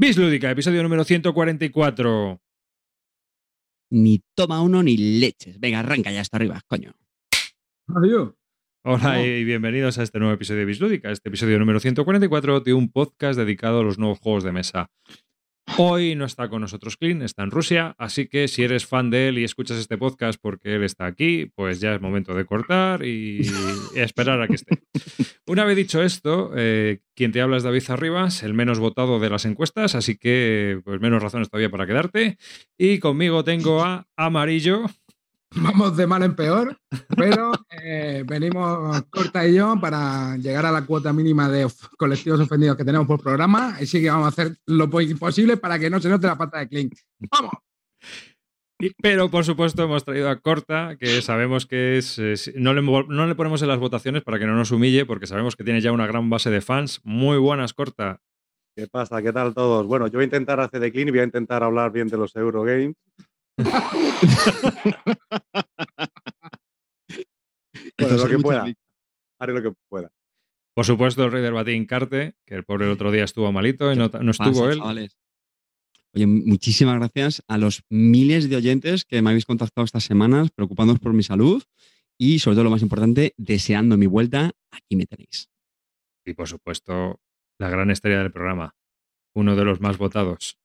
Bis Lúdica, episodio número 144. Ni toma uno ni leches. Venga, arranca ya hasta arriba, coño. Adiós. Hola y bienvenidos a este nuevo episodio de Bis Lúdica, este episodio número 144 de un podcast dedicado a los nuevos juegos de mesa. Hoy no está con nosotros Clint, está en Rusia, así que si eres fan de él y escuchas este podcast porque él está aquí, pues ya es momento de cortar y, esperar a que esté. Una vez dicho esto, eh, quien te habla es David Arribas, el menos votado de las encuestas, así que pues menos razones todavía para quedarte. Y conmigo tengo a Amarillo. Vamos de mal en peor, pero eh, venimos Corta y yo para llegar a la cuota mínima de colectivos ofendidos que tenemos por programa. Así que vamos a hacer lo po- posible para que no se note la pata de Clink. ¡Vamos! Pero por supuesto hemos traído a Corta, que sabemos que es... no, le, no le ponemos en las votaciones para que no nos humille, porque sabemos que tiene ya una gran base de fans. Muy buenas, Corta. ¿Qué pasa? ¿Qué tal todos? Bueno, yo voy a intentar hacer de clean y voy a intentar hablar bien de los Eurogames. Bueno, lo que pueda. Haré lo que pueda. Por supuesto, el rey del batín Carte, que el pobre el otro día estuvo malito y no, no estuvo Pasa, él. chavales. Oye, muchísimas gracias a los miles de oyentes que me habéis contactado estas semanas, preocupándoos por mi salud y, sobre todo, lo más importante, deseando mi vuelta. Aquí me tenéis. Y por supuesto, la gran estrella del programa, uno de los más votados,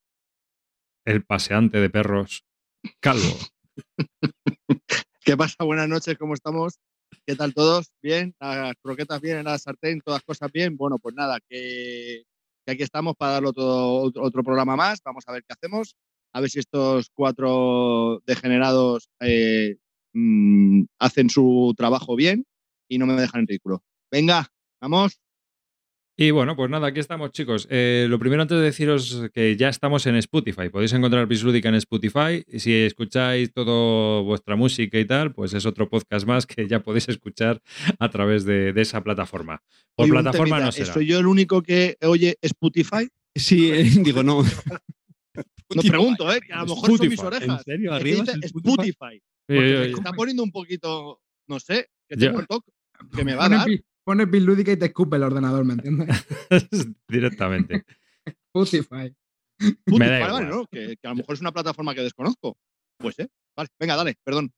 el paseante de perros, Calvo. ¿Qué pasa? Buenas noches, ¿cómo estamos? ¿Qué tal todos? ¿Bien? ¿Las croquetas bien en la sartén? ¿Todas cosas bien? Bueno, pues nada, que, que aquí estamos para darle otro, otro, otro programa más. Vamos a ver qué hacemos. A ver si estos cuatro degenerados eh, mm, hacen su trabajo bien y no me dejan en ridículo. Venga, vamos. Y bueno, pues nada, aquí estamos, chicos. Eh, lo primero antes de deciros que ya estamos en Spotify. Podéis encontrar Bislúdica en Spotify. Y si escucháis toda vuestra música y tal, pues es otro podcast más que ya podéis escuchar a través de, de esa plataforma. Por Oye, plataforma temita, no será. ¿Soy yo el único que oye Spotify? Sí, eh, digo, no. No pregunto, ¿eh? Que a lo mejor son mis Spotify. orejas. ¿En serio? ¿Arriba? es Spotify? Spotify. Porque me está poniendo un poquito, no sé, que tengo el toque que me va a dar. Pones Bill Lúdica y te escupe el ordenador, ¿me entiendes? Directamente. Me da vale, igual. ¿no? Que, que a lo mejor es una plataforma que desconozco. Pues, ¿eh? Vale, venga, dale, perdón.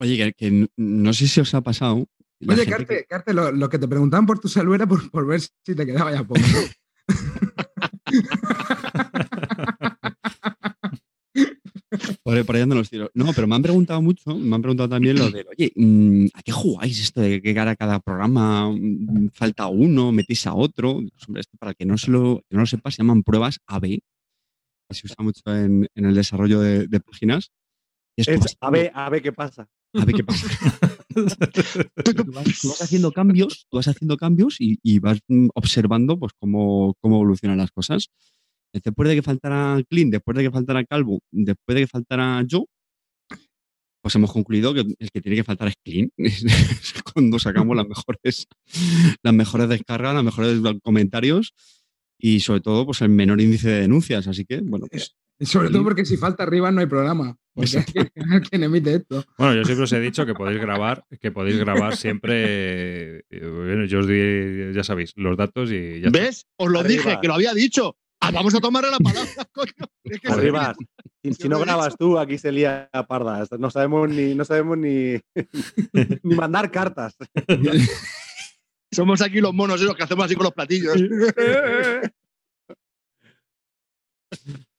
Oye, que, no sé si os ha pasado. la Oye, Carte, que- Carte, lo, lo que te preguntaban por tu salud era por, por ver si te quedaba ya poco. Por, por ahí andan los tiros. No, pero me han preguntado mucho, me han preguntado también lo de, oye, mm, ¿a qué jugáis esto de que cada, cada programa mm, falta uno, metís a otro? Hombre, esto para que no, se lo, que no lo sepas, se llaman pruebas AB. Se usa mucho en, en el desarrollo de, de páginas. Es tú Es, vas a ver, a ver qué pasa. a ver qué pasa. Tú vas, tú vas haciendo cambios, tú vas haciendo cambios y, y vas mm, observando pues, cómo, cómo evolucionan las cosas. Después de que faltara Clint, después de que faltara Calvo, después de que faltara yo, pues hemos concluido que el que tiene que faltar es Clint. Es Cuando sacamos las mejores, las mejores descargas, los mejores comentarios y sobre todo pues el menor índice de denuncias. Así que, bueno, pues Y sobre todo porque si falta arriba no hay programa. Porque es quien emite esto. Bueno, yo siempre os he dicho que podéis grabar, que podéis grabar siempre. eh, bueno, yo os di, ya sabéis, los datos y ya. ¿Ves? Os lo Arriba. dije, que lo había dicho. Ah, vamos a tomarle la palabra, coño. Es que Arriba. Si, no grabas tú, aquí se lía parda. No sabemos ni, no sabemos ni, ni mandar cartas. Somos aquí los monos esos que hacemos así con los platillos.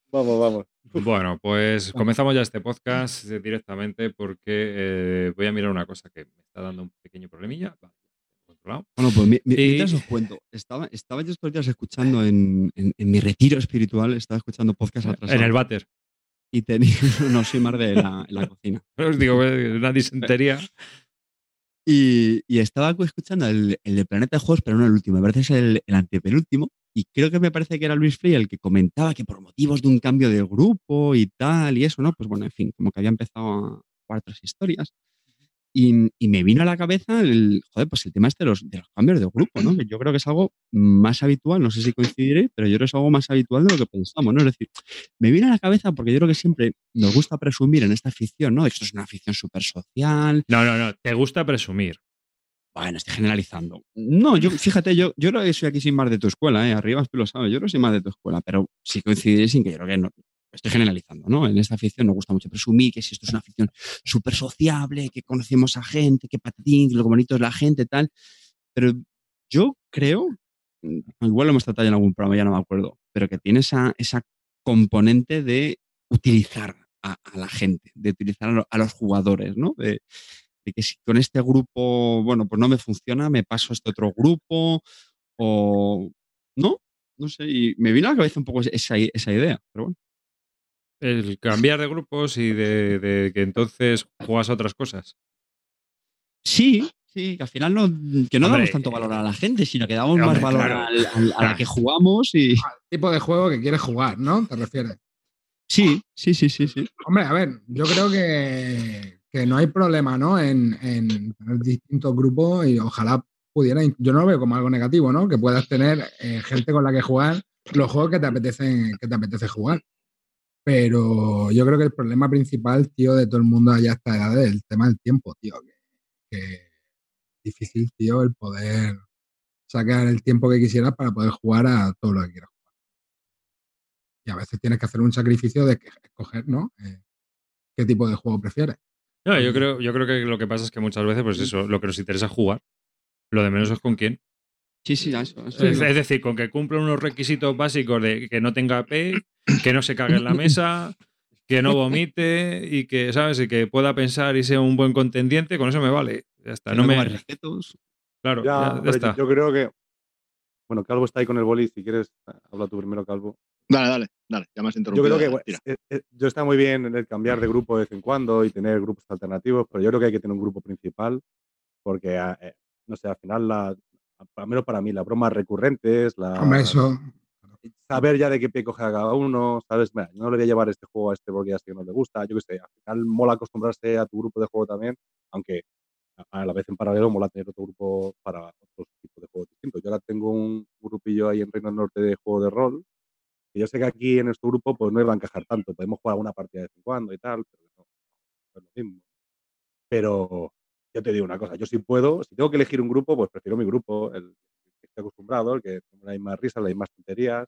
Vamos, vamos. Bueno, pues comenzamos ya este podcast directamente porque eh, voy a mirar una cosa que me está dando un pequeño problemilla. Vale, controlado. Bueno, pues mi- mi- Y- os cuento, estaba, estaba yo estos días escuchando en, en- en mi retiro espiritual, estaba escuchando podcast atrás. En el váter. Y tenía, no soy más de la, en la cocina. Os digo, eh, una disentería. Y, y estaba escuchando el, el de Planeta de Juegos, pero no el último, me parece que es el, el antepenúltimo. Y creo que me parece que era Luis Frey el que comentaba que por motivos de un cambio de grupo y tal y eso, ¿no? Pues bueno, en fin, como que había empezado a jugar otras historias. Y, y me vino a la cabeza el, joder, pues el tema este de los, de los cambios de grupo, ¿no? Que yo creo que es algo más habitual, no sé si coincidiré, pero yo creo que es algo más habitual de lo que pensamos, ¿no? Es decir, me vino a la cabeza porque yo creo que siempre nos gusta presumir en esta afición, ¿no? Esto es una afición súper social, No, no, no. Te gusta presumir. Bueno, estoy generalizando. No, yo, fíjate, yo, yo creo que soy aquí sin más de tu escuela, ¿eh? Arriba tú lo sabes, yo creo que soy más de tu escuela, pero sí coincidiré sin que yo creo que no. Estoy generalizando, ¿no? En esta afición nos gusta mucho presumir que si esto es una afición súper sociable, que conocemos a gente, que patatín, que lo bonito es la gente, tal. Pero yo creo, mm, igual lo hemos tratado en algún programa, ya no me acuerdo, pero que tiene esa, esa componente de utilizar a, a la gente, de utilizar a, lo- a los jugadores, ¿no? De, de que si con este grupo, bueno, pues no me funciona, me paso a este otro grupo o no, no sé, y me vino a la cabeza un poco esa, esa idea, pero bueno. El cambiar de grupos y de, de que entonces juegas a otras cosas. Sí, sí, que al final no, que no Hombre, damos tanto valor a la gente, sino que damos hombre, más valor claro. al- al- a la que jugamos y... Tipo de juego que quieres jugar, ¿no? ¿Te refieres? Sí, sí, sí, sí, sí. Hombre, a ver, yo creo que, que no hay problema, ¿no? En, en tener distintos grupos y ojalá pudiera, yo no lo veo como algo negativo, ¿no? Que puedas tener eh, gente con la que jugar los juegos que te apetecen, que te apetece jugar. Pero yo creo que el problema principal, tío, de todo el mundo allá a esta edad es el tema del tiempo, tío. Que, que es difícil, tío, el poder sacar el tiempo que quisieras para poder jugar a todo lo que quieras jugar. Y a veces tienes que hacer un sacrificio de que- escoger, ¿no? Eh, ¿Qué tipo de juego prefieres? No, yo creo, yo creo que lo que pasa es que muchas veces, pues eso, lo que nos interesa es jugar. Lo de menos es con quién. Sí, sí, eso. eso Es, es decir, con que cumpla unos requisitos básicos de que no tenga P, que no se cague en la mesa, que no vomite y que, ¿sabes? Y que pueda pensar y sea un buen contendiente, con eso me vale. Ya está. Que No no me. respetos. Claro, Ya, ya, ya yo- está. yo creo que. Bueno, Calvo está ahí con el boli. Si quieres, habla tú primero, Calvo. Dale, dale, dale, ya me has Yo interrumpido. creo que bueno, eh, eh, yo está muy bien en el cambiar de grupo de vez en cuando y tener grupos alternativos, pero yo creo que hay que tener un grupo principal porque, eh, no sé, al final, la, al menos para mí, las bromas recurrentes, la, eso. saber ya de qué pie coge a cada uno, ¿sabes? Mira, yo no le voy a llevar este juego a este porque ya sé que no le gusta, yo qué sé, al final mola acostumbrarse a tu grupo de juego también, aunque a la vez en paralelo mola tener otro grupo para otros tipos de juegos distintos. Yo ahora tengo un grupillo ahí en Reino del Norte de juego de rol, que yo sé que aquí en este grupo pues no iba a encajar tanto, podemos jugar alguna partida de vez en cuando y tal, pero no, no es lo mismo. Pero yo te digo una cosa, yo si puedo, si tengo que elegir un grupo, pues prefiero mi grupo, el que estoy acostumbrado, el que tengo las mismas risas, las mismas tonterías,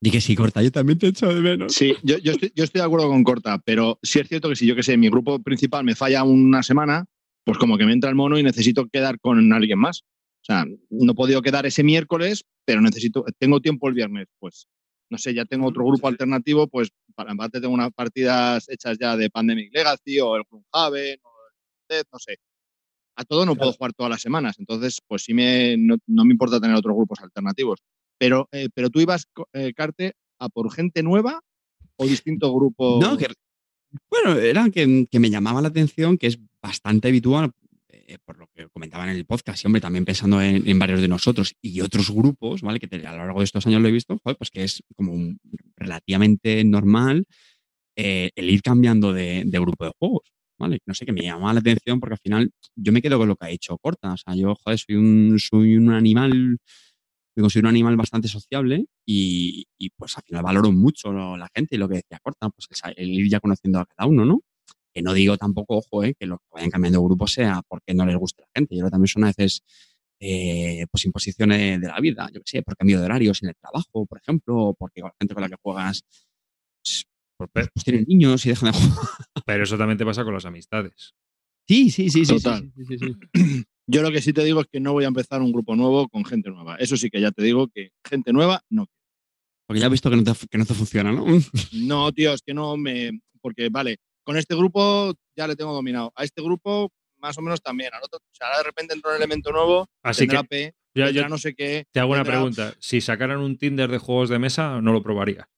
Di que sí, corta, yo también te echo de menos. Sí, yo, yo estoy, yo estoy de acuerdo con Corta, pero sí es cierto que si yo que sé, mi grupo principal me falla una semana, pues como que me entra el mono y necesito quedar con alguien más. O sea, no he podido quedar ese miércoles, pero necesito, tengo tiempo el viernes, pues no sé, ya tengo otro grupo alternativo, pues para empate tengo unas partidas hechas ya de Pandemic Legacy o el Gloomhaven o el Death, no sé. A todo no puedo jugar todas las semanas, entonces pues sí me, no, no me importa tener otros grupos alternativos. Pero, eh, pero tú ibas, eh, Carte, a por gente nueva o. No, que, bueno, era que, que me llamaba la atención, que es bastante habitual, eh, por lo que comentaban en el podcast, y hombre, también pensando en, en varios de nosotros y otros grupos, ¿vale? Que te- a lo largo de estos años lo he visto, pues que es como relativamente normal eh, el ir cambiando de, de grupo de juegos, ¿vale? No sé, que me llamaba la atención porque al final yo me quedo con lo que ha hecho Corta, o sea, yo, joder, soy un, soy un animal me considero un animal bastante sociable y, y, pues al final valoro mucho la gente y lo que decía Corta, pues el ir ya conociendo a cada uno, ¿no? Que no digo tampoco, ojo, eh, que los que vayan cambiando de grupo sea porque no les guste la gente. Yo creo que también son a veces eh, pues imposiciones de la vida, yo qué sé, por cambio de horarios en el trabajo, por ejemplo, o porque con la gente con la que juegas pues, tienen niños y dejan de jugar. Pero eso también te pasa con las amistades. Sí, sí, sí, sí. sí, Total. sí, sí, sí. Yo lo que sí te digo es que no voy a empezar un grupo nuevo con gente nueva. Eso sí que ya te digo que gente nueva no. Porque ya he visto que no te, que no te funciona, ¿no? No, tío, es que no me. Porque, vale, con este grupo ya le tengo dominado. A este grupo, más o menos también. Al otro, o sea, ahora de repente entra un elemento nuevo, Así tendrá que P, ya, tendrá yo no sé qué. te hago una pregunta. Si sacaran un Tinder de juegos de mesa, no lo probaría.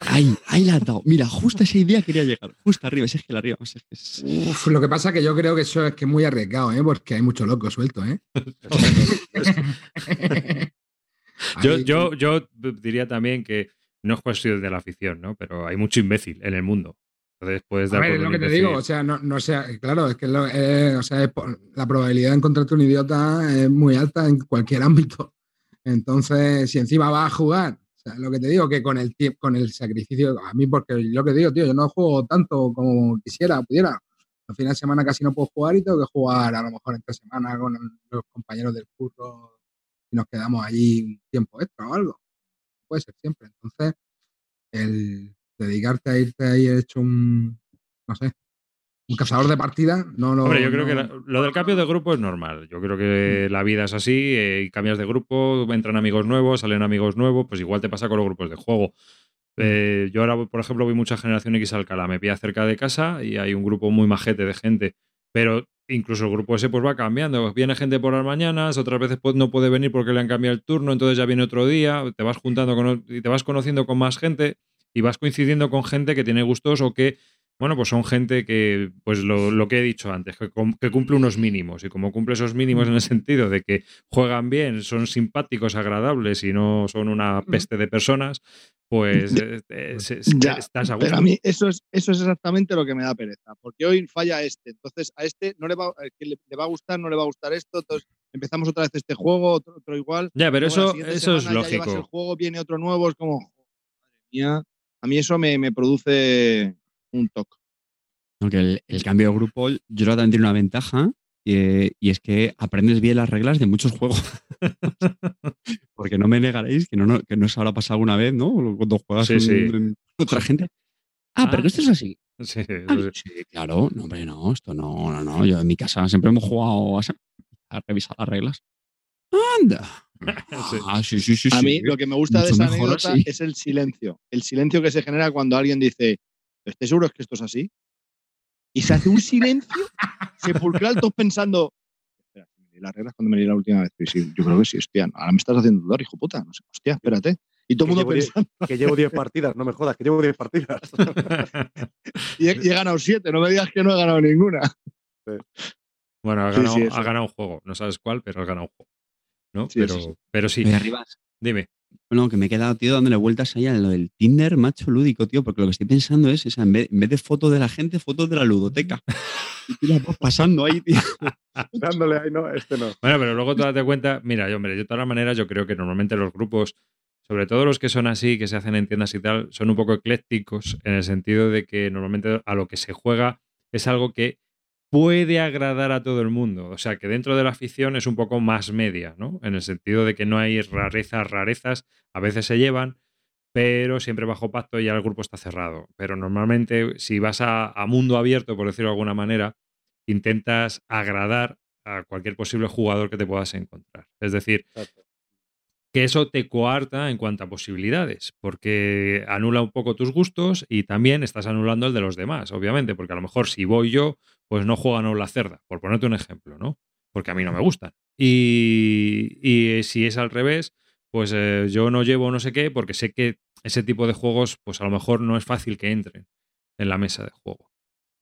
Ahí, ahí la has dado. Mira, justo a esa idea quería llegar. Justo arriba, si es que la arriba. o sea, es que es- Uf, lo que pasa es que yo creo que eso es que es muy arriesgado, ¿eh? Porque hay mucho loco suelto, ¿eh? Yo, yo, yo diría también que no es cuestión de la afición, ¿no? Pero hay mucho imbécil en el mundo. Entonces puedes A dar ver, por es lo que te digo, o sea, no, no sea, claro, es que lo- eh, o sea, es por- la probabilidad de encontrarte un idiota es muy alta en cualquier ámbito. Entonces, si encima vas a jugar, o sea, lo que te digo, que con el con el sacrificio, a mí, porque lo que digo, tío, yo no juego tanto como quisiera, pudiera. Al final de semana casi no puedo jugar y tengo que jugar a lo mejor entre semana con los compañeros del curso y nos quedamos allí un tiempo extra o algo. Puede ser siempre. Entonces, el dedicarte a irte ahí hecho un, no sé, un cazador de partida, no lo. Hombre, yo creo no- que la- lo del cambio de grupo es normal. Yo creo que la vida es así, eh, cambias de grupo, entran amigos nuevos, salen amigos nuevos, pues igual te pasa con los grupos de juego. Eh, yo ahora, por ejemplo, voy mucha generación X Alcalá, me pilla cerca de casa y hay un grupo muy majete de gente, pero incluso el grupo ese pues va cambiando. Viene gente por las mañanas, otras veces pues, no puede venir porque le han cambiado el turno, entonces ya viene otro día, te vas juntando con, y te vas conociendo con más gente y vas coincidiendo con gente que tiene gustos o que bueno, pues son gente que, pues lo, lo que he dicho antes, que, cum- que cumple unos mínimos. Y como cumple esos mínimos en el sentido de que juegan bien, son simpáticos, agradables y no son una peste de personas, pues eh, eh, se- se- Ya, estás a Pero a mí eso es, eso es exactamente lo que me da pereza, porque hoy falla este, entonces a este no le va, eh, que le, le va a gustar, no le va a gustar esto, entonces empezamos otra vez este juego, otro, otro igual. Ya, pero eso, eso es ya llevas el lógico. juego, viene otro nuevo, es como, madre mía, a mí eso me, me produce un toque. Aunque el, el cambio de grupo, yo creo que también tiene una ventaja eh, y es que aprendes bien las reglas de muchos juegos. Porque no me negaréis que no, no, que no os habrá pasado alguna vez, ¿no? Cuando juegas Sí, con sí. en otra gente. Ah, pero Ah. que esto es así. Sí, Ah, sí. sí, claro. No, hombre, no, esto no, no, no. Yo en mi casa siempre hemos jugado a, a revisar las reglas. Anda. Ah, sí, sí, sí. A sí. mí lo que me gusta de esa mejor anécdota así. es el silencio, el silencio que se genera cuando alguien dice, ¿estáis seguros que esto es así? Y se hace un silencio sepulcral, todos pensando, espera, las reglas cuando me leí la última vez. Sí, yo creo que sí, hostia, ahora me estás haciendo dudar, hijo puta, no sé, hostia, espérate. Y todo el Que mundo llevo diez- pensando, Que llevo 10 partidas, no me jodas, que llevo 10 partidas. y he, y he ganado siete, no me digas que no he ganado ninguna. Bueno, Sí, ganado, sí, eso. ganado un juego. No sabes cuál, pero has ganado un juego. ¿No? Sí, pero, sí, sí. pero sí. Arribas, Dime. Bueno, que me he quedado, tío, dándole vueltas ahí a lo del Tinder, macho lúdico, tío, porque lo que estoy pensando es, o sea, en vez, en vez de fotos de la gente, fotos de la ludoteca. Y tú las vas pasando ahí, tío. Dándole ahí, no, este no. Bueno, pero luego tú date cuenta, mira, yo, hombre, de todas maneras, yo creo que normalmente los grupos, sobre todo los que son así, que se hacen en tiendas y tal, son un poco eclécticos en el sentido de que normalmente a lo que se juega es algo que puede agradar a todo el mundo. O sea, que dentro de la afición es un poco más media, ¿no? En el sentido de que no hay rarezas, rarezas, a veces se llevan, pero siempre bajo pacto y ya el grupo está cerrado. Pero normalmente, si vas a, mundo abierto, por decirlo de alguna manera, intentas agradar a cualquier posible jugador que te puedas encontrar. Es decir. Que eso te coarta en cuanto a posibilidades, porque anula un poco tus gustos y también estás anulando el de los demás, obviamente, porque a lo mejor si voy yo, pues no juegan o la cerda, por ponerte un ejemplo, ¿no? Porque a mí no me gustan. Y, y si es al revés, pues eh, yo no llevo no sé qué, porque sé que ese tipo de juegos, pues a lo mejor no es fácil que entren en la mesa de juego.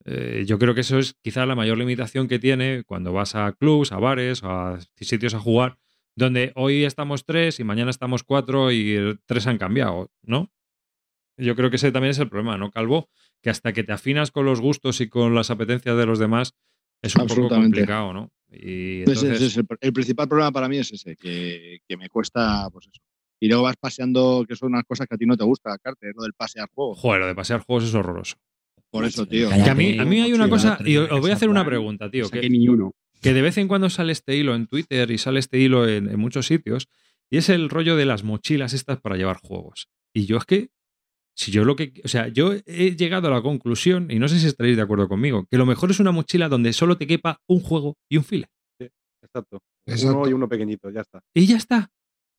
Eh, yo creo que eso es quizá la mayor limitación que tiene cuando vas a clubs, a bares, a sitios a jugar, donde hoy estamos tres y mañana estamos cuatro y tres han cambiado, ¿no? Yo creo que ese también es el problema, ¿no, Calvo? Que hasta que te afinas con los gustos y con las apetencias de los demás es un poco Absolutamente. complicado, ¿no? Y Ese- ese entonces, es el, el principal problema para mí es ese, que, que me cuesta, pues eso. Y luego vas paseando, que son unas cosas que a ti no te gusta, Carte, lo del pasear juegos. joder, lo de pasear juegos es horroroso. Por eso, tío. Que a mí, a mí hay una cosa, y os voy a hacer una pregunta, tío. Que, ni uno. Que de vez en cuando sale este hilo en Twitter y sale este hilo en, en muchos sitios, y es el rollo de las mochilas estas para llevar juegos. Y yo es que, si yo lo que, o sea, yo he llegado a la conclusión, y no sé si estaréis de acuerdo conmigo, que lo mejor es una mochila donde solo te quepa un juego y un fila. Exacto. Exacto. Uno y uno pequeñito, ya está. Y ya está.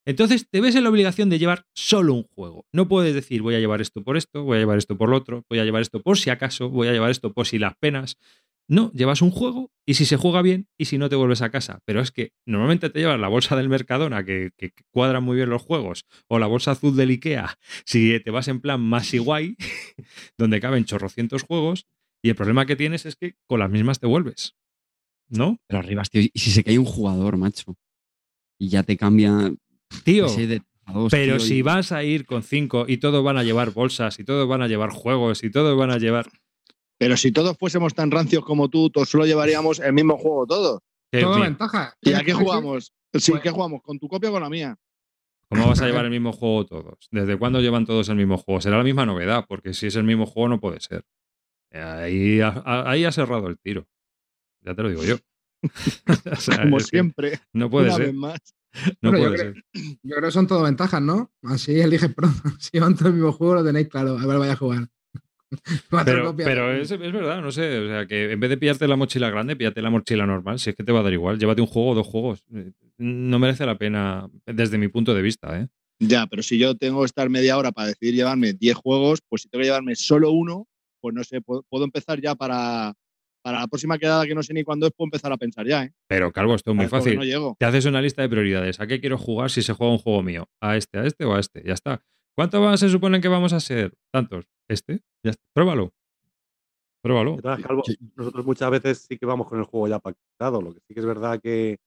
Entonces te ves en la obligación de llevar solo un juego. No puedes decir voy a llevar esto por esto, voy a llevar esto por lo otro, voy a llevar esto por si acaso, voy a llevar esto por si las penas. No, llevas un juego y si se juega bien y si no te vuelves a casa. Pero es que normalmente te llevas la bolsa del Mercadona que, que cuadran muy bien los juegos o la bolsa azul del Ikea si te vas en plan más guay donde caben chorrocientos juegos y el problema que tienes es que con las mismas te vuelves. ¿No? Pero arriba, tío, y si se cae un jugador, macho, y ya te cambia Tío. de dos, Pero tío, si y- vas a ir con cinco y todos van a llevar bolsas y todos van a llevar juegos y todos van a llevar. Pero si todos fuésemos tan rancios como tú, todos solo llevaríamos el mismo juego todos. Toda fin, ventaja. ¿Y a qué jugamos? Sí, Pues- ¿qué jugamos? ¿Con tu copia o con la mía? ¿Cómo vas a llevar el mismo juego todos? ¿Desde cuándo llevan todos el mismo juego? Será la misma novedad, porque si es el mismo juego no puede ser. Ahí, ha- ahí ha cerrado el tiro. Ya te lo digo yo. O sea, Como siempre, No puede una ser. vez más. No Bueno, yo puede creo- ser. Yo creo que son todo ventajas, ¿no? Así eliges pronto. Si van todos el mismo juego, lo tenéis claro. A ver, vaya a jugar. Pero, es, es verdad, no sé. O sea, que en vez de pillarte la mochila grande, píllate la mochila normal. Si es que te va a dar igual. Llévate un juego o dos juegos. Eh, No merece la pena desde mi punto de vista, ¿eh? Ya, pero si yo tengo que estar media hora para decidir llevarme 10 juegos, pues si tengo que llevarme solo uno, pues no sé, puedo, puedo empezar ya para, para la próxima quedada que no sé ni cuándo es, puedo empezar a pensar ya, ¿eh? Pero, Calvo, esto es muy fácil. No llego. Te haces una lista de prioridades. ¿A qué quiero jugar si se juega un juego mío? ¿A este, a este o a este? Ya está. ¿Cuánto se supone que vamos a ser? ¿Tantos? ¿Este? Ya está. Pruébalo. Pruébalo. Calvo, Sí. nosotros muchas veces sí que vamos con el juego ya pactado. Lo que sí que es verdad que,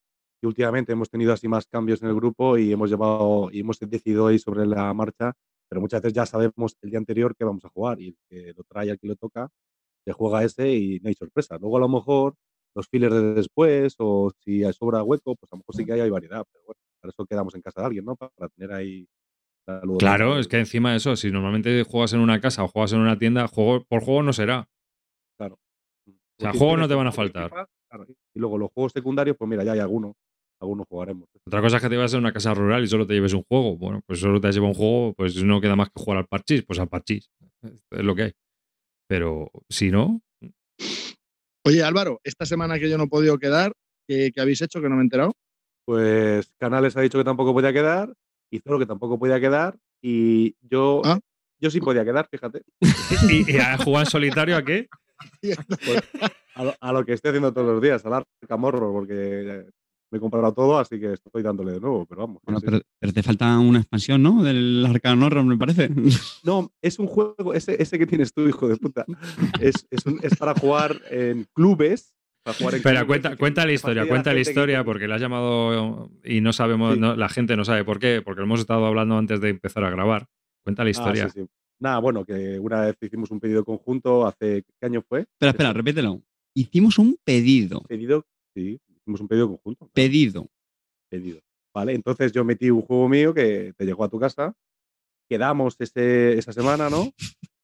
que últimamente hemos tenido así más cambios en el grupo y hemos llevado y hemos decidido ahí sobre la marcha, pero muchas veces ya sabemos el día anterior que vamos a jugar y el que lo trae al que le toca, se juega ese y no hay sorpresa. Luego a lo mejor los fillers de después o si hay sobra hueco, pues a lo mejor sí que hay, hay variedad, pero bueno, para eso quedamos en casa de alguien, ¿no? Para, para tener ahí Claro, de- es que encima de eso, si normalmente juegas en una casa o juegas en una tienda, juego por juego no será. Claro. O sea, Porque juegos no te van a faltar. Claro, y luego los juegos secundarios, pues mira, ya hay algunos, algunos jugaremos. Otra cosa es que te vas a una casa rural y solo te lleves un juego. Bueno, pues solo te has llevado un juego, pues no queda más que jugar al parchís, pues al parchís. Es lo que hay. Pero si no, Oye, Álvaro, esta semana que yo no he podido quedar, ¿qué, qué habéis hecho que no me he enterado? Pues Canales ha dicho que tampoco podía quedar, y Zoro que tampoco podía quedar, y yo, Ah. yo sí podía quedar, fíjate. ¿y, y a jugar en solitario a qué? A lo, a lo que estoy haciendo todos los días, al Arcamorro, porque me he comprado todo, así que estoy dándole de nuevo, pero vamos. Bueno, pero, pero te falta una expansión, ¿no? Del Arcane Horror, me parece. No, es un juego, ese, ese que tienes tú, hijo de puta, es, es, un- es para jugar en clubes. Para jugar en Espera, cuenta, cuenta la historia, cuenta la historia, porque la has llamado y no sabemos, Sí. no- la gente no sabe por qué, porque lo hemos estado hablando antes de empezar a grabar. Cuenta la Ah, historia. sí, sí. Nada, bueno, que una vez hicimos un pedido conjunto hace. ¿Qué año fue? espera, espera, repítelo. Hicimos un pedido. Pedido, sí, hicimos un pedido conjunto. Pedido. pedido. Vale, entonces yo metí un juego mío que te llegó a tu casa, quedamos ese, esa semana, ¿no?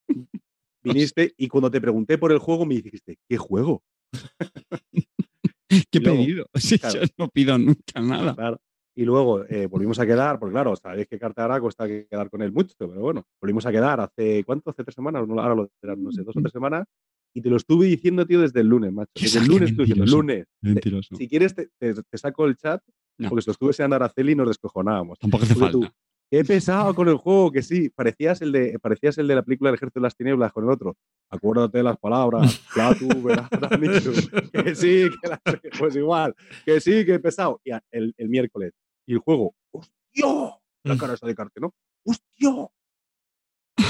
Viniste y cuando te pregunté por el juego me dijiste, ¿qué juego? ¿Qué luego, pedido? Si claro. yo no pido nunca nada. Claro. Y luego eh, volvimos a quedar, porque claro, sabéis que Cartagena cuesta que quedar con él mucho, pero bueno, volvimos a quedar hace, ¿cuánto? ¿Hace tres semanas? No, ahora lo eran, no sé, dos o tres semanas. Y te lo estuve diciendo, tío, desde el lunes, macho. Desde el lunes diciendo, mentiroso. lunes. Mentiroso. Si quieres, te, te- te saco el chat, No. porque se lo estuve enseñando a Araceli y nos descojonábamos. Tampoco hace tú, Qué pesado con el juego, que sí. Parecías el de, parecías el de la película El Ejército de las Tinieblas con el otro. Acuérdate de las palabras. Platu, Verata, Nichu. Que sí, que la- pues igual. Que sí, que pesado. Y el, el miércoles. Y el juego. ¡Hostia! La cara esa de Carte, ¿no? ¡Hostia!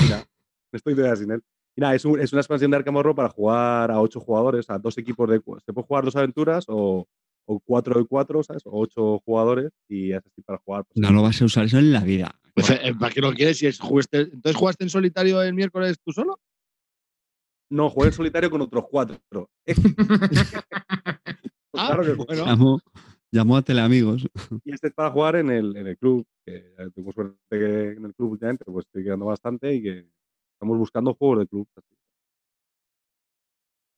Mira, me estoy todavía sin él. Y nada, es, un- es una expansión de Arkham Horror para jugar a ocho jugadores, a dos equipos de. Se puede jugar dos aventuras o, o cuatro y cuatro, ¿sabes? O ocho jugadores y es así para jugar. pues, No lo vas a usar eso en la vida. Pues, eh, ¿Para qué lo quieres? Si es, jugaste, entonces jugaste en solitario el miércoles tú solo. No, jugué en solitario con otros cuatro. Ah, claro que bueno. Llamó, llamó a teleamigos. Y este es para jugar en el, en el club. Que tengo suerte que en el club últimamente pues estoy quedando bastante y que estamos buscando juegos de club.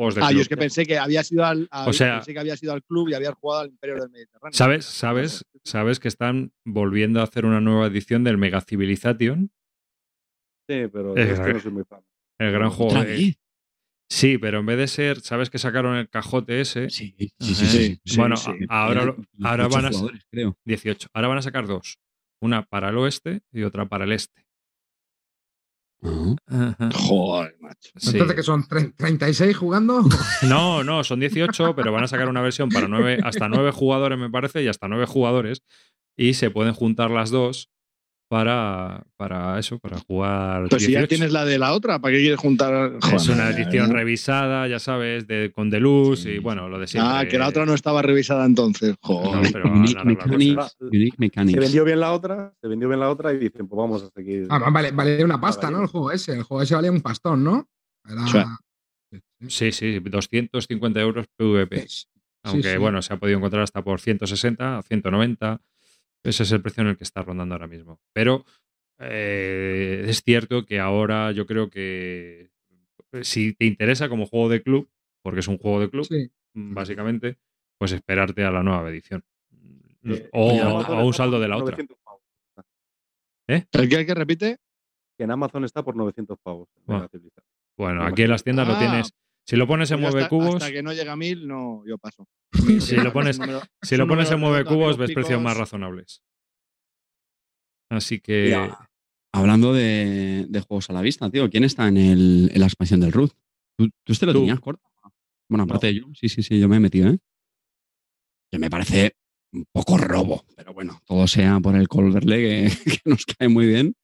Juegos de Ah, club. yo es que pensé que había sido al, O sea- pensé que había sido al club y habías jugado al Imperio del Mediterráneo. ¿Sabes? ¿Sabes? ¿Sabes que están volviendo a hacer una nueva edición del Mega Civilization? Sí, pero Es este que- no soy muy fan. El gran juego. ¿Otra de- vez? Sí, pero en vez de ser, ¿sabes que sacaron el cajote ese? Sí, sí, sí. sí, sí. Bueno, Sí, ahora, ahora van a creo. 18. Ahora van a sacar dos. Una para el oeste y otra para el este. Ah. Ajá. Joder, macho. Sí. Entonces, que son tre- 36 jugando. No, no, son 18, pero van a sacar una versión para nueve, hasta 9 jugadores, me parece, y hasta 9 jugadores. Y se pueden juntar las dos para, para eso, para jugar. Pues si ya 18. tienes la de la otra, ¿para qué quieres juntar? Es Joder. una edición revisada, ya sabes, de, con deluxe y Sí, bueno, lo de siempre. Ah, que la otra no estaba revisada entonces. Joder. No, pero Unique Mechanics. Se vendió bien la otra, se vendió bien la otra y dicen, pues vamos a seguir. Ah, vale, vale una pasta, ¿no? El juego ese. El juego ese valía un pastón, ¿no? Era- Sí. Sí, sí, 250 euros PVP. Sí, Aunque sí. bueno, se ha podido encontrar hasta por 160, 190. Ese es el precio en el que está rondando ahora mismo. Pero eh, es cierto que ahora yo creo que si te interesa como juego de club, porque es un juego de club, Sí. mm, básicamente, pues esperarte a la nueva edición. Eh, O a- un saldo de la otra. 900 pavos. ¿El que, el que repite? Que en Amazon está por 900 pavos. Bueno, aquí en las tiendas lo Ah. tienes. Si lo pones en Pues mueve hasta, cubos, hasta que no llega a mil, no, yo paso. Si lo pones- número- si lo pones en mueve cubos, ves precios más razonables. Así que. Mira, hablando de, de juegos a la vista, tío, ¿quién está en, el, en la expansión del Root? ¿Tú, tú este lo Tú. tenías corto? Bueno, aparte de yo, sí, sí, sí, yo me he metido, ¿eh? Que me parece un poco robo, pero bueno, todo sea por el Colverle que, que nos cae muy bien,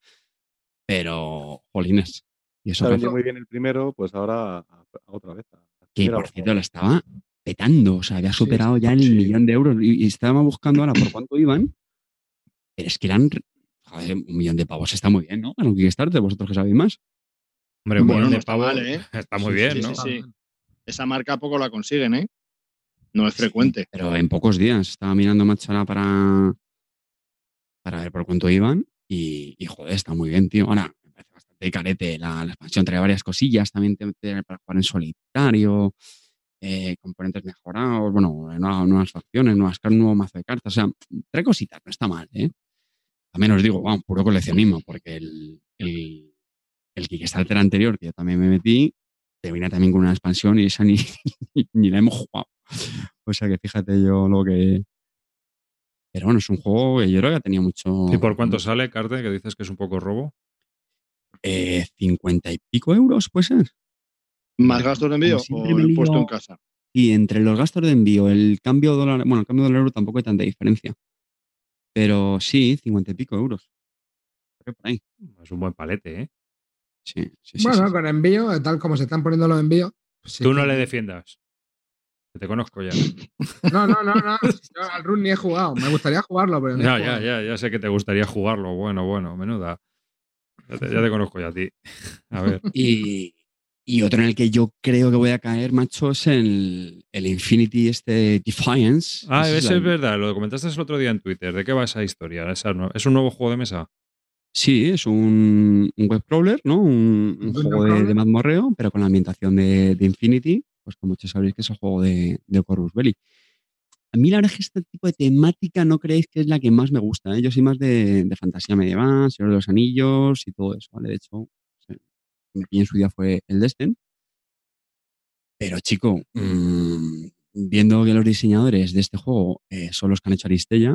pero, jolines. Y eso vendido muy bien el primero, pues ahora a- a otra vez. a- a que, por cierto, lo estaba petando, o sea, había Sí, superado ya el sí. millón de euros y, y estaba buscando ahora por cuánto iban, pero es que eran, joder, un millón de pavos está muy bien, ¿no? Para un Kickstarter, vosotros que sabéis más. Hombre, Bueno, millón no de está pavos mal, ¿eh? está muy Sí, bien, sí, ¿no? sí, sí. Esa marca poco la consiguen, ¿eh? No es frecuente. Pero en pocos días estaba mirando Machala para, para ver por cuánto iban y, y, joder, está muy bien, tío. Ahora, bastante carete. La, la expansión trae varias cosillas, también te, te- para jugar en solitario, eh, componentes mejorados, bueno, nuevas, nuevas facciones, nuevas, car- nuevo mazo de cartas. O sea, trae cositas, no está mal, ¿eh? También os digo, vamos, puro coleccionismo, porque el, el, el Kickstarter anterior, que yo también me metí, te viene también con una expansión y esa ni, ni la hemos jugado. O sea que fíjate yo lo que. Pero bueno, es un juego que yo creo que tenía mucho. ¿Y por cuánto sale, Carte, que dices que es un poco robo? Eh, 50 y pico euros, puede ser. ¿Más gastos de envío o me el lío- puesto en casa? Y entre los gastos de envío, el cambio dólar, bueno, el cambio dólar euro tampoco hay tanta diferencia. Pero sí, 50 y pico euros. Creo que por ahí. Es un buen palete, ¿eh? Sí, sí, sí, Bueno, sí. con envío, tal como se están poniendo los envíos. pues sí Tú no le defiendas. Te conozco ya. No, no, no, no. Yo al Run ni he jugado. Me gustaría jugarlo, pero no Ya, ya, ya sé que te gustaría jugarlo. Bueno, bueno, menuda. Ya te, ya te conozco ya a ti. A ver. Y, y otro en el que yo creo que voy a caer, macho, es el, el Infinity este Defiance. Ah, Ese eso la- es verdad, lo comentaste el otro día en Twitter. ¿De qué va esa historia? Esa no- ¿Es un nuevo juego de mesa? Sí, es un, un web crawler, ¿no? Un, un ¿Un juego de, de mazmorreo, pero con la ambientación de, de Infinity, pues como muchos sabréis que es el juego de, de Corvus Belli. A mí la verdad es que este tipo de temática no creéis que es la que más me gusta. ¿eh? Yo soy más de, fantasía medieval, Señor de los Anillos y todo eso, ¿vale? De hecho, en su día fue el Destin. Pero chico, mm, viendo que los diseñadores de este juego eh, son los que han hecho Aristella,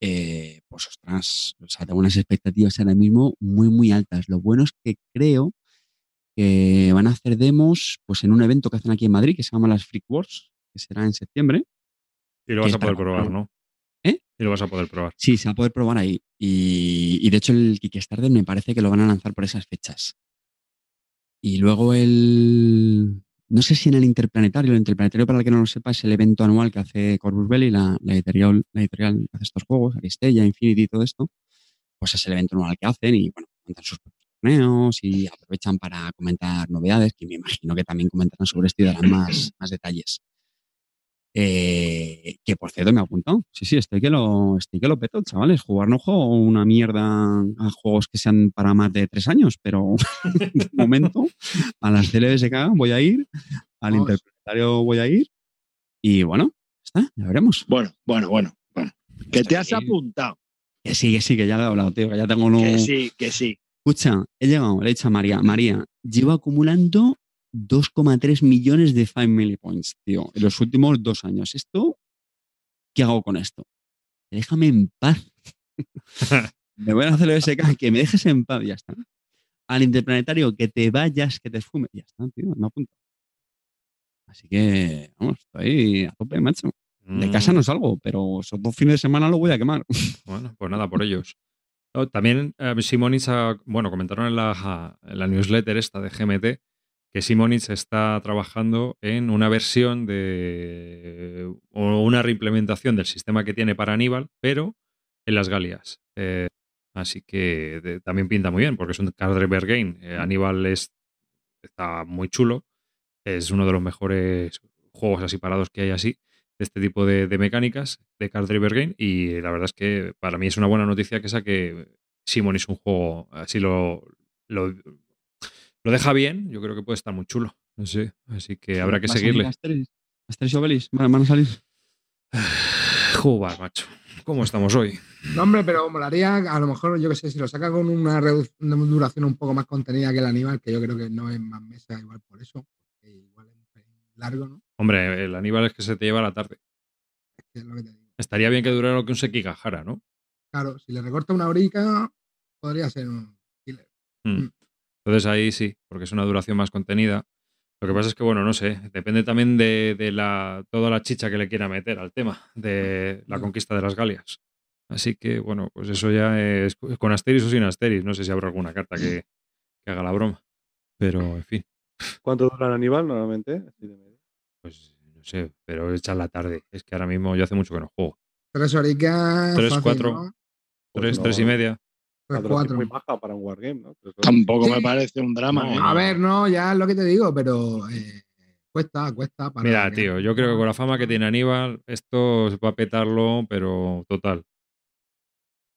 eh, pues ostras, o sea, tengo unas expectativas ahora mismo muy, muy altas. Lo bueno es que creo que van a hacer demos pues en un evento que hacen aquí en Madrid que se llama las Freak Wars, que será en septiembre. Y lo vas a poder probar. ¿no? ¿Eh? Y lo vas a poder probar. Sí, se va a poder probar ahí. Y, y de hecho el Kickstarter me parece que lo van a lanzar por esas fechas. Y luego el... No sé si en el Interplanetario, el Interplanetario para el que no lo sepa es el evento anual que hace Corvus Belli, la, la editorial, la editorial que hace estos juegos, Aristella, Infinity y todo esto. Pues es el evento anual que hacen y bueno, montan sus propios torneos y aprovechan para comentar novedades, que me imagino que también comentarán sobre esto y darán más, más detalles. Eh, que por cierto me ha apuntado. Sí, sí, estoy que lo, estoy que lo peto, chavales. Jugar no juego una mierda a juegos que sean para más de tres años, pero de momento a las CLBSK voy a ir, al Vamos. interplanetario voy a ir y bueno, ya está, ya veremos. Bueno, bueno, bueno. bueno. Que te has apuntado. Que sí, que sí, que ya lo he hablado, tío, que ya tengo uno. Que sí, que sí. Escucha, he llegado, le he dicho a María, María, llevo acumulando 2,3 millones de Milli Points, tío, en los últimos dos años. ¿Esto? ¿Qué hago con esto? Déjame en paz. me voy a hacer el SK, que me dejes en paz, ya está. Al interplanetario, que te vayas, que te fume, ya está, tío, me apunto. Así que, vamos, estoy a tope, macho. De casa Mm, no salgo, pero esos dos fines de semana lo voy a quemar. Bueno, pues nada, por ellos. Oh, También eh, ha- bueno, comentaron en la, en la newsletter esta de GMT que Simonich está trabajando en una versión de o una reimplementación del sistema que tiene para Aníbal, pero en las Galias. Eh, así que también pinta muy bien, porque es un card driver game. Eh, Aníbal es, está muy chulo. Es uno de los mejores juegos así parados que hay así, de este tipo de, mecánicas de card driver game. Y la verdad es que para mí es una buena noticia que saque Simon es un juego así lo, lo deja bien, yo creo que puede estar muy chulo. No sé, así que habrá que ¿Va a seguirle. Asterix? Obelix, ¿Van a salir? Jugar, macho. ¿Cómo estamos hoy? No, hombre, pero molaría, a lo mejor, yo qué sé, si lo saca con una, duración un poco más contenida que el Aníbal, que yo creo que no es más mesa igual por eso, igual es largo, ¿no? Hombre, el Aníbal es que se te lleva la tarde. Es que es lo que te digo. Estaría bien que durara lo que un Sekigahara, ¿no? Claro, si le recorta una horica, podría ser un killer. Mm. Entonces ahí sí, porque es una duración más contenida. Lo que pasa es que, bueno, no sé, depende también de, de la, toda la chicha que le quiera meter al tema de la conquista de las Galias. Así que, bueno, pues eso ya es con Asteris o sin Asteris. No sé si habrá alguna carta que, que haga la broma. Pero, en fin, ¿Cuánto dura el Aníbal normalmente? Pues no sé, pero echa la tarde. Es que ahora mismo yo hace mucho que no juego. Tres horicas. Tres, fácil, cuatro. ¿no? Pues Tres, no, tres y media. Muy baja para un wargame, ¿no? Tampoco me Sí. parece un drama. No, ¿eh? A ver, no, ya es lo que te digo, pero eh, cuesta, cuesta. Para Mira, tío, yo creo que con la fama que tiene Aníbal, esto va a petarlo, pero total.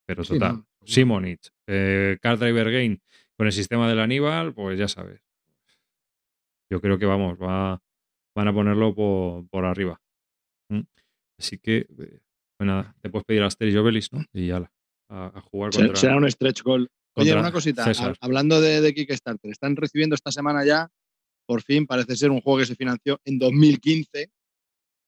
Pero Sí, total. no, seguro. Simonich, eh, Card Driver Game con el sistema del Aníbal, pues ya sabes. Yo creo que vamos, va, van a ponerlo por, por arriba. ¿Mm? Así que, eh, pues nada, te puedes pedir a Asterix y Obelix, ¿no? Y ya a, a jugar Será- contra. Será un stretch goal. Oye, una cosita, César. hablando de, de Kickstarter, están recibiendo esta semana ya, por fin, parece ser un juego que se financió en 2015,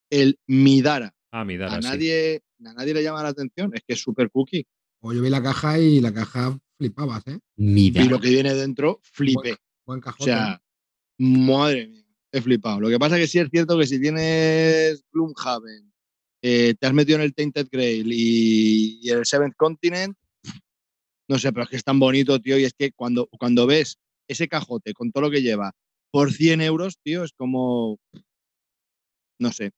el Midara. Ah, mi a, sí. nadie, a nadie le llama la atención, es que es super cookie. O yo vi la caja y la caja flipabas, ¿eh? Mira. Y lo que viene dentro, flipé. Buen O cajón. sea, madre mía, he flipado. Lo que pasa es que sí es cierto que si tienes Gloomhaven, eh, te has metido en el Tainted Grail y, y el Seventh Continent, no sé, pero es que es tan bonito, tío, y es que cuando, cuando ves ese cajote con todo lo que lleva por 100 euros, tío, es como, no sé,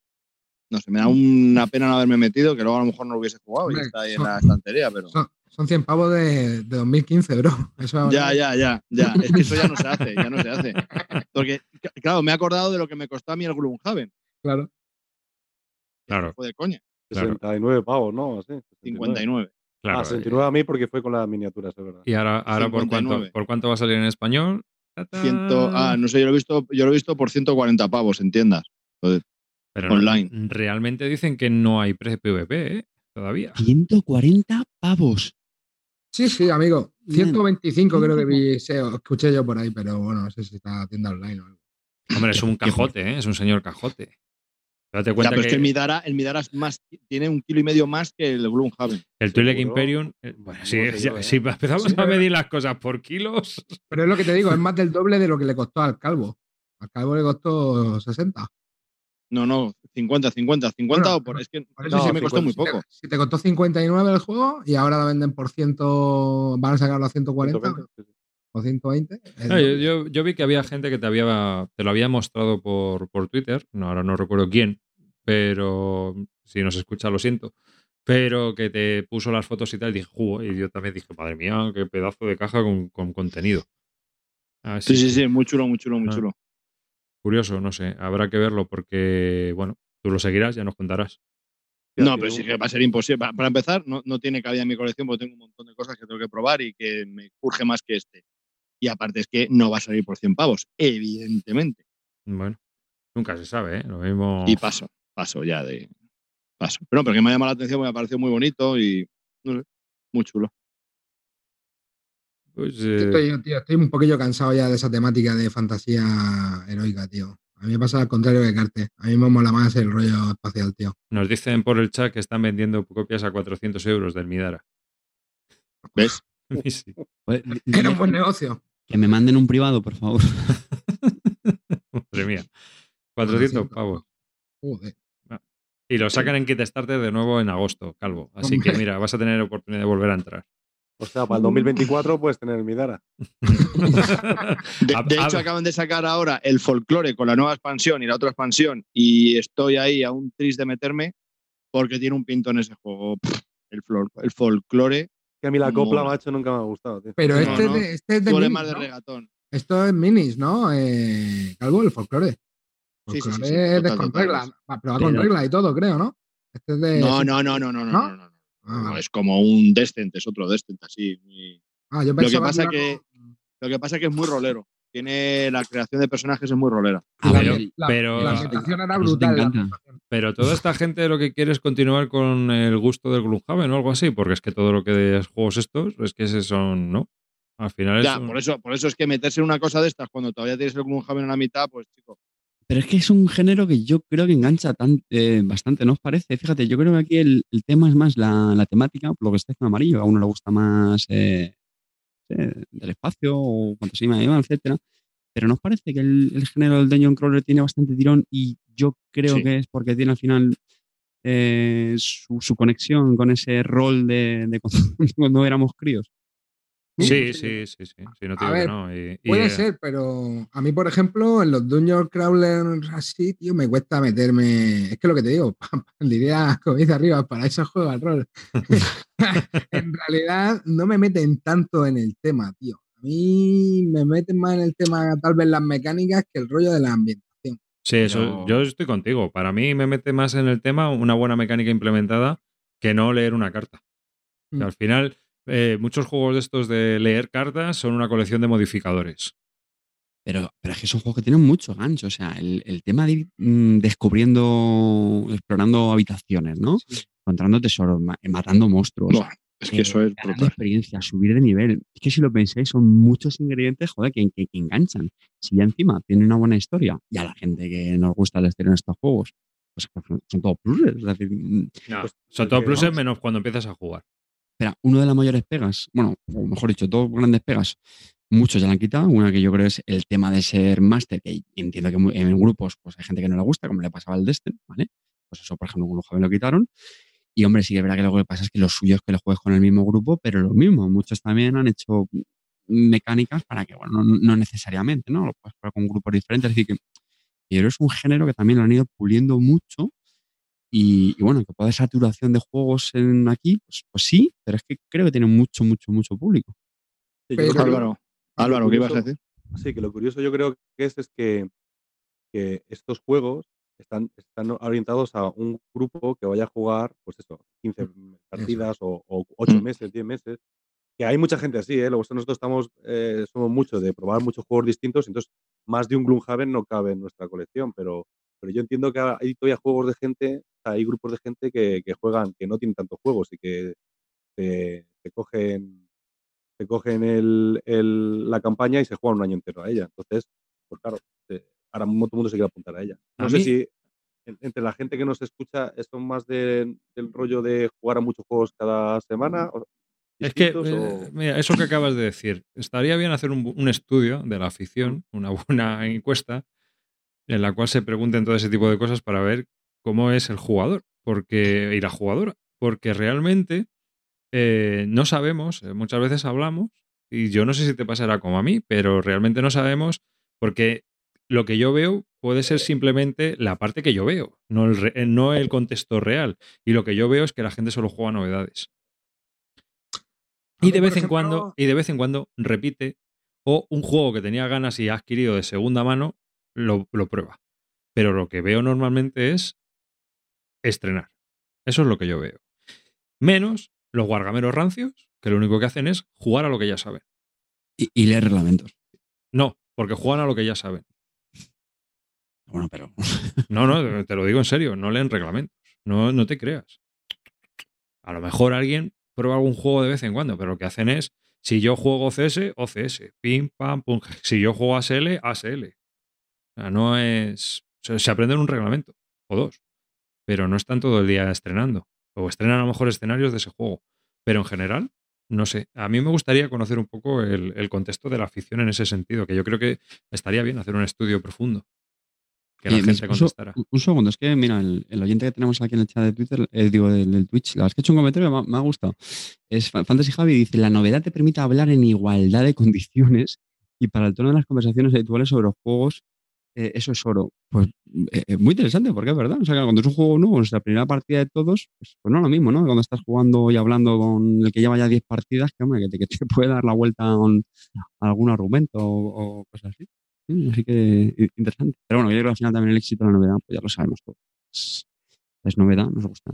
no sé, me da una pena no haberme metido, que luego a lo mejor no lo hubiese jugado y está ahí en la estantería, pero... son, son 100 pavos de, de 2015, bro. Eso Ya, ya, ya, ya. Es que eso ya no se hace, ya no se hace. Porque, claro, me he acordado de lo que me costó a mí el Gloomhaven. Claro. Claro, Fue de coña. Claro. 69 pavos, ¿no? Así, 59. claro. Ah, 69 a mí porque fue con las miniaturas, es verdad. Y ahora, ahora ¿por, cuánto, 59. ¿por cuánto va a salir en español? Ciento, ah, no sé, yo lo he visto, yo lo he visto por 140 pavos en tiendas. Pero no- online. realmente dicen que no hay pre-PVP, ¿eh? Todavía. 140 pavos. Sí, sí, amigo. Bien. 125 creo que vi, se- escuché yo por ahí, pero bueno, no sé si está tienda online o algo. Hombre, es un cajote, ¿eh? Es un señor cajote. Date Ya, cuenta pero es que que el Midara, el Midara es más, tiene un kilo y medio más que el Gloomhaven. el Twi'lek seguro. Imperium... eh, Bueno, sí, No sé ya- yo, ¿eh? si empezamos Sí, a pero- medir las cosas por kilos... Pero es lo que te digo, es más del doble de lo que le costó al calvo. Al calvo le costó 60. No, no, 50, 50, 50 Bueno, o por. Es que por eso eso sí no, me costó 50, muy Si te- poco. Si te costó 59 el juego y ahora lo venden por 100, van a sacarlo a 140 120, sí, sí. O 120. es No, yo, doble. yo- yo vi que había gente que te, había, te lo había mostrado por, por Twitter, no, ahora no recuerdo quién, pero si nos escucha lo siento, pero que te puso las fotos y tal, y dije, jugo, y yo también dije, madre mía, qué pedazo de caja con, con contenido. Así Sí, sí, que, sí, muy chulo, muy chulo, muy Ah. chulo. Curioso, no sé, habrá que verlo porque, bueno, tú lo seguirás, ya nos contarás. Ya No, pero sí que va a ser imposible. Pa- Para empezar, no, no tiene cabida en mi colección porque tengo un montón de cosas que tengo que probar y que me urge más que este. Y aparte es que no va a salir por 100 pavos, evidentemente. Bueno, nunca se sabe, ¿eh? Lo mismo... Y paso, paso ya de. Paso. Pero, no, pero que me ha llamado la atención, me ha parecido muy bonito y. No sé, muy chulo. pues, eh, Estoy, tío, estoy un poquillo cansado ya de esa temática de fantasía heroica, tío. A mí me pasa al contrario que Carte. A mí me mola más el rollo espacial, tío. nos dicen por el chat que están vendiendo copias a 400 euros del Midara. ¿Ves? Sí. Era un buen negocio. Que me manden un privado, por favor. Madre mía. 400 pavos. Joder. Y lo sacan en Kickstarter de nuevo en agosto, Calvo. Así que mira, vas a tener oportunidad de volver a entrar. O sea, para el 2024 puedes tener el Midara. De, hecho, acaban de sacar ahora el folclore con la nueva expansión y la otra expansión. Y estoy ahí a un tris de meterme porque tiene un pinto en ese juego. Pff, El, flor- el folclore Que a mí la copla, macho, nunca me ha gustado, tío. Pero No, este, no. Es de, este es de duele minis, más de ¿no? regatón. Esto es minis, ¿no? Eh, Calvo, el folclore. Sí, sí, sí, es de- con. Va, Pero va con Pero- reglas y todo, creo, ¿no? Este es de. No, no, no, no, no, no, ¿No? no, no, no. Ah, No, es como un Descent, es otro Descent, así. Ah, yo que pensaba pasa iba que- con- Lo que pasa es que es muy rolero. Tiene la creación de personajes es muy rolera. A Pero- ver, La, pero- la era a brutal. Pero toda esta gente lo que quiere es continuar con el gusto del Gloomhaven o algo así, porque es que todo lo que es juegos estos es que ese son, ¿no? Al final es Ya, un- por eso, por eso es que meterse en una cosa de estas cuando todavía tienes el Gloomhaven en la mitad, pues chico. Pero es que es un género que yo creo que engancha tan, eh, bastante, ¿no os parece? Fíjate, yo creo que aquí el, el tema es más la, la temática, por lo que está en amarillo. A uno le gusta más eh, del espacio o fantasía medieval, etcétera. Pero ¿no os parece que el, el género del Dungeon Crawler tiene bastante tirón? Y yo creo Sí. que es porque tiene al final eh, su, su conexión con ese rol de, de cuando, cuando éramos críos. Sí, sí, sí, sí, sí, no te A digo que ver, no. y- y, Puede ser, pero a mí, por ejemplo, en los Dungeon Crawlers así, tío, me cuesta meterme. Es que lo que te digo, diría, como dice arriba, para eso juego al rol. en realidad, no me meten tanto en el tema, tío. A mí me meten más en el tema, tal vez las mecánicas, que el rollo de la ambientación. Sí, eso, Pero- yo estoy contigo. Para mí me mete más en el tema una buena mecánica implementada que no leer una carta. Mm. al final, eh, muchos juegos de estos de leer cartas son una colección de modificadores. Pero, pero es que son juegos que tienen mucho gancho. O sea, el, el tema de ir mm, descubriendo, explorando habitaciones, ¿no? Encontrando tesoros, ma- matando monstruos. Buah, es que eso es brutal. experiencia, subir de nivel. Es que si lo pensáis, son muchos ingredientes, joder, que, que- que enganchan. Si ya encima tiene una buena historia, y a la gente que nos gusta la historia en estos juegos, pues son, todos pluses. Es decir, mm, Pues, Son todo porque, pluses vamos, menos cuando empiezas a jugar. Espera, una de las mayores pegas, bueno, o mejor dicho, dos grandes pegas, muchos ya la han quitado. Una que yo creo es el tema de ser máster, que entiendo que en grupos pues hay gente que no le gusta, como le pasaba al Destiny, ¿vale? Pues eso, por ejemplo, con los jóvenes lo quitaron. Y hombre, sí que es verdad que lo que pasa es que lo suyo es que lo juegues con el mismo grupo, pero lo mismo. Muchos también han hecho mecánicas para que, bueno, no, no necesariamente, ¿no? Lo puedes jugar con grupos diferentes. Es decir, que yo creo que es un género que también lo han ido puliendo mucho. Y, y bueno, que puede saturación de juegos en aquí, pues, pues sí, pero es que creo que tiene mucho, mucho, mucho público. sí, yo Pero- creo que- Álvaro, Álvaro, ¿qué ibas a decir? Sí, que lo curioso yo creo que es, es que, que estos juegos están, están orientados a un grupo que vaya a jugar, pues eso, 15 partidas o, o 8 Mm. meses, 10 meses. Que hay mucha gente así, ¿eh? Luego nosotros estamos, eh, somos mucho de probar muchos juegos distintos, entonces más de un Gloomhaven no cabe en nuestra colección, pero, pero yo entiendo que hay todavía juegos de gente, hay grupos de gente que, que juegan, que no tienen tantos juegos y que te, te cogen te cogen el, el- la campaña y se juegan un año entero a ella. Entonces, pues claro, ahora mismo todo el mundo se quiere apuntar a ella. A No sé mí- si en- entre la gente que nos escucha son más de- del rollo de jugar a muchos juegos cada semana. o- Es que, eh, o- mira, eso que acabas de decir, estaría bien hacer un, un estudio de la afición, una buena encuesta, en la cual se pregunten todo ese tipo de cosas para ver cómo es el jugador porque, y la jugadora. Porque realmente eh, no sabemos, eh, muchas veces hablamos, y yo no sé si te pasará como a mí, pero realmente no sabemos porque lo que yo veo puede ser simplemente la parte que yo veo, no el, re- no el contexto real. Y lo que yo veo es que la gente solo juega novedades. Y de vez en cuando, y de vez en cuando repite, o un juego que tenía ganas y ha adquirido de segunda mano, lo, lo prueba. Pero lo que veo normalmente es estrenar. Eso es lo que yo veo. Menos los guargameros rancios, que lo único que hacen es jugar a lo que ya saben. Y, y leer reglamentos. No, porque juegan a lo que ya saben. Bueno, pero No, no, te lo digo en serio, no leen reglamentos. No, no te creas. A lo mejor alguien prueba algún juego de vez en cuando, pero lo que hacen es, si yo juego CS, OCS, pim, pam, pum. Si yo juego ASL, ASL. O sea, no es... o sea, se aprenden un reglamento, o dos, pero no están todo el día estrenando. O estrenan a lo mejor escenarios de ese juego. Pero en general, no sé. A mí me gustaría conocer un poco el, el contexto de la afición en ese sentido, que yo creo que estaría bien hacer un estudio profundo. Que la Eh, gente contestara. Un, un segundo, es que mira, el, el oyente que tenemos aquí en el chat de Twitter, eh, digo, del, del Twitch, la verdad es que ha hecho un comentario me, ha- me ha gustado. Es Fa- Fantasy Javi dice: La novedad te permite hablar en igualdad de condiciones y para el tono de las conversaciones habituales sobre los juegos, eh, eso es oro. Pues eh, eh, muy interesante, porque es verdad. O sea, cuando es un juego nuevo, es la primera partida de todos, pues, pues no es lo mismo, ¿no? Cuando estás jugando y hablando con el que lleva ya 10 partidas, que, hombre, que, te, que te puede dar la vuelta a, un- a algún argumento o, o cosas así. Sí, Así que interesante. Pero bueno, yo creo que al final también el éxito de la novedad, pues ya lo sabemos todos. Es, es novedad, nos gusta.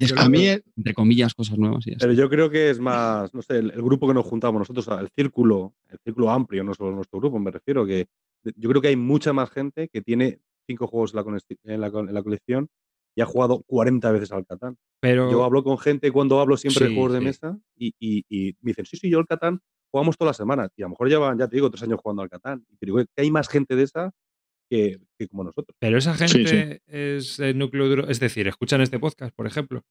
Yo A mí, Entre comillas, cosas nuevas y. Pero yo creo que es más, no sé, el, el grupo que nos juntamos nosotros, el círculo el círculo amplio, no solo nuestro grupo, me refiero, que yo creo que hay mucha más gente que tiene cinco juegos en la, conesti- en la co- en la colección y ha jugado 40 veces al Catán. Pero Yo hablo con gente cuando hablo siempre Sí, de juegos de mesa y, y- y me dicen, sí, sí, yo el Catán jugamos todas las semanas. Y a lo mejor llevan, ya te digo, tres años jugando al Catán. Y digo que hay más gente de esa que, que como nosotros. Pero esa Sí, gente es el núcleo duro, es decir, escuchan este podcast, por ejemplo.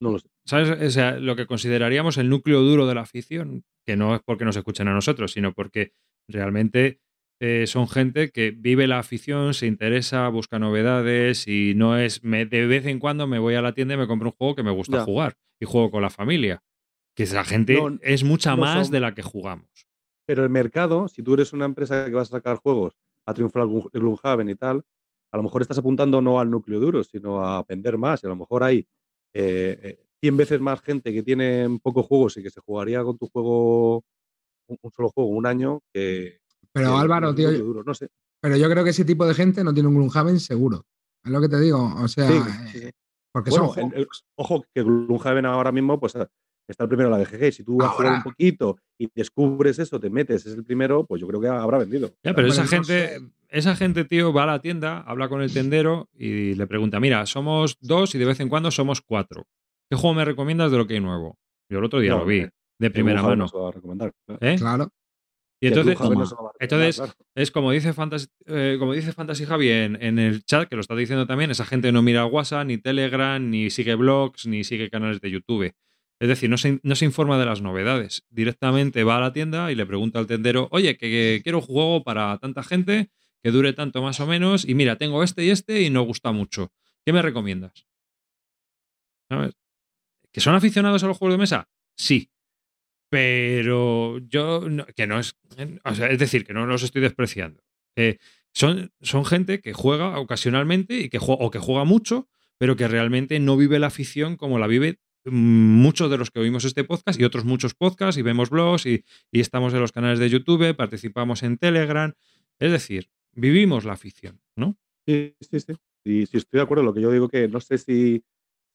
No lo sé. ¿Sabes? O sea, lo que consideraríamos el núcleo duro de la afición, que no es porque nos escuchen a nosotros, sino porque realmente eh, son gente que vive la afición, se interesa, busca novedades y no es me- de vez en cuando me voy a la tienda y me compro un juego que me gusta Ya. jugar y juego con la familia. Que esa gente No, es mucha no más son- de la que jugamos. Pero el mercado, si tú eres una empresa que vas a sacar juegos a triunfar el Gloom- el Gloomhaven y tal, a lo mejor estás apuntando no al núcleo duro, sino a vender más. Y a lo mejor hay eh, eh, 100 veces más gente que tiene pocos juegos y que se jugaría con tu juego, un, un solo juego, un año, que. Pero Álvaro, tío, núcleo duro. No sé. pero yo creo que ese tipo de gente no tiene un Gloomhaven seguro. Es lo que te digo. O sea, Sí, eh, sí, sí. porque Bueno, son el- el- ojo, que Gloomhaven ahora mismo pues, ah, está el primero en la BGG. Si tú jugado Ahora. un poquito y descubres eso, te metes, es el primero, pues yo creo que habrá vendido. Ya, pero esa no gente, sé. esa gente, tío, va a la tienda, habla con el tendero y le pregunta, mira, somos dos y de vez en cuando somos cuatro. ¿Qué juego me recomiendas de lo que hay nuevo? Yo el otro día No, lo vi, eh, de primera mano. a recomendar. ¿eh? claro. Y entonces, no entonces claro. es como dice Fantasy, eh, como dice Fantasy Javi en, en el chat, que lo está diciendo también, esa gente no mira WhatsApp, ni Telegram, ni sigue blogs, ni sigue canales de YouTube. Es decir, no se, no se informa de las novedades. Directamente va a la tienda y le pregunta al tendero, oye, que, que quiero un juego para tanta gente, que dure tanto más o menos, y mira, tengo este y este y nos gusta mucho. ¿Qué me recomiendas? ¿Sabes? ¿Que son aficionados a los juegos de mesa? Sí. Pero yo, no- que no es, es decir, que no los estoy despreciando. Eh, son, son gente que juega ocasionalmente y que juega, o que juega mucho, pero que realmente no vive la afición como la vive mm, muchos de los que oímos este podcast y otros muchos podcasts y vemos blogs y, y estamos en los canales de YouTube, participamos en Telegram. Es decir, vivimos la afición, ¿no? Sí, sí, sí. Y sí, estoy de acuerdo. Lo que yo digo que no sé si,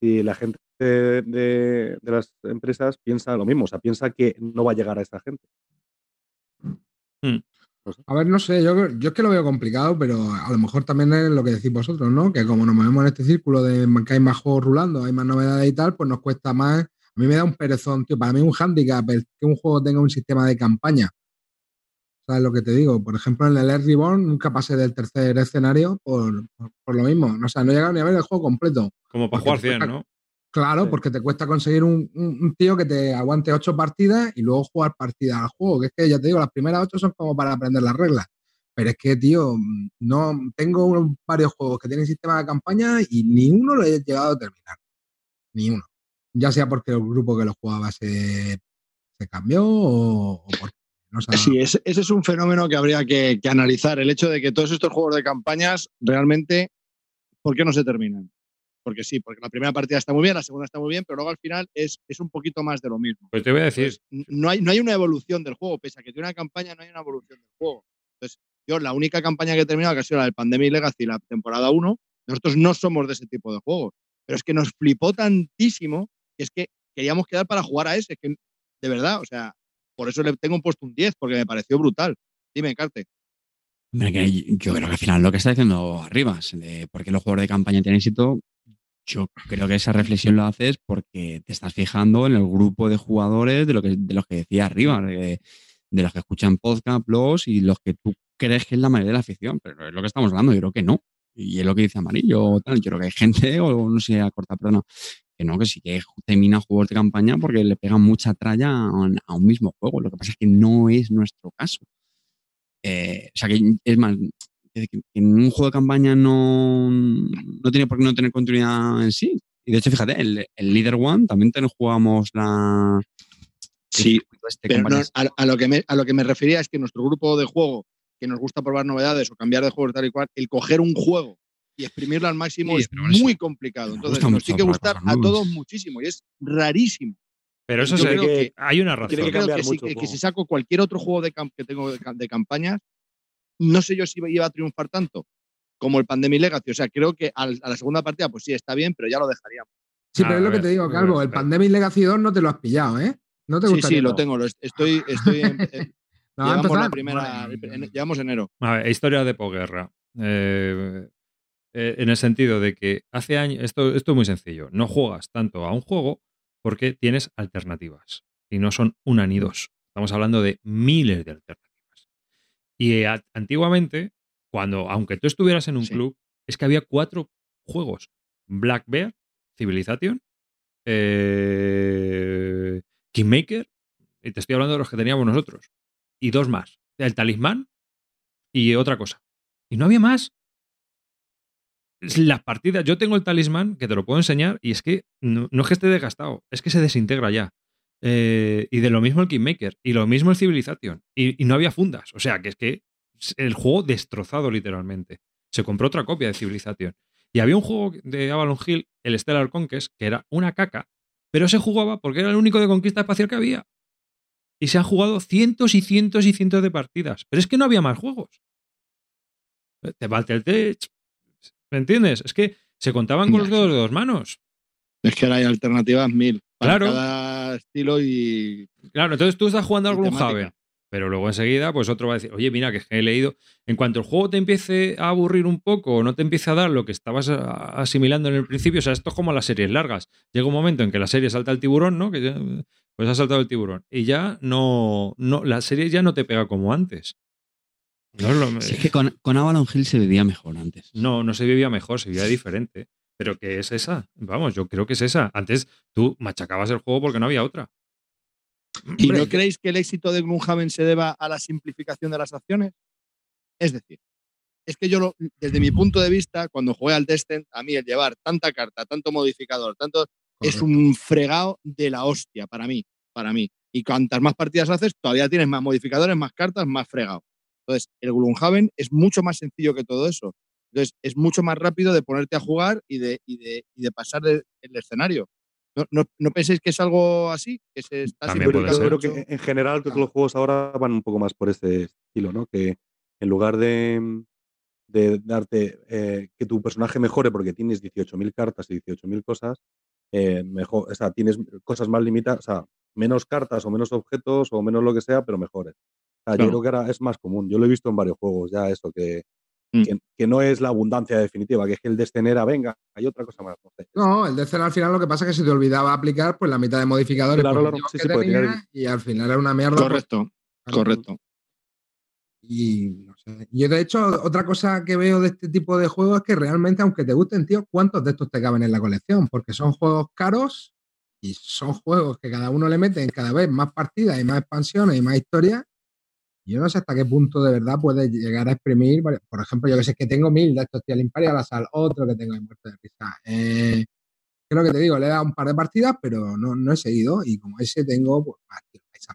si la gente de, de- de las empresas piensa lo mismo. O sea, piensa que no va a llegar a esa gente. A ver, no sé, yo, yo es que lo veo complicado, pero a lo mejor también es lo que decís vosotros, ¿no? Que como nos movemos en este círculo de que hay más juegos rulando, hay más novedades y tal, pues nos cuesta más. A mí me da un perezón, tío. Para mí un hándicap es que un juego tenga un sistema de campaña. ¿Sabes lo que te digo? Por ejemplo, en el Earth Reborn nunca pasé del tercer escenario por, por, por lo mismo. No, o sea, no he llegado ni a ver el juego completo. Como para jugar 100, te- ¿no? Claro, Sí. porque te cuesta conseguir un, un- un tío que te aguante ocho partidas y luego jugar partidas al juego. Que es que ya te digo, las primeras ocho son como para aprender las reglas. Pero es que, tío, no tengo unos- varios juegos que tienen sistema de campaña y ni uno lo he llegado a terminar. Ni uno. Ya sea porque el grupo que lo jugaba se, se cambió o, o porque Sí, ese, ese es un fenómeno que habría que, que analizar. El hecho de que todos estos juegos de campañas realmente, ¿por qué no se terminan? Porque sí, porque la primera partida está muy bien, la segunda está muy bien, pero luego al final es, es un poquito más de lo mismo. Pues te voy a decir, Entonces, no, hay, no hay una evolución del juego, pese a que tiene una campaña, no hay una evolución del juego. Entonces, yo la única campaña que he terminado, que ha sido la del Pandemic Legacy, la temporada 1, nosotros no somos de ese tipo de juegos. Pero es que nos flipó tantísimo que es que queríamos quedar para jugar a ese, que de verdad, o sea, por eso le tengo puesto un 10, porque me pareció brutal. Dime, Carte. Yo creo que al final lo que está diciendo Arribas, de por qué los juegos de campaña tienen éxito, yo creo que esa reflexión lo haces porque te estás fijando en el grupo de jugadores de, lo que, de los que decía arriba, de, los que escuchan podcast, blogs y los que tú crees que es la mayoría de la afición, pero es lo que estamos hablando, yo creo que no. Y es lo que dice Amarillo, yo creo que hay gente, o no sé, a corta, perdona, que no, que sí que termina juegos de campaña porque le pegan mucha tralla a un, mismo juego. Lo que pasa es que no es nuestro caso. Eh, o sea, que es más, que en un juego de campaña no, no tiene por qué no tener continuidad en sí. Y de hecho, fíjate, el, el Leader One también te jugamos la. Sí, este Pero no, a, a lo que me, a lo que me refería es que nuestro grupo de juego, que nos gusta probar novedades o cambiar de juego tal y cual, el coger un juego y exprimirlo al máximo Sí, es eso muy complicado. Entonces, gusta nos mucho tiene que gustar a todos muchísimo y es rarísimo. pero eso se- creo que- hay una razón. Yo que creo que, si, mucho que- que saco cualquier otro juego de que tengo de, de campañas, no sé yo si iba a triunfar tanto como el Pandemic Legacy. O sea, creo que al- a la segunda partida, pues sí, está bien, pero ya lo dejaríamos. Sí, A pero es lo que te digo, ver, Calvo. El. Pandemic Legacy 2 no te lo has pillado, ¿eh? No te Sí, gustaría. sí, lo tengo. lo est- estoy, estoy en- en- No, llevamos empezar- la primera, en- llevamos enero. A ver, historia de posguerra. Eh, eh, en el sentido de que hace años, esto, esto es muy sencillo, no juegas tanto a un juego porque tienes alternativas y no son una ni dos. Estamos hablando de miles de alternativas. Y eh, antiguamente, cuando, aunque tú estuvieras en un Sí. club, es que había cuatro juegos. Black Bear, Civilization, eh, Kingmaker, y te estoy hablando de los que teníamos nosotros, y dos más. El talismán y otra cosa. Y no había más. Las partidas, yo tengo el talismán que te lo puedo enseñar y es que no, es que esté desgastado, es que se desintegra ya. Eh, y de lo mismo el Kingmaker, y lo mismo el Civilization, y, no había fundas. O sea, que es que el juego destrozado literalmente. Se compró otra copia de Civilization. Y había un juego de Avalon Hill, el Stellar Conquest, que era una caca, pero se jugaba porque era el único de conquista espacial que había. Y se han jugado cientos y cientos y cientos de partidas. Pero es que no había más juegos. Te Tech. ¿Me entiendes? Es que se contaban con los dedos de dos manos. Es que ahora hay alternativas mil para Claro. cada estilo y Claro, entonces tú estás jugando al Y temática. Gloomhaven. Pero luego enseguida, pues otro va a decir, oye, mira, que es que he leído. En cuanto el juego te empiece a aburrir un poco o no te empiece a dar lo que estabas asimilando en el principio, o sea, esto es como las series largas. Llega un momento en que la serie salta el tiburón, ¿no? Que ya, pues ha saltado el tiburón. Y ya no, no, la serie ya no te pega como antes. No, es lo- Si es que con, con Avalon Hill se vivía mejor antes. no, no se vivía mejor, se vivía diferente. Pero que es esa. Vamos, yo creo que es esa. Antes tú machacabas el juego porque no había otra. ¿Y Hombre, no creéis que el éxito de Gloomhaven se deba a la simplificación de las acciones? Es decir, es que yo, lo- desde mi punto de vista, cuando jugué al Descent, a mí el llevar tanta carta, tanto modificador, tanto es un fregado de la hostia para mí, para mí. Y cuantas más partidas haces, todavía tienes más modificadores, más cartas, más fregado. Entonces, el Gloomhaven es mucho más sencillo que todo eso. Entonces, es mucho más rápido de ponerte a jugar y de, y de, y de pasar de- el escenario. ¿No, no, no penséis que es algo así? Que se está También puede Yo ser. creo que en general todos los juegos ahora van un poco más por ese estilo, ¿no? Que en lugar de, de darte eh, que tu personaje mejore porque tienes 18.000 cartas y 18.000 cosas, eh, mejor, o sea, tienes cosas más limitadas, o sea, menos cartas o menos objetos o menos lo que sea, pero mejores. O sea, Claro. Yo creo que ahora es más común. Yo lo he visto en varios juegos ya eso, que, Mm. que, que no es la abundancia definitiva, que es que el descenera, venga, hay otra cosa más. No sé. No, el Decen al final lo que pasa es que se te olvidaba aplicar pues la mitad de modificadores Claro, claro, positivos sí, que sí, porque tenía, tenía- y al final era una mierda. pues, Correcto, correcto. Y no sé. Yo, de hecho, otra cosa que veo de este tipo de juegos es que realmente, aunque te gusten, tío, ¿cuántos de estos te caben en la colección? Porque son juegos caros y son juegos que cada uno le meten cada vez más partidas y más expansiones y más historias. Yo no sé hasta qué punto de verdad puedes llegar a exprimir. Por ejemplo, yo que sé que tengo mil de estos, tío, el Imperial Assault, otro que tengo de muerte de risa. Eh, creo que te digo, le he dado un par de partidas, pero no, no he seguido. Y como ese tengo, pues, más,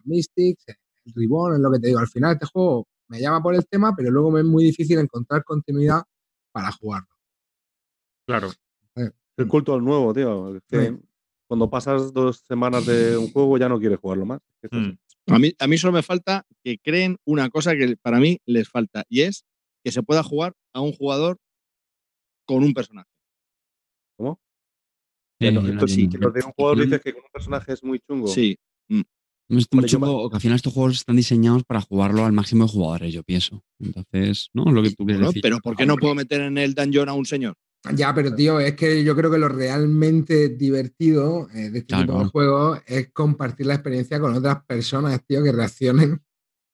Mystics, el Ribbon, es lo que te digo. Al final, este juego me llama por el tema, pero luego me es muy difícil encontrar continuidad para jugarlo. Claro. El culto al nuevo, tío. es que Sí. Cuando pasas dos semanas de un juego ya no quieres jugarlo más. Es así. Mm. A mí, a mí solo me falta que creen una cosa que para mí les falta y es que se pueda jugar a un jugador con un personaje. ¿Cómo? Sí, no, esto sí, que lo de un jugador dices que con un personaje es muy chungo. Sí, Es muy chungo, que al final estos juegos están diseñados para jugarlo al máximo de jugadores, yo pienso. Entonces, ¿no? Lo que tú quieres Bueno, decir. pero ¿por qué no puedo meter en el dungeon a un señor? Ya, pero tío, es que yo creo que lo realmente divertido eh, de este Claro. tipo de juegos es compartir la experiencia con otras personas, tío, que reaccionen.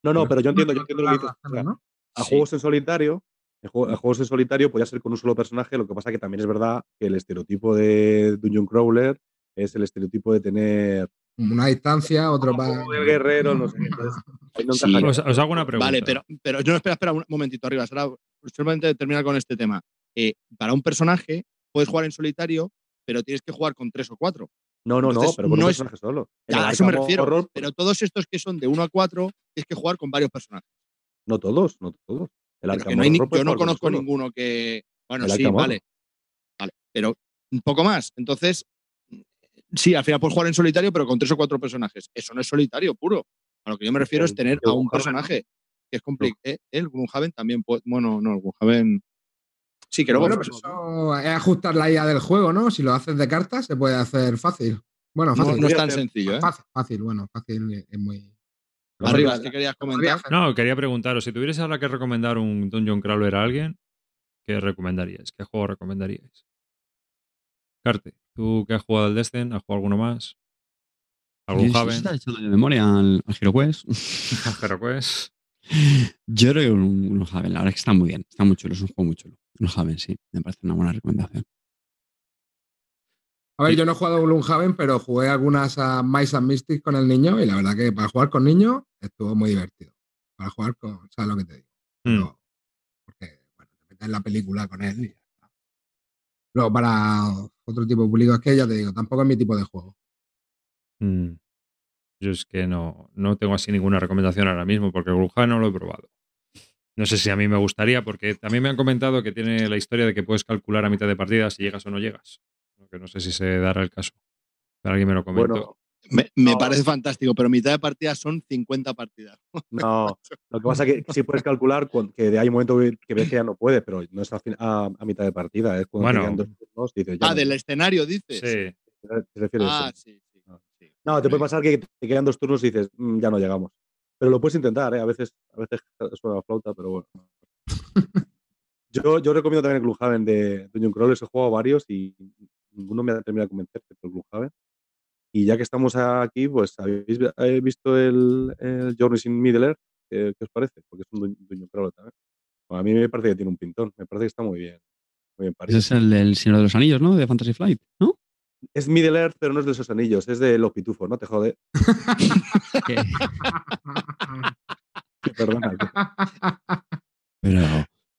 No, no, pero yo entiendo, yo entiendo lo que dices. O sea, ¿no? a Sí. juegos en solitario, a juegos en solitario podía ser con un solo personaje, lo que pasa que también es verdad que el estereotipo de Dungeon Crawler es el estereotipo de tener Una distancia, otro para. el guerrero, no sé. Entonces, no Sí. Os, os hago una pregunta. Vale, pero, pero no, espera, espera un momentito arriba. Ahora, solamente terminar con este tema. Eh, para un personaje puedes jugar en solitario, pero tienes que jugar con tres o cuatro. No, no, no, pero con no un es- personaje solo. Ya, el a eso me refiero. Horror, Pero todos estos que son de uno a cuatro, tienes que jugar con varios personajes. no todos, no todos. El Arkham no hay Horror yo no conozco solo. ninguno que. Bueno, El sí, Arkham vale. Vale. Pero un poco más. Entonces, sí, al final puedes jugar en solitario, pero con tres o cuatro personajes. Eso no es solitario puro. A lo que yo me refiero es tener a un personaje. Que es complicado. El Gloomhaven también puede. Bueno, no, el Gloomhaven. Sí, que luego. Bueno, pero eso es ajustar la IA del juego, ¿no? Si lo haces de cartas, se puede hacer fácil. Bueno, no, fácil. no es tan sencillo, ¿eh? Fácil, fácil, bueno, fácil es muy. Arriba, ¿qué querías comentar? No, quería preguntaros, si tuvierais ahora que recomendar un Dungeon Crawler a alguien, ¿qué recomendaríais? ¿Qué juego recomendaríais? Carte, ¿tú que has jugado al Destin? ¿Has jugado alguno más? ¿Algún Haven? está echando de memoria al, al Hero Quest. Pero pues. Yo creo que un, un Haven, la verdad es que está muy bien. Está muy chulo, es un juego muy chulo. Un Haven, sí, me parece una buena recomendación. A ver, yo no he jugado a Gloomhaven, pero jugué algunas a Mice and Mystics con el niño y la verdad que para jugar con niños estuvo muy divertido. Para jugar con, ¿sabes lo que te digo? mm, Pero- porque, bueno, te metes en la película con él y ya está. Luego, para otro tipo de público, es que ya te digo, tampoco es mi tipo de juego. mm. Yo es que no, no tengo así ninguna recomendación ahora mismo, porque Gloomhaven no lo he probado. No sé si a mí me gustaría, porque también me han comentado que tiene la historia de que puedes calcular a mitad de partida si llegas o no llegas. Que no sé si se dará el caso. Pero alguien me lo comentó. Bueno, Me, me No. parece fantástico, pero mitad de partida son 50 partidas. no. Lo que pasa es que sí puedes calcular cu- que hay un momento que ves que ya no puede, pero no es a, fin- a- a mitad de partida. Es cuando Bueno. dos turnos y dices, ya Ah, no. del escenario, dices. sí. ¿Te refieres a Ah, eso? sí, sí. Ah. sí. No, te puede pasar que te quedan dos turnos y dices, "Mm, ya no llegamos. Pero lo puedes intentar, ¿eh? A veces, a veces suena la flauta, pero bueno. Yo, yo recomiendo también el Gloomhaven de Dungeon Crawlers. He jugado varios y ninguno me ha terminado de convencer que el Gloomhaven. Y ya que estamos aquí, pues habéis eh, visto el, el Journeys in Middle Earth. ¿Qué, qué os parece? Porque es un Dun- Dungeon Crawler también. Bueno, a mí me parece que tiene un pintón. Me parece que está muy bien. Muy bien Ese es el del Señor de los Anillos, ¿no? De Fantasy Flight, ¿no? Es Middle Earth, pero no es de esos anillos. Es de los pitufos, ¿no? Te jode. Que- Perdona. pero,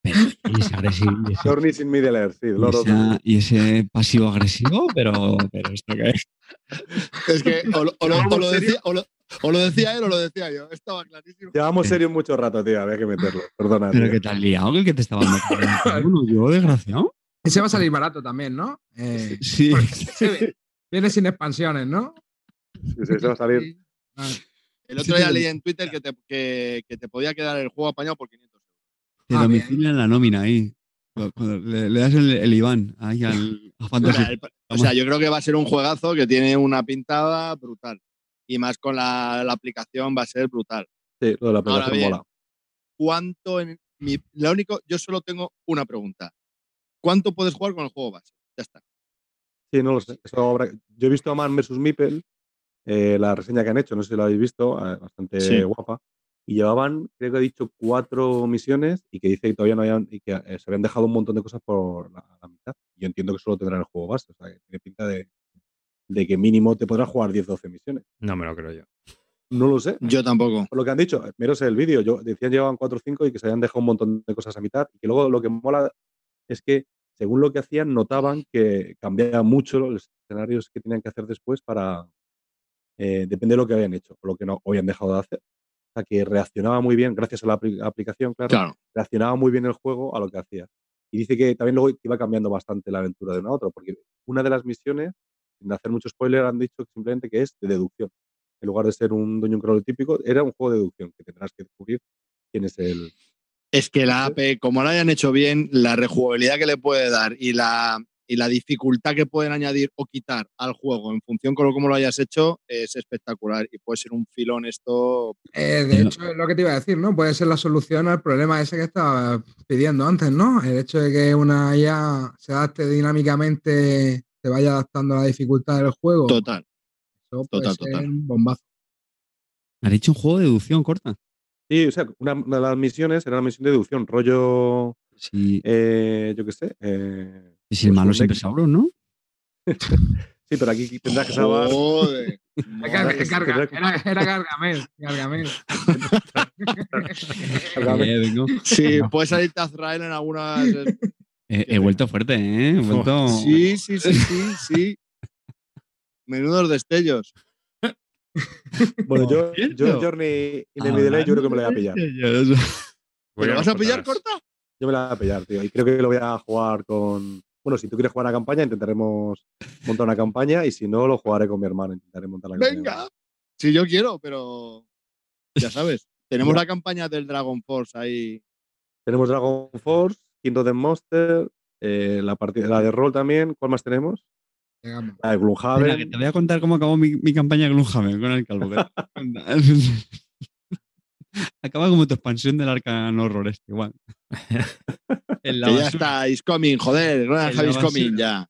pero y ese agresivo, y ese, Journeys in Middle Earth, sí. y Lord of the esa- y ese pasivo agresivo, pero, pero esto qué es. Es que o, lo- o lo, o lo ¿Vamos serio? decía, o, lo, o lo decía él o lo decía yo. Estaba clarísimo. Llevamos serio mucho rato, tío. Había que meterlo. Perdona. Pero tío. que te has liado, que el que te estaba dando. Uno, yo, desgraciado. Ese va a salir barato también, ¿no? Eh, Sí. viene sin expansiones, ¿no? Sí, sí, se va a salir. Ah, El Sí, otro día leí en Twitter que te, que, que te podía quedar el juego apañado por 500 euros. Te Ah, domicilian la nómina ahí. Cuando- le, le das el, el Iván ahí al, a O Fantasy. sea, el- o sea, yo creo que va a ser un juegazo que tiene una pintada brutal. Y más con la, la aplicación va a ser brutal. Sí, lo de la Ahora aplicación bien, mola. ¿Cuánto en mi, lo único, yo solo tengo una pregunta. ¿Cuánto puedes jugar con el juego base? Ya está. Sí, no lo sé. Habrá- Yo he visto a Man vs. Meeple, eh, la reseña que han hecho, no sé si la habéis visto, eh, bastante Sí. guapa. Y llevaban, creo que ha dicho, cuatro misiones y que dice que todavía no habían, y que eh, se habían dejado un montón de cosas por la, la mitad. Yo entiendo que solo tendrán el juego base, o sea, que tiene pinta de, de que mínimo te podrás jugar 10-12 misiones. No me lo creo yo. No lo sé. Yo tampoco. por lo que han dicho, menos el vídeo, yo decían llevaban 4 o 5 y que se habían dejado un montón de cosas a mitad y que luego lo que mola es que según lo que hacían notaban que cambiaba mucho los escenarios que tenían que hacer después para eh, depende de lo que habían hecho o lo que no habían dejado de hacer. O sea que reaccionaba muy bien, gracias a la apli- aplicación, claro, Claro. reaccionaba muy bien el juego a lo que hacías. Y dice que también luego iba cambiando bastante la aventura de una a otra, porque una de las misiones, sin hacer mucho spoiler, han dicho simplemente que es de deducción. En lugar de ser un Dungeon típico, era un juego de deducción, que tendrás que descubrir quién es el... Es que la AP, como lo hayan hecho bien, la rejugabilidad que le puede dar y la, y la dificultad que pueden añadir o quitar al juego en función con lo como lo hayas hecho es espectacular y puede ser un filón esto. Eh, de hecho, es lo que te iba a decir, ¿no? Puede ser la solución al problema ese que estaba pidiendo antes, ¿no? El hecho de que una IA se adapte dinámicamente, se vaya adaptando a la dificultad del juego. Total. Eso puede total, ser total. un bombazo. Has dicho un juego de deducción corta. Sí, o sea, una, una de las misiones era una misión de deducción, rollo, Sí, eh, yo qué sé. eh, y si el pues malo siempre es Sauron, ¿no? Sí, pero aquí tendrás que salvar... Joder. Era, era- era Gargamel. Gargamel. Eh. Sí, puede salirte Azrael en algunas. Eh, he vuelto fuerte, ¿eh? He vuelto... Sí, sí, sí, sí, sí. Menudos destellos. Bueno, yo, yo Journey in the Middle yo creo que me lo voy a pillar. Voy ¿Te lo vas a pillar, corta? Yo me la voy a pillar, tío. Y creo que lo voy a jugar con. Bueno, si tú quieres jugar a campaña, intentaremos montar una campaña. Y si no, lo jugaré con mi hermano. Intentaré montar la campaña. Venga. Sí, yo quiero, pero. Ya sabes. Tenemos la campaña del Dragon Force ahí. Tenemos Dragon Force, Kingdom of Monster, eh, la, partida, la de rol también. ¿Cuál más tenemos? La de que te voy a contar cómo acabó mi, mi campaña de Gloomhaven con el calvo. Acaba como tu expansión del Arcan Horror este, igual. En la Que ya está, is coming, joder, Javi is coming, ya.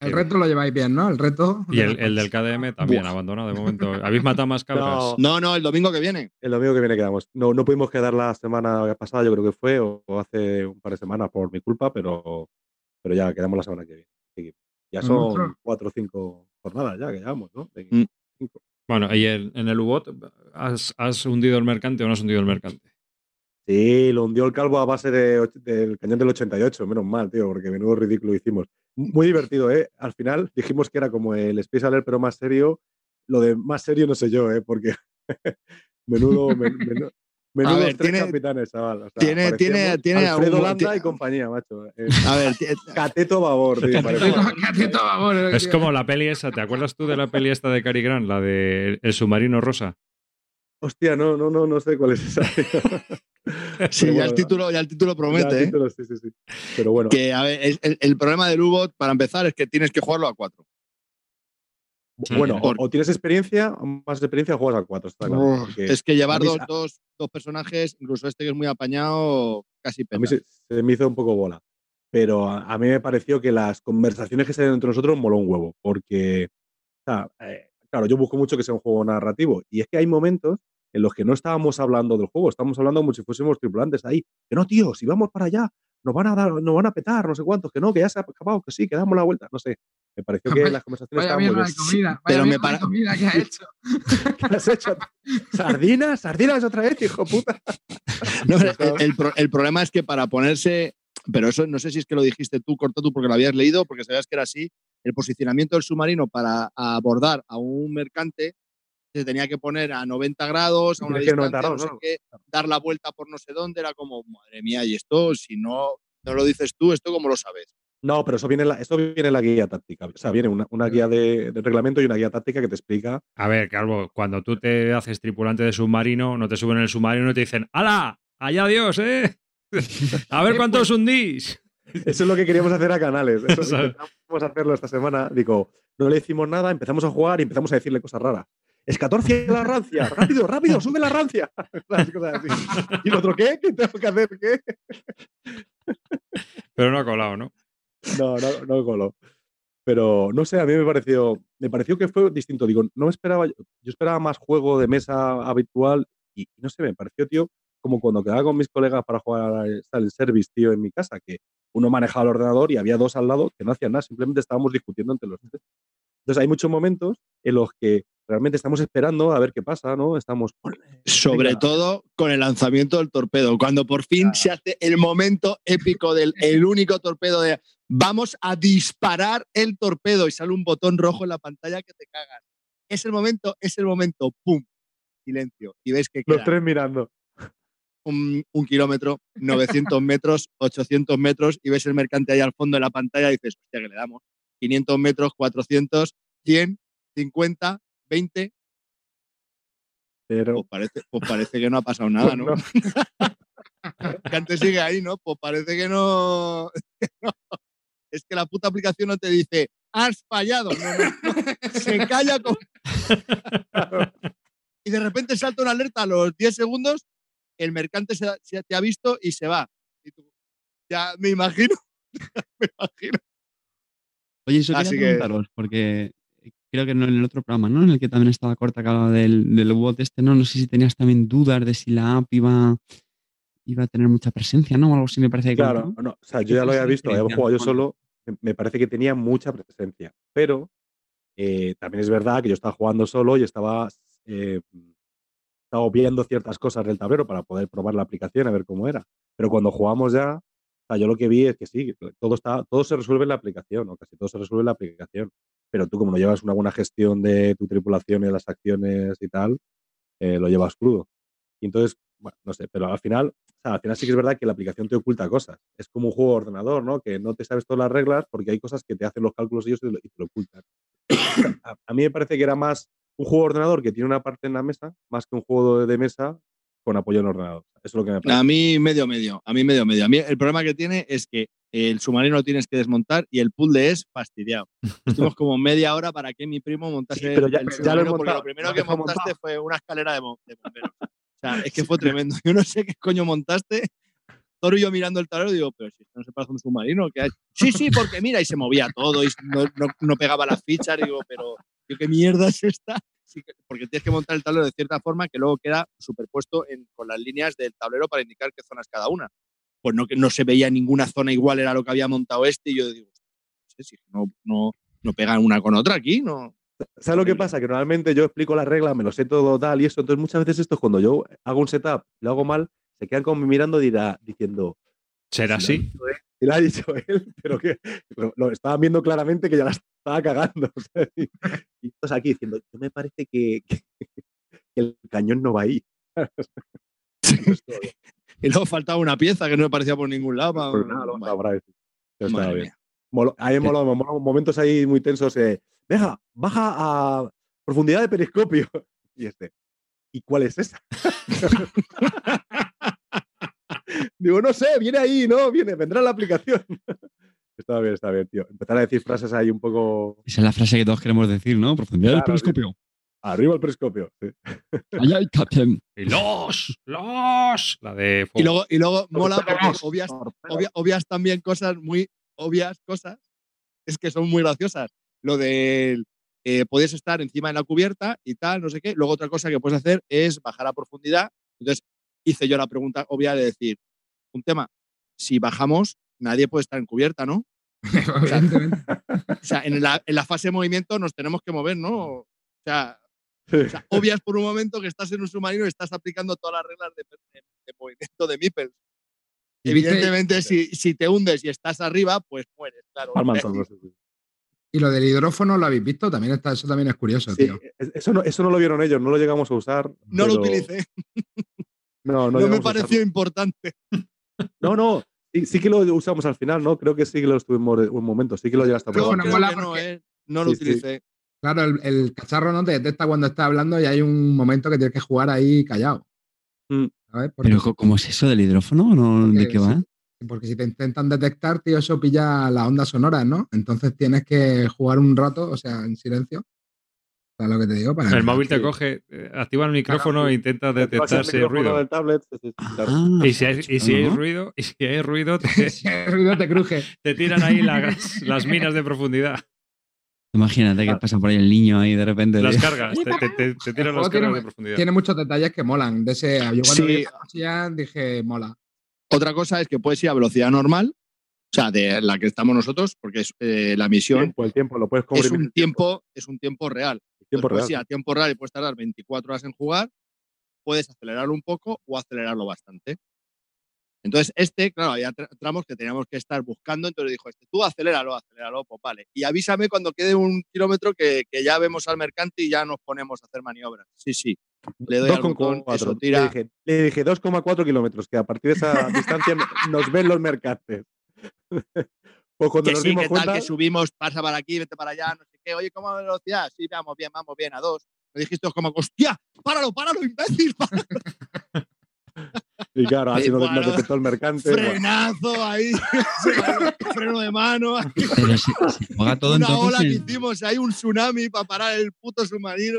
El reto lo lleváis bien, ¿no? El reto. Y el, el del KDM también Buah. abandonado de momento. ¿Habéis matado más cabras? No. No, no, el domingo que viene. El domingo que viene quedamos. No, no pudimos quedar la semana pasada, yo creo que fue, o, o hace un par de semanas por mi culpa, pero, pero ya quedamos la semana que viene. Ya Pues son cuatro o cinco jornadas ya que llevamos, ¿no? De Mm. cinco. Bueno, y el- en el U-Bot, ¿has, has hundido el mercante o no has hundido el mercante? Sí, lo hundió el calvo a base de del cañón del 88, menos mal, tío, porque menudo ridículo hicimos. Muy divertido, ¿eh? Al final dijimos que era como el Space Alert, pero más serio. Lo de más serio no sé yo, ¿eh? Porque menudo, men- menu- menudos ver, tres tiene- capitanes, chaval. O sea, tiene- tiene- tiene Alfredo Landa y compañía, macho. Eh, A ver, ti- Cateto Babor, tío. parecía. Catito, vamos, Es como la peli esa, ¿te acuerdas tú de la peli esta de Cary Grant, la de El submarino rosa? Hostia, no, no, no, no sé cuál es esa. sí, ya el título, ya el título ya, promete, ¿eh? sí, sí, sí. Pero bueno, Que, a ver, el, el problema del U-Bot, para empezar, es que tienes que jugarlo a cuatro. Bueno, o, o tienes experiencia, o más experiencia, juegas a cuatro, está claro. Uf, es que llevar a mí dos, dos, dos personajes, incluso este que es muy apañado, casi A pena. mí se, se me hizo un poco bola. Pero a, a mí me pareció que las conversaciones que se dan entre nosotros moló un huevo. Porque, o sea, eh, claro, yo busco mucho que sea un juego narrativo. Y es que hay momentos en los que no estábamos hablando del juego, estamos hablando como si fuésemos tripulantes ahí. Que no, tío, si vamos para allá, nos van a dar, nos van a petar, no sé cuántos, que no, que ya se ha acabado, que sí, que damos la vuelta. No sé. Me pareció que Vaya- las conversaciones Vaya estaban muy bien. de comida. Vaya pero me para- comida que ha hecho. ¿Qué has hecho? ¿Sardinas? ¿Sardinas otra vez, hijo puta? No, el, el pro- el problema es que para ponerse, pero eso no sé si es que lo dijiste tú, corto tú, porque lo habías leído, porque sabías que era así, el posicionamiento del submarino para abordar a un mercante se tenía que poner a 90 grados, a una que distancia, 90 no sé grados, qué, dar la vuelta por no sé dónde, era como, madre mía, y esto, si no, no lo dices tú, ¿esto cómo lo sabes? No, pero eso viene en la, eso viene en la guía táctica. O sea, viene una, una guía de, de reglamento y una guía táctica que te explica. A ver, Calvo, cuando tú te haces tripulante de submarino, no te suben en el submarino y te dicen ¡Hala! ¡Allá Dios, eh! A ver cuántos hundís. Eso es lo que queríamos hacer a Canales. Eso ¿Sabes? intentamos hacerlo esta semana. Digo, no le hicimos nada, empezamos a jugar y empezamos a decirle cosas raras. Es 14 la rancia, rápido, rápido, sube la rancia. Las cosas así. ¿Y el otro qué? ¿Qué tengo que hacer? ¿Qué? Pero no ha colado, ¿no? No, no, no coló. Pero no sé, a mí me pareció, me pareció que fue distinto. Digo, no esperaba, yo esperaba más juego de mesa habitual y no sé, me pareció, tío, como cuando quedaba con mis colegas para jugar al service, tío, en mi casa, que uno manejaba el ordenador y había dos al lado que no hacían nada, simplemente estábamos discutiendo entre los tres. Entonces hay muchos momentos en los que realmente estamos esperando a ver qué pasa, ¿no? Estamos. Sobre venga, todo con el lanzamiento del torpedo, cuando por fin se hace el momento épico del el único torpedo de vamos a disparar el torpedo y sale un botón rojo en la pantalla que te cagas. Es el momento, es el momento, ¡pum! Silencio. Y ves que Los tres mirando. un, un kilómetro, 900 metros, 800 metros y ves el mercante ahí al fondo de la pantalla y dices, hostia, que le damos 500 metros, 400, 100, 50, 20. Pero Pues parece, pues parece que no ha pasado nada, Pues ¿no? no. que antes sigue ahí, ¿no? Pues parece que no. Es que la puta aplicación no te dice, has fallado. No, no, no. Se calla con... y de repente salta una alerta a los 10 segundos, el mercante se, se te ha visto y se va. Y tú, ya me imagino, me imagino. Oye, eso Así quería que- preguntaros, porque creo que no en el otro programa, ¿no? En el que también estaba corta que hablaba del, del bot este, ¿no? No sé si tenías también dudas de si la app iba, iba a tener mucha presencia, ¿no? O algo así me parece que Claro, no, o sea, ¿Qué yo ya lo había visto, había jugado yo solo, me- me parece que tenía mucha presencia, pero eh, también es verdad que yo estaba jugando solo y estaba, eh, estaba viendo ciertas cosas del tablero para poder probar la aplicación, a ver cómo era. Pero cuando jugamos ya, o yo lo que vi es que sí, todo, está, todo se resuelve en la aplicación, o casi todo se resuelve en la aplicación. Pero tú, como no llevas una buena gestión de tu tripulación y de las acciones y tal, eh, lo llevas crudo. Y entonces, no sé, pero al final, sea, al final sí que es verdad que la aplicación te oculta cosas. Es como un juego de ordenador, ¿no? Que no te sabes todas las reglas porque hay cosas que te hacen los cálculos ellos y, lo- y te lo ocultan. a, a mí me parece que era más un juego de ordenador que tiene una parte en la mesa, más que un juego de, de mesa con apoyo en ordenador. Eso es lo que me parece. A mí medio medio, a mí medio medio. A mí el problema que tiene es que el submarino lo tienes que desmontar y el puzzle es fastidiado. Estuvimos como media hora para que mi primo montase Sí, pero ya- el ya lo he submarino, porque montado, lo primero que montaste montado. fue una escalera de bomberos. Sea, es que fue tremendo. Yo no sé qué coño montaste. Toro y yo mirando el tablero digo, pero si esto no se parece un submarino, ¿qué hay? Sí, sí, porque mira, y se movía todo y no, no- no pegaba las fichas. Digo, pero tío, ¿qué mierda es esta? Porque tienes que montar el tablero de cierta forma que luego queda superpuesto en- con las líneas del tablero para indicar qué zonas cada una. Pues no, que no se veía ninguna zona igual, era lo que había montado este. Y yo digo, no sé si no, no, no pegan una con otra aquí, ¿no? ¿Sabes lo que pasa? Que normalmente yo explico las reglas, me lo sé todo tal y eso. Entonces, muchas veces esto es cuando yo hago un setup y lo hago mal, se quedan como mirando y dirá, diciendo, ¿Será "Si lo ha así? él, si lo ha dicho él, pero que lo, lo estaban viendo claramente que ya la estaba cagando. Y, y todos aquí diciendo, yo me parece que, que- que el cañón no va ahí. Pues. Y luego faltaba una pieza que no me parecía por ningún lado. pa- Pues nada, lo ahí me moló momentos ahí muy tensos. eh, Venga, baja a profundidad de periscopio. Y este, ¿y cuál es esa? Digo, no sé, viene ahí, ¿no? Viene, vendrá la aplicación. Está bien, está bien, tío. Empezar a decir frases ahí un poco Esa es la frase que todos queremos decir, ¿no? Profundidad del Claro, periscopio. arriba el periscopio. sí. Ay, ay, captain. Y ¡Los! ¡Los! La de Y luego, y luego mola porque obvias, torpedos. obvia- obvias también cosas muy obvias, cosas, es que son muy graciosas. Lo del eh, podías estar encima de la cubierta y tal, no sé qué. Luego otra cosa que puedes hacer es bajar a profundidad. Entonces hice yo la pregunta obvia de decir, un tema, si bajamos, nadie puede estar en cubierta, ¿no? Evidentemente. O sea, en la, en la fase de movimiento nos tenemos que mover, ¿no? O sea, o sea, obvias por un momento que estás en un submarino y estás aplicando todas las reglas de, de- de movimiento de viste- Evidentemente, si, si te hundes y estás arriba, pues mueres, claro. Palman todos, sí, sí. Y lo del hidrófono lo habéis visto, también está, eso también es curioso, Sí, tío. es- eso, no, eso no lo vieron ellos, no lo llegamos a usar. No lo utilicé, No, no, no, me pareció importante. No, no, sí, sí que lo usamos al final, ¿no? Creo que sí que lo estuvimos en un momento, sí que lo llegaste a probar. que no, porque- eh, no lo Sí, sí. utilicé. Claro, el, el cacharro no te detecta cuando está hablando y hay un momento que tienes que jugar ahí callado. Mm. ¿Sabes? Porque, Pero, ¿cómo es eso del hidrófono? ¿No? ¿De qué va? Porque si te intentan detectar, tío, eso pilla las ondas sonoras, ¿no? Entonces tienes que jugar un rato, o sea, en silencio. ¿Sabes lo que te digo? Para El móvil te sí. coge, eh, activa el micrófono Claro, e intenta detectar si hay ruido. tablet. Ah, Y si hay, y si hay ¿no? ruido, y si hay ruido, te, Si el ruido te cruje. te tiran ahí las, las minas de profundidad. Imagínate que Claro. pasa por ahí el niño ahí de repente. Las cargas, te, te- te- te tiran las tiene- cargas de profundidad. Tiene muchos detalles que molan. De ese, yo cuando Sí. dije, mola. Otra cosa es que puedes ir a velocidad normal, o sea, de la que estamos nosotros, porque es, eh, la misión Tiempo, el tiempo, lo puedes es comprimir. un tiempo, es un tiempo real. tiempo Entonces, puedes ir real. a tiempo real y puedes tardar 24 horas en jugar, puedes acelerarlo un poco o acelerarlo bastante. Entonces, este, claro, había tra- tramos que teníamos que estar buscando, entonces dijo, este, tú aceléralo, aceléralo, pues vale. Y avísame cuando quede un kilómetro que, que ya vemos al mercante y ya nos ponemos a hacer maniobras. Sí, sí. Le doy al botón, 2,4. eso Le tira. dije, le dije 2,4 kilómetros, que a partir de esa distancia nos ven los mercantes. pues cuando Que nos sí, dimos que tal, cuenta, que subimos, pasa para aquí, vete para allá, no sé qué. Oye, ¿cómo va la velocidad? Sí, vamos bien, vamos bien, a dos. Me dijiste como, hostia, páralo, páralo, imbécil. páralo". y claro, así nos, nos Bueno, detectó el mercante. bueno, Frenazo ahí, freno de mano, Pero se juega todo una entonces. ola que hicimos, hay un tsunami para parar el puto submarino.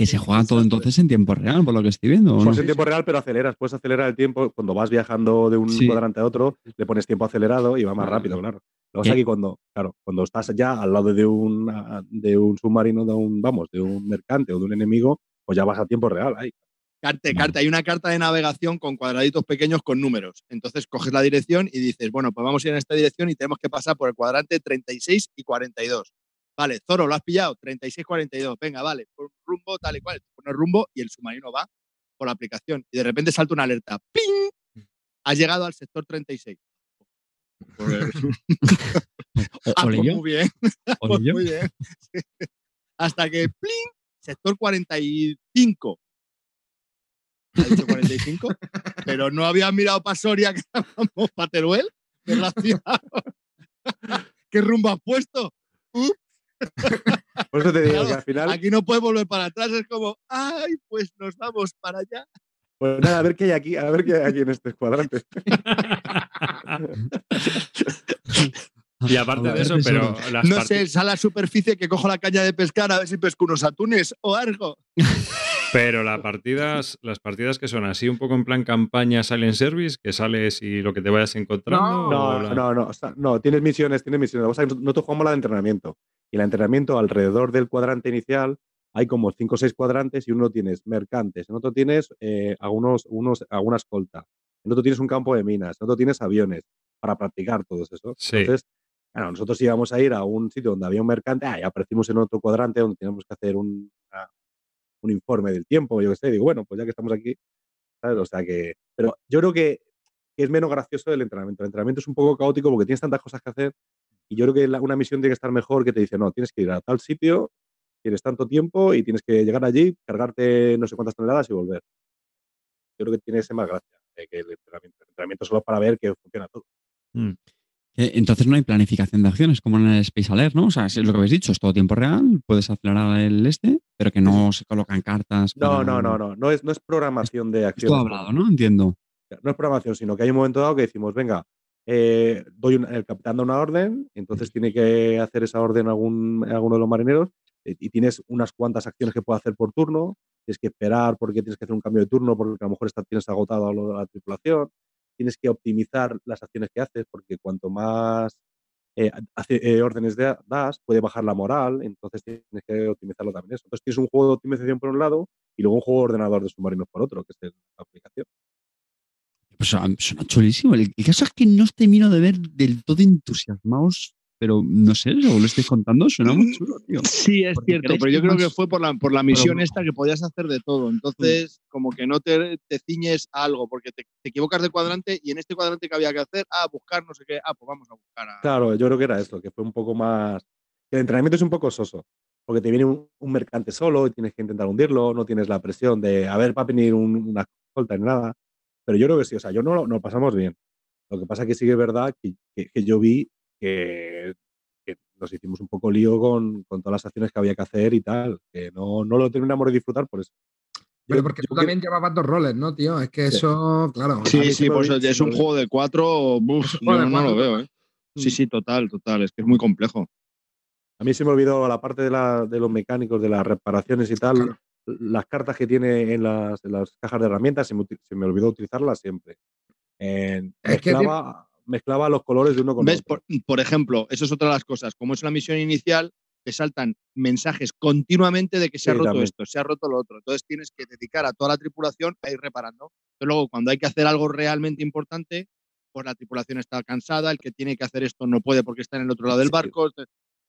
Que se juega todo entonces en tiempo real, por lo que estoy viendo. ¿o no? En tiempo real, pero aceleras. Puedes acelerar el tiempo. Cuando vas viajando de un Sí. cuadrante a otro, le pones tiempo acelerado y va más Claro. rápido, claro. Lo que pasa es que cuando, claro, cuando estás ya al lado de un, de un submarino, de un, vamos, de un mercante o de un enemigo, pues ya vas a tiempo real ahí. Carte, Vale. carta, hay una carta de navegación con cuadraditos pequeños con números. Entonces coges la dirección y dices, bueno, pues vamos a ir en esta dirección y tenemos que pasar por el cuadrante 36 y 42. Vale, Zoro, ¿lo has pillado? 36, 42. Venga, vale, por rumbo tal y cual. Te pones rumbo y el submarino va por la aplicación. Y de repente salta una alerta. ¡Ping! Has llegado al sector 36. Pues, ah, pues muy bien. Pues muy bien. Hasta que, ¡pling! Sector 45. ¿Ha dicho 45? Pero no había mirado para Soria que estábamos para Teruel. ¿Qué rumbo has puesto? Por eso te digo Claro, que al final, Aquí no puedes volver para atrás. Es como, ay, pues nos vamos para allá. Pues nada, a ver qué hay aquí, a ver qué hay aquí en este cuadrante. y aparte de eso, pero las No sé, sal a la superficie que cojo la caña de pescar a ver si pesco unos atunes o algo. Pero las partidas, las partidas que son así un poco en plan campaña Silent Service, que sales y lo que te vayas encontrando. o No, la- no, no, o sea, no, tienes misiones, tienes misiones. Es que nosotros jugamos la de entrenamiento. Y el entrenamiento alrededor del cuadrante inicial hay como cinco o seis cuadrantes y uno tienes mercantes, en otro tienes eh, algunos, unos, alguna escolta, en otro tienes un campo de minas, en otro tienes aviones para practicar todo eso. Sí. Entonces, nosotros íbamos a ir a un sitio donde había un mercante, ah, y aparecimos en otro cuadrante donde teníamos que hacer un, una- un informe del tiempo, yo qué sé. Digo, bueno, pues ya que estamos aquí, ¿sabes? O sea que. Pero yo creo que que es menos gracioso el entrenamiento. El entrenamiento es un poco caótico porque tienes tantas cosas que hacer y yo creo que la- una misión tiene que estar mejor que te dice, no, tienes que ir a tal sitio, tienes tanto tiempo y tienes que llegar allí, cargarte no sé cuántas toneladas y volver. Yo creo que tiene ese más gracia eh, que el entrenamiento. El entrenamiento solo para ver que funciona todo. Mm. Eh, Entonces no hay planificación de acciones como en el Space Alert, ¿no? O sea, es lo que habéis dicho, es todo tiempo real, puedes acelerar el este, pero que no se colocan cartas. No, para- no, no, no. No es, no es programación de Es acciones. todo hablado, ¿no? Entiendo. no es programación, sino que hay un momento dado que decimos, venga, eh, doy el capitán da una orden, entonces tiene que hacer esa orden algún, alguno de los marineros eh, y tienes unas cuantas acciones que puede hacer por turno, tienes que esperar porque tienes que hacer un cambio de turno porque a lo mejor está, tienes agotado a lo- a la tripulación, tienes que optimizar las acciones que haces porque cuanto más eh, hace- eh, órdenes de- das, puede bajar la moral, entonces tienes que optimizarlo también eso. Entonces tienes un juego de optimización por un lado y luego un juego de ordenador de submarinos por otro, que es la aplicación. Pues suena, suena chulísimo. El, el caso es que no os termino de ver del todo entusiasmados, pero no sé, según lo estáis contando, suena muy chulo, tío. Sí, es Porque cierto, pero yo creo más- que fue por la, por la misión Pero- esta que podías hacer de todo. Entonces, como que no te, te ciñes a algo, porque te, te equivocas de cuadrante y en este cuadrante que había que hacer, ah, buscar no sé qué, ah, pues vamos a buscar a. Claro, yo creo que era eso, que fue un poco más. El entrenamiento es un poco soso, porque te viene un, un mercante solo y tienes que intentar hundirlo, no tienes la presión de, a ver, va a venir un- una escolta ni nada. Pero yo creo que sí, o sea, yo no lo, lo pasamos bien. Lo que pasa que sí que es verdad que, que- que yo vi que, que nos hicimos un poco lío con, con todas las acciones que había que hacer y tal, que no, no lo terminamos de disfrutar por eso. Pero porque yo tú que- también llevabas dos roles, ¿no, tío? Es que Sí. eso, claro. Sí, sí sí, me pues es sí me un juego de cuatro, Es juego yo de no lo veo, ¿eh? Sí, Mm. sí, total, total, es que es muy complejo. A mí se me olvidó la parte de, la- de los mecánicos, de las reparaciones y tal. Claro. Las cartas que tiene en las, en las cajas de herramientas se me, se me olvidó utilizarlas siempre. Mezclaba, mezclaba los colores de uno con ¿Ves? otro. Por, por ejemplo, eso es otra de las cosas. Como es una misión inicial, te saltan mensajes continuamente de que se ha roto también. esto, se ha roto lo otro. Entonces tienes que dedicar a toda la tripulación a ir reparando. Pero luego, cuando hay que hacer algo realmente importante, pues la tripulación está cansada, el que tiene que hacer esto no puede porque está en el otro lado del barco,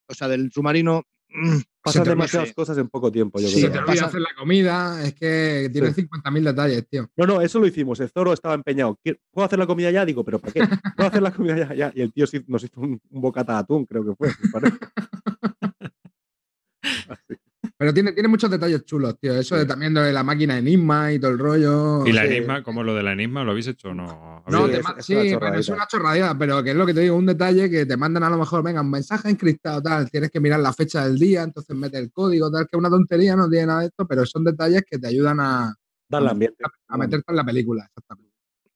o sea, del submarino. Mm, Pasan te demasiadas cosas en poco tiempo, yo Sí, Se creo. te te olvida pasa- hacer la comida, es que tiene Sí. 50.000 detalles, tío. No, no, eso lo hicimos. El Zoro estaba empeñado. "¿Qui- ¿Puedo hacer la comida ya? Digo, ¿pero para qué? ¿Puedo hacer la comida ya? ya? Y el tío sí- nos hizo un, un bocata de atún, creo que fue. Así. Pero tiene, tiene muchos detalles chulos, tío. Eso de también lo de la máquina Enigma y todo el rollo. ¿Y la Sí. enigma, como lo de la enigma, lo habéis hecho o no? No, Sí, te es- es sí, una es chorradita. una chorradita, pero que es lo que te digo, un detalle que te mandan a lo mejor, venga, un mensaje encriptado, tal, tienes que mirar la fecha del día, entonces metes el código, tal, que es una tontería, no tiene nada de esto, pero son detalles que te ayudan a, Darle ambiente. a meterte en la película, exactamente.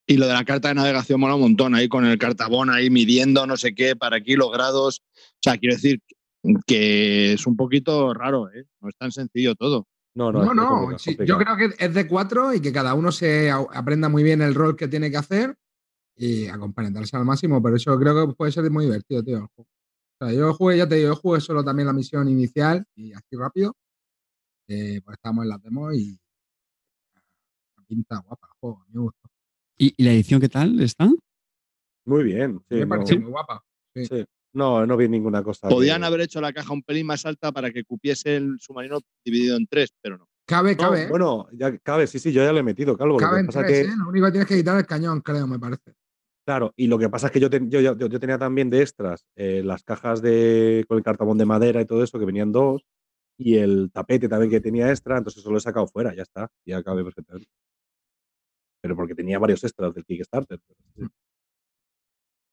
Y lo de la carta de navegación mola un montón, ahí con el cartabón ahí midiendo no sé qué para kilógrados. O sea, quiero decir que es un poquito raro, ¿eh? No es tan sencillo todo. No, no, sí, yo creo que es de cuatro y que cada uno se aprenda muy bien el rol que tiene que hacer y a compenetrarse al máximo, pero eso creo que puede ser muy divertido, tío. el juego. O sea, yo jugué, ya te digo, yo jugué solo también la misión inicial y así rápido. eh, pues estamos en la demo y la pinta guapa el juego, a mí me gustó. ¿Y, y la edición qué tal está? Muy bien. Sí, me no, pareció muy guapa. sí. sí. No, no vi ninguna cosa. Podían que- haber hecho la caja un pelín más alta para que cupiese el submarino dividido en tres, pero no. Cabe, No, cabe, ¿eh? Bueno, ya cabe, sí, sí, yo ya le he metido, Calvo. cabe lo en que pasa tres, que, ¿eh? Lo único que tienes que quitar es el cañón, creo, me parece. Claro, y lo que pasa es que yo, ten- yo, yo, yo tenía también de extras eh, las cajas de, con el cartabón de madera y todo eso, que venían dos, y el tapete también que tenía extra, entonces eso lo he sacado fuera, ya está, ya cabe perfectamente. Pero porque tenía varios extras del Kickstarter. pero sí,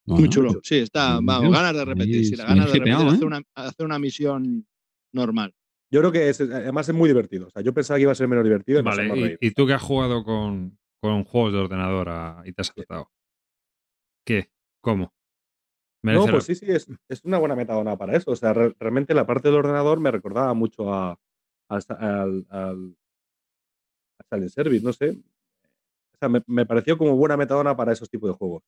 Muy chulo. Sí, está, vamos, ganas de repetir. Sí, ganas de repetir, ¿eh? hacer, una, hacer una misión normal. Yo creo que es, además es muy divertido. O sea, yo pensaba que iba a ser menos divertido y Vale. ¿y, y tú que has jugado con, con juegos de ordenador a- y te has saltado. ¿Qué? ¿Cómo? No, la- pues sí, sí, es, es una buena metadona para eso. O sea, re- realmente la parte del ordenador me recordaba mucho a, al, al, al, al Silent Service, no sé. O sea, me, me pareció como buena metadona para esos tipos de juegos.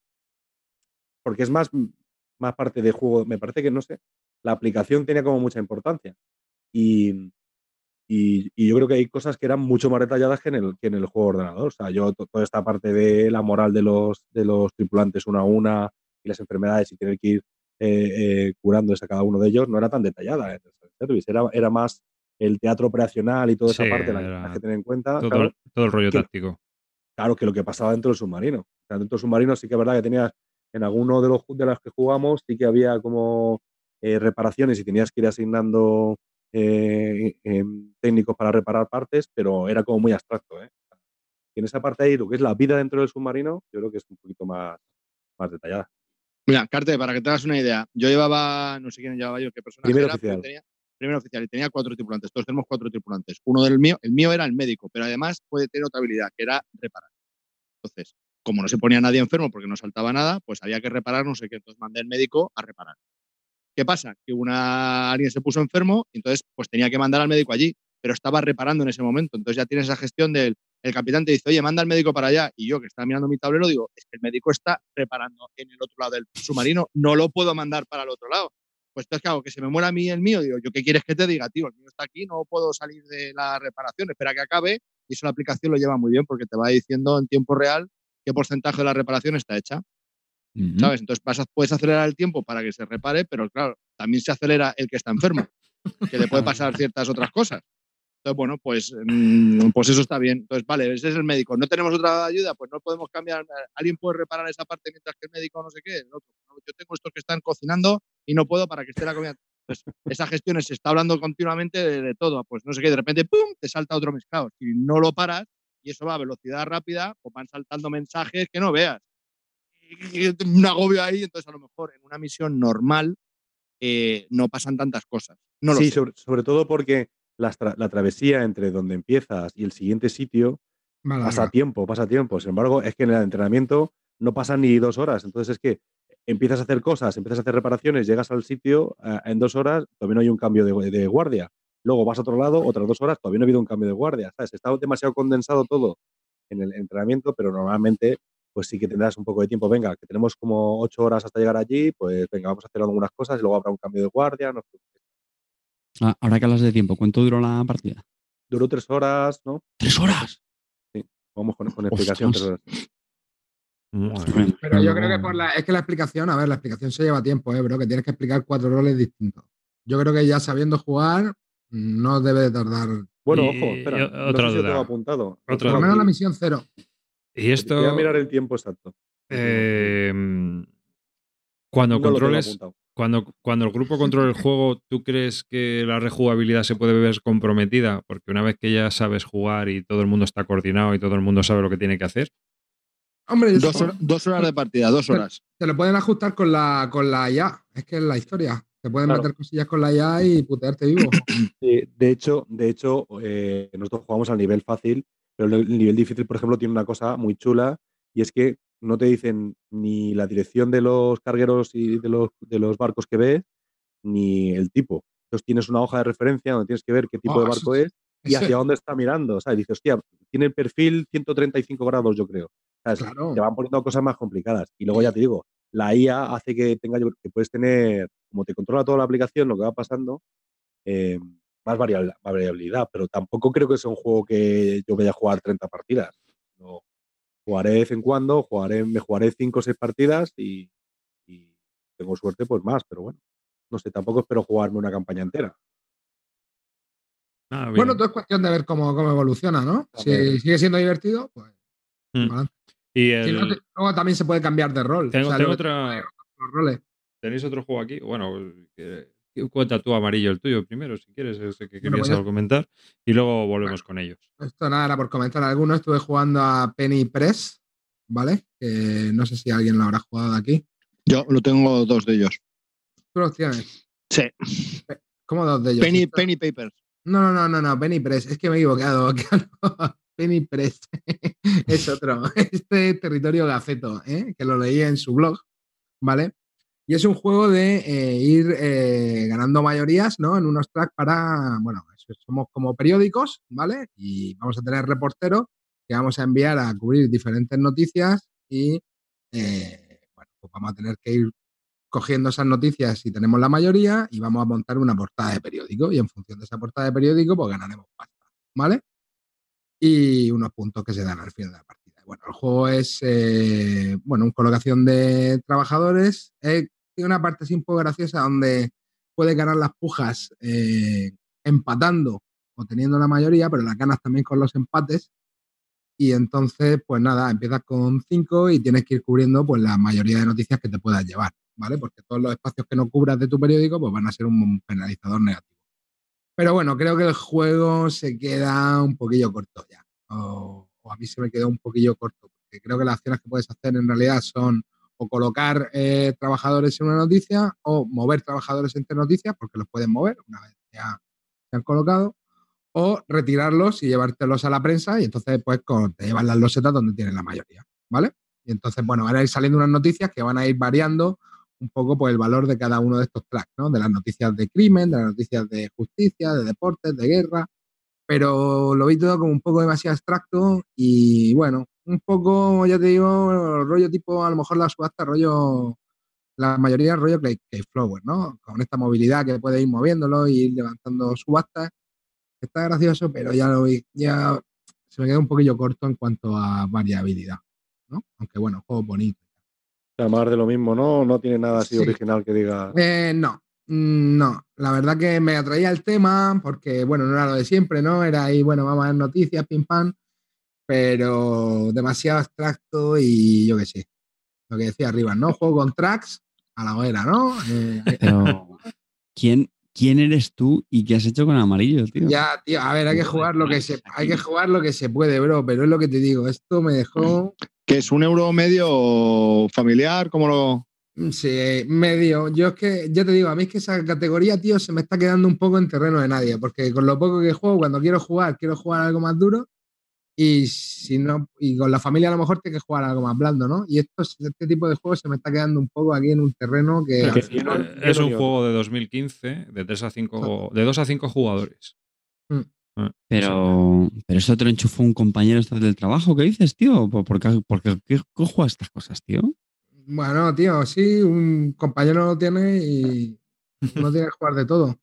Porque es más, más parte de juego. Me parece que, no sé, la aplicación tenía como mucha importancia. Y, y, y yo creo que hay cosas que eran mucho más detalladas que en el, que en el juego de ordenador. O sea, yo to- toda esta parte de la moral de los, de los tripulantes una a una y las enfermedades y tener que ir eh, eh, curándose a cada uno de ellos no era tan detallada service. Era, era más el teatro operacional y toda esa Sí, parte la que que tener en cuenta. todo, claro, todo el rollo que- táctico. claro, que lo que pasaba dentro del submarino. O sea, dentro del submarino sí que es verdad que tenías, en alguno de los de los que jugamos, sí que había como eh, reparaciones y tenías que ir asignando eh, em, técnicos para reparar partes, pero era como muy abstracto. ¿eh? Y en esa parte ahí, lo que es la vida dentro del submarino, yo creo que es un poquito más, más detallada. Mira, Carte, para que te hagas una idea, yo llevaba, no sé quién llevaba yo, qué persona Primer era, pero oficial. tenía, primer oficial, y tenía cuatro tripulantes. Todos tenemos cuatro tripulantes. Uno del mío, el mío era el médico, pero además puede tener otra habilidad, que era reparar. Entonces, como no se ponía nadie enfermo porque no saltaba nada, pues había que reparar, no sé qué. Entonces mandé al médico a reparar. ¿Qué pasa? Que una, alguien se puso enfermo, entonces pues tenía que mandar al médico allí, pero estaba reparando en ese momento. Entonces ya tienes esa gestión del el capitán te dice, oye, manda al médico para allá. Y yo, que estaba mirando mi tablero, digo, es que el médico está reparando en el otro lado del submarino, no lo puedo mandar para el otro lado. Pues entonces, claro, que se me muera a mí el mío, digo, ¿yo qué quieres que te diga, tío? El mío está aquí, no puedo salir de la reparación, espera que acabe. Y eso la aplicación lo lleva muy bien porque te va diciendo en tiempo real qué porcentaje de la reparación está hecha. Ujú. ¿sabes? Entonces vas a- puedes acelerar el tiempo para que se repare, pero claro, también se acelera el que está enfermo, que le puede pasar ciertas otras cosas. Entonces, bueno, pues, mm, pues eso está bien. Entonces, vale, ese es el médico. ¿No tenemos otra ayuda? Pues no podemos cambiar. ¿Alguien puede reparar esa parte mientras que el médico no sé qué? El otro. No, Yo tengo estos que están cocinando y no puedo para que esté la comida. Pues esa gestión se está hablando continuamente de, de todo. Pues no sé qué, de repente, ¡pum!, te salta otro mezclado. Si no lo paras y eso va a velocidad rápida, pues van saltando mensajes que no veas y un agobio ahí, entonces a lo mejor en una misión normal eh, no pasan tantas cosas. No lo sí, sé. sobre, sobre todo porque tra- la travesía entre donde empiezas y el siguiente sitio pasa tiempo, pasa tiempo. Sin embargo, es que en el entrenamiento no pasan ni dos horas. Entonces es que empiezas a hacer cosas, empiezas a hacer reparaciones, llegas al sitio eh, en dos horas, no hay un cambio de, de guardia. Luego vas a otro lado, otras dos horas, todavía no ha habido un cambio de guardia. ¿sabes? Está demasiado condensado todo en el entrenamiento, pero normalmente pues sí que tendrás un poco de tiempo. Venga, que tenemos como ocho horas hasta llegar allí, pues venga, vamos a hacer algunas cosas y luego habrá un cambio de guardia. no sé. Ah, Ahora que hablas de tiempo, ¿cuánto duró la partida? Duró tres horas, ¿no? ¡Tres horas! Vamos con, con explicación. Tres horas. Pero yo creo que por la, es que la explicación, a ver, la explicación se lleva tiempo, ¿eh, bro? Que tienes que explicar cuatro roles distintos. Yo creo que ya sabiendo jugar, no debe de tardar. Bueno, Y- ojo, espera. no otra sé si lo duda. tengo apuntado. Otra Por lo duda. menos la misión cero. Y esto. Voy a mirar el tiempo exacto. eh, cuando No controles. Cuando, cuando el grupo controla el juego, ¿tú crees que la rejugabilidad se puede ver comprometida? Porque una vez que ya sabes jugar y todo el mundo está coordinado y todo el mundo sabe lo que tiene que hacer, Hombre, Dos, supongo- hor- dos horas de partida, dos horas. se lo pueden ajustar con la, con la IA. Es que es la historia. Te pueden Claro. meter cosillas con la IA y putearte vivo. Sí, de hecho, de hecho eh, nosotros jugamos al nivel fácil, pero el nivel difícil, por ejemplo, tiene una cosa muy chula y es que no te dicen ni la dirección de los cargueros y de los, de los barcos que ves, ni el tipo. Entonces tienes una hoja de referencia donde tienes que ver qué tipo Oh, de eso barco es- es y eso hacia dónde está mirando. O sea, dices, hostia, tiene el perfil 135 grados, yo creo. ¿Sabes? Claro. Te van poniendo cosas más complicadas. Y luego ya te digo, la IA hace que tenga, que puedes tener, como te controla toda la aplicación, lo que va pasando, eh, más variabilidad. Pero tampoco creo que sea un juego que yo vaya a jugar 30 partidas. No, jugaré de vez en cuando, jugaré, me jugaré 5 o 6 partidas y, y tengo suerte, pues más. Pero bueno, no sé, tampoco espero jugarme una campaña entera. Ah, bueno, todo es cuestión de ver cómo, cómo evoluciona, ¿no? Si sigue siendo divertido, pues. Mm. Y el- no, te- luego también se puede cambiar de rol. tengo, O sea, tengo lo- otra. los roles. ¿Tenéis otro juego aquí? Bueno, que cuenta tú amarillo el tuyo primero, si quieres, ese que Bueno, querías pues ya- algo comentar, y luego volvemos con ellos. Esto nada, era por comentar alguno. Estuve jugando a Penny Press, ¿vale? Que no sé si alguien lo habrá jugado de aquí. Yo lo tengo dos de ellos. ¿Tú los tienes? Sí. ¿Cómo dos de ellos? Penny, Penny Papers. No, no, no, no, no, Penny Press. Es que me he equivocado. Penny Press es otro. Este territorio gaceto, ¿eh? que lo leí en su blog, ¿vale? Y es un juego de eh, ir eh, ganando mayorías, ¿no? En unos tracks para, bueno, somos como periódicos, ¿vale? Y vamos a tener reporteros que vamos a enviar a cubrir diferentes noticias y, eh, bueno, pues vamos a tener que ir cogiendo esas noticias si tenemos la mayoría y vamos a montar una portada de periódico y en función de esa portada de periódico pues ganaremos pasta, ¿vale? Y unos puntos que se dan al final de la partida. Bueno, el juego es, eh, bueno, una colocación de trabajadores. Eh, tiene una parte así un poco graciosa donde puedes ganar las pujas eh, empatando o teniendo la mayoría, pero las ganas también con los empates. Y entonces, pues nada, empiezas con 5 y tienes que ir cubriendo pues la mayoría de noticias que te puedas llevar, ¿vale? Porque todos los espacios que no cubras de tu periódico pues van a ser un penalizador negativo. Pero bueno, creo que el juego se queda un poquillo corto ya. O, a mí se me quedó un poquillo corto, porque creo que las acciones que puedes hacer en realidad son o colocar eh, trabajadores en una noticia o mover trabajadores entre noticias, porque los pueden mover una vez ya se han colocado, o retirarlos y llevártelos a la prensa y entonces pues te llevan las losetas donde tienen la mayoría, ¿vale? Y entonces, bueno, van a ir saliendo unas noticias que van a ir variando un poco pues, el valor de cada uno de estos tracks, ¿no? De las noticias de crimen, de las noticias de justicia, de deportes, de guerra, pero lo vi todo como un poco demasiado abstracto y bueno, un poco, ya te digo, rollo tipo, a lo mejor la subasta, rollo, la mayoría rollo Clay, Flower, ¿no? Con esta movilidad que puede ir moviéndolo y ir levantando subastas. Está gracioso, pero ya lo vi, ya se me quedó un poquillo corto en cuanto a variabilidad, ¿no? Aunque bueno, juego bonito. Sea, más de lo mismo, ¿no? No tiene nada así Sí. original que diga. Eh, no, mm, no. La verdad que me atraía el tema porque, bueno, no era lo de siempre, ¿no? Era ahí, bueno, vamos a ver noticias, pim pam, pero demasiado abstracto y yo qué sé. Lo que decía arriba, ¿no? Juego con tracks a la hoguera, ¿no? Eh, Pero, ¿quién, ¿quién eres tú y qué has hecho con amarillo, tío? ya, tío, a ver, hay que jugar lo que se, hay que jugar lo que se puede, bro, pero es lo que te digo, esto me dejó Que es un euro medio familiar, como lo. Mm, Sí, medio. Yo es que, ya te digo, a mí es que esa categoría, tío, se me está quedando un poco en terreno de nadie, porque con lo poco que juego, cuando quiero jugar, quiero jugar algo más duro, y si no, y con la familia a lo mejor tienes que jugar algo más blando, ¿no? Y esto, este tipo de juegos se me está quedando un poco aquí en un terreno que. Que final- es un juego de 2015 de 3 a 5, de 2 a 5 jugadores. Pero, pero eso te lo enchufó un compañero esto del trabajo, ¿qué dices, tío? ¿Por, por qué, por qué- juegas estas cosas, tío? Bueno, tío, sí, un compañero lo tiene y no tiene que jugar de todo.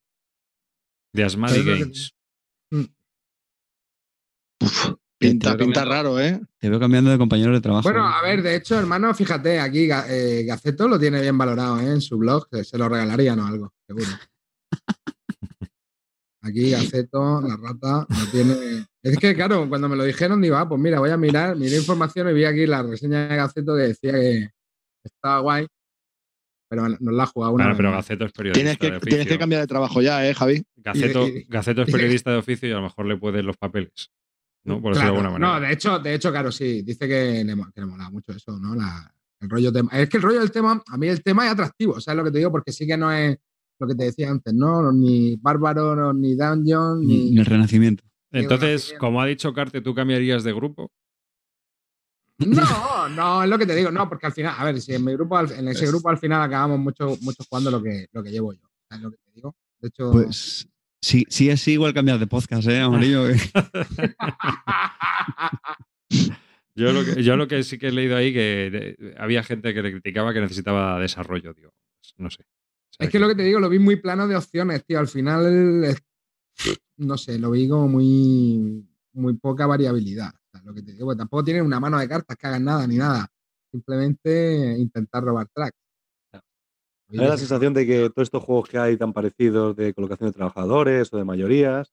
De Asmadi que- Games. Pinta, Te- te- pinta raro, ¿eh? Te veo cambiando de compañero de trabajo. Bueno, a ver, de hecho, hermano, fíjate, aquí eh, Gaceto lo tiene bien valorado ¿eh? en su blog, que se lo regalarían o algo, seguro. Aquí Gaceto, la rata, lo tiene. Es que, claro, cuando me lo dijeron, digo, ah, pues mira, voy a mirar, miré información y vi aquí la reseña de Gaceto que decía que estaba guay, pero no la ha jugado una Claro, vez pero. Gaceto es periodista Tienes que, de tienes que oficio. cambiar de trabajo ya, ¿eh, Javi? Gaceto, y- y- Gaceto es periodista de oficio y a lo mejor le pueden los papeles. ¿no? Por decirlo Claro, de alguna manera. No, de hecho, de hecho, claro, sí, dice que le, que le mola mucho eso, ¿no? La- el rollo tema. Es que el rollo del tema, a mí el tema es atractivo, ¿sabes lo que te digo? Porque sí que no es lo que te decía antes, ¿no? Ni Bárbaro, no, ni Dungeon, Ni ni. el renacimiento. Entonces, Renacimiento. como ha dicho Carte, ¿tú cambiarías de grupo? No, no, es lo que te digo, no, porque al final, a ver, si en mi grupo, al- en ese Es- grupo al final acabamos mucho, mucho jugando lo que, lo que llevo yo. ¿Sabes lo que te digo? De hecho. Pues sí, sí, así igual cambiar de podcast, ¿eh, amarillo? Yo lo, que, yo lo que sí que he leído ahí que había gente que le criticaba que necesitaba desarrollo, digo. pues, no sé. Sea, Es que lo que te digo, lo vi muy plano de opciones, tío. Al final, no sé, lo vi como muy, muy poca variabilidad. O sea, lo que te digo, porque tampoco tienen una mano de cartas que hagan nada ni nada. Simplemente intentar robar tracks. Me da la sensación de que todos estos juegos que hay tan parecidos de colocación de trabajadores o de mayorías,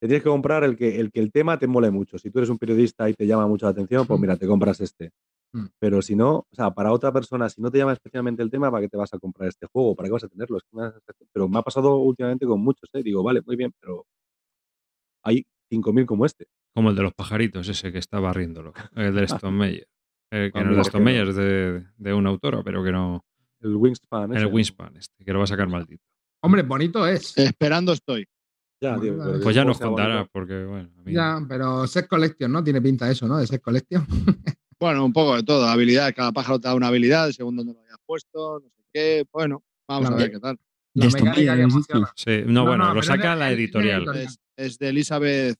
te tienes que comprar el que el, que el tema te mole mucho. Si tú eres un periodista y te llama mucho la atención, pues mira, te compras este. Mm. Pero si no, o sea, para otra persona, si no te llama especialmente el tema, ¿para qué te vas a comprar este juego? ¿Para qué vas a tenerlo? Es que me pero me ha pasado últimamente con muchos, ¿eh? Digo, vale, muy bien, pero hay 5.000 como este. Como el de los pajaritos, ese que está barriéndolo. El de Stone Meyer. Eh, que no es de Stone Meyer, es de, de una autora, pero que no. El Wingspan. El. Wingspan, este, que lo va a sacar maldito. Hombre, bonito es. Esperando estoy. Ya, tío, Bueno, Pues ya el nos contará, porque bueno. a mí- Ya, pero Set Collection, ¿no? Tiene pinta eso, ¿no? De Set Collection. Bueno, un poco de todo. Habilidad, cada pájaro te da una habilidad, según donde lo hayas puesto, no sé qué. Bueno, vamos a ver qué tal. La mecánica que emociona. Sí, no, No, bueno, no, lo saca la editorial. Es, es de Elizabeth,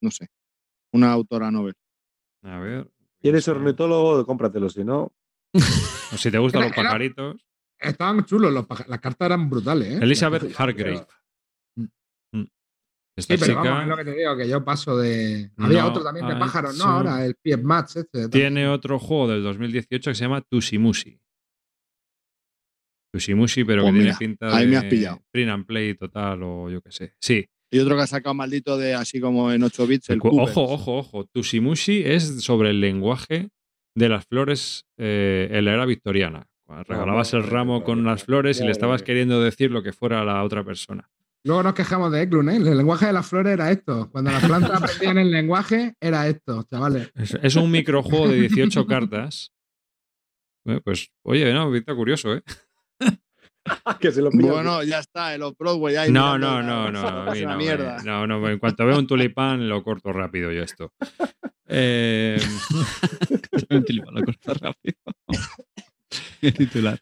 no sé, una autora novel. A ver. ¿Quieres ornitólogo? Cómpratelo, si no. O si te gustan Era- los era- pajaritos. Estaban chulos, los las cartas eran brutales, ¿eh? Elizabeth Hargrave. Esta Sí, pero chica vamos, es lo que te digo, que yo paso de. Había No otro también de ha pájaros, ¿no? Ahora, el PF Match, este. tiene otro juego del 2018 que se llama Tusimusi. Tusimusi, pero Pues que mira, tiene pinta ahí de me has pillado. print and play total o yo qué sé. Sí. Y otro que ha sacado maldito de así como en 8 bits, el Cubers. ojo, ojo, ojo. Tusimushi es sobre el lenguaje de las flores eh, en la era victoriana. Cuando regalabas el ramo con las flores y le estabas queriendo decir lo que fuera a la otra persona. Luego nos quejamos de Eklund, ¿eh? El lenguaje de las flores era esto. Cuando las plantas aprendían el lenguaje, era esto, chavales. Es, es un microjuego de 18 cartas. Eh, pues, oye, no, pinta curioso, ¿eh? que se lo. Bueno, ya está, el Off-Broadway. ahí No, mirando no, la- no, no, a mí es una no, mierda. me- no, no, en cuanto veo un tulipán lo corto rápido yo esto. Eh, Un tulipán, lo cortas rápido. El titular.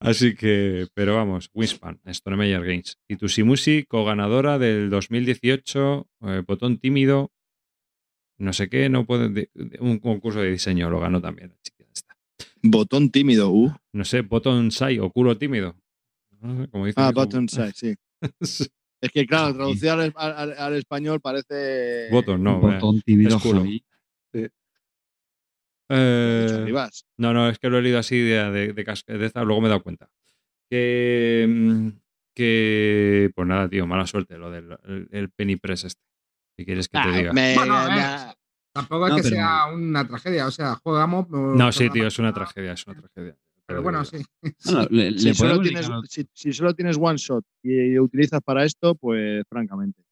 Así que, pero vamos, Winspan, Stonemeyer Games. Y Tusimusi, co-ganadora del 2018, eh, botón tímido, no sé qué, no puede, de- de- un concurso de diseño lo ganó también la chica esta. Botón tímido, uh. No sé, botón shy o culo tímido. No sé, como dice Ah, button size, sí. Es que claro, traducido al, al- al español parece. Botón, no. Botón tímido, es culo. Javi. Eh. No, no, es que lo he leído así de, de, de de esta, luego me he dado cuenta. Que, mm, que, pues nada, tío, mala suerte lo del el, el penny press este. ¿Qué quieres que te Ah, diga? me- Bueno, me- eh, Tampoco es No, que pero- sea una tragedia, o sea, jugamos. No, sí, tío, es una tragedia, es una tragedia. Pero bueno, sí. Bueno, le, le si, solo tienes, dedicar- si, si solo tienes one shot y utilizas para esto, pues francamente.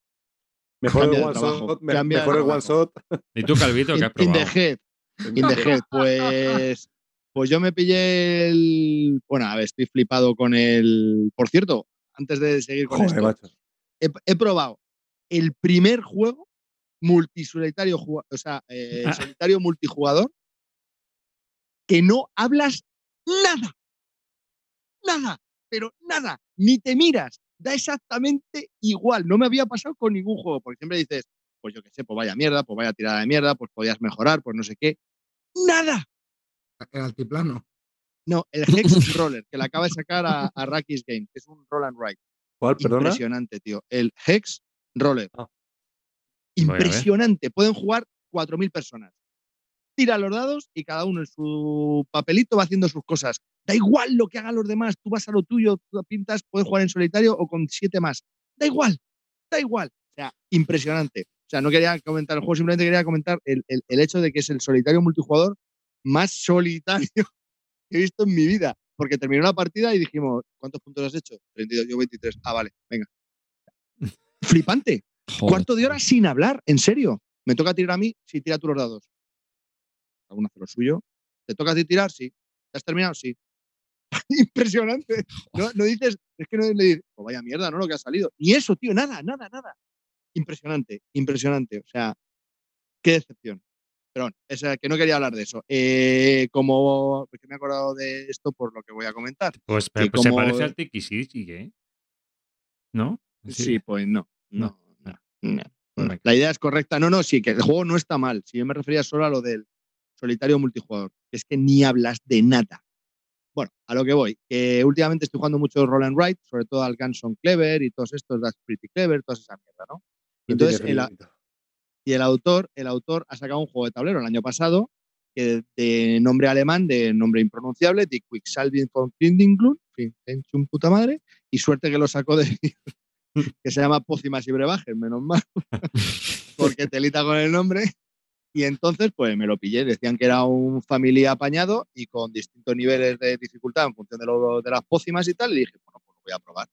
Mejor Cambia el one shot. me- Mejor el one shot. ¿Y tú, Calvito, qué has In, in probado? the head, in the head. Pues, pues yo me pillé el. Bueno, a ver, estoy flipado con el. Por cierto, antes de seguir con Joder, esto, macho. he, he probado el primer juego multisolitario, o sea, eh, Ah. solitario multijugador, que no hablas nada. Nada, pero nada, ni te miras. Da exactamente igual. No me había pasado con ningún juego, porque siempre dices, pues yo qué sé, pues vaya mierda, pues vaya tirada de mierda, pues podías mejorar, pues no sé qué. Nada. El altiplano. No, el Hex Roller, que le acaba de sacar a, a Rakis Game, que es un roll and write. ¿Cuál, perdona? Impresionante, tío. El Hex Roller. Ah. Impresionante. Pueden jugar 4.000 personas. Tira los dados y cada uno en su papelito va haciendo sus cosas. Da igual lo que hagan los demás. Tú vas a lo tuyo, tú pintas, puedes jugar en solitario o con siete más. Da igual, da igual. O sea, impresionante. O sea, no quería comentar el juego, simplemente quería comentar el, el- el hecho de que es el solitario multijugador más solitario que he visto en mi vida. Porque terminó la partida y dijimos, ¿cuántos puntos has hecho? 32, yo 23. Ah, vale, venga. Flipante. Joder. Cuarto de hora sin hablar, en serio. Me toca tirar a mí, sí, tira tú los dados. Alguno hace lo suyo. ¿Te toca a ti tirar? Sí. ¿Te has terminado? Sí. Impresionante. No, no dices, es que no le dices, oh, vaya mierda, ¿no? Lo que ha salido. Ni eso, tío, nada, nada, nada. Impresionante, impresionante. O sea, qué decepción. Pero bueno, es que no quería hablar de eso. Eh, como es que me he acordado de esto por lo que voy a comentar. Pues, que pues se parece al Tiki City, ¿eh? ¿No? Sí, pues no. No. No. no. La idea es correcta. No, no, sí, que el juego no está mal. Si yo me refería solo a lo del solitario multijugador, es que ni hablas de nada. Bueno, a lo que voy. que últimamente estoy jugando mucho Roll and Write, sobre todo al Gunson Clever y todos estos, That's Pretty Clever, toda esa mierda, ¿no? Y entonces, el, y el autor, el autor ha sacado un juego de tablero el año pasado, que de nombre alemán, de nombre impronunciable, de Quicksalving von Klindenglund, en fin, hecho un puta madre, y suerte que lo sacó de que se llama Pócimas y Brebajes, menos mal, porque telita con el nombre. Y entonces, pues me lo pillé. Decían que era un familia apañado y con distintos niveles de dificultad en función de, lo, de las pócimas y tal. Y dije, bueno, pues lo voy a probar.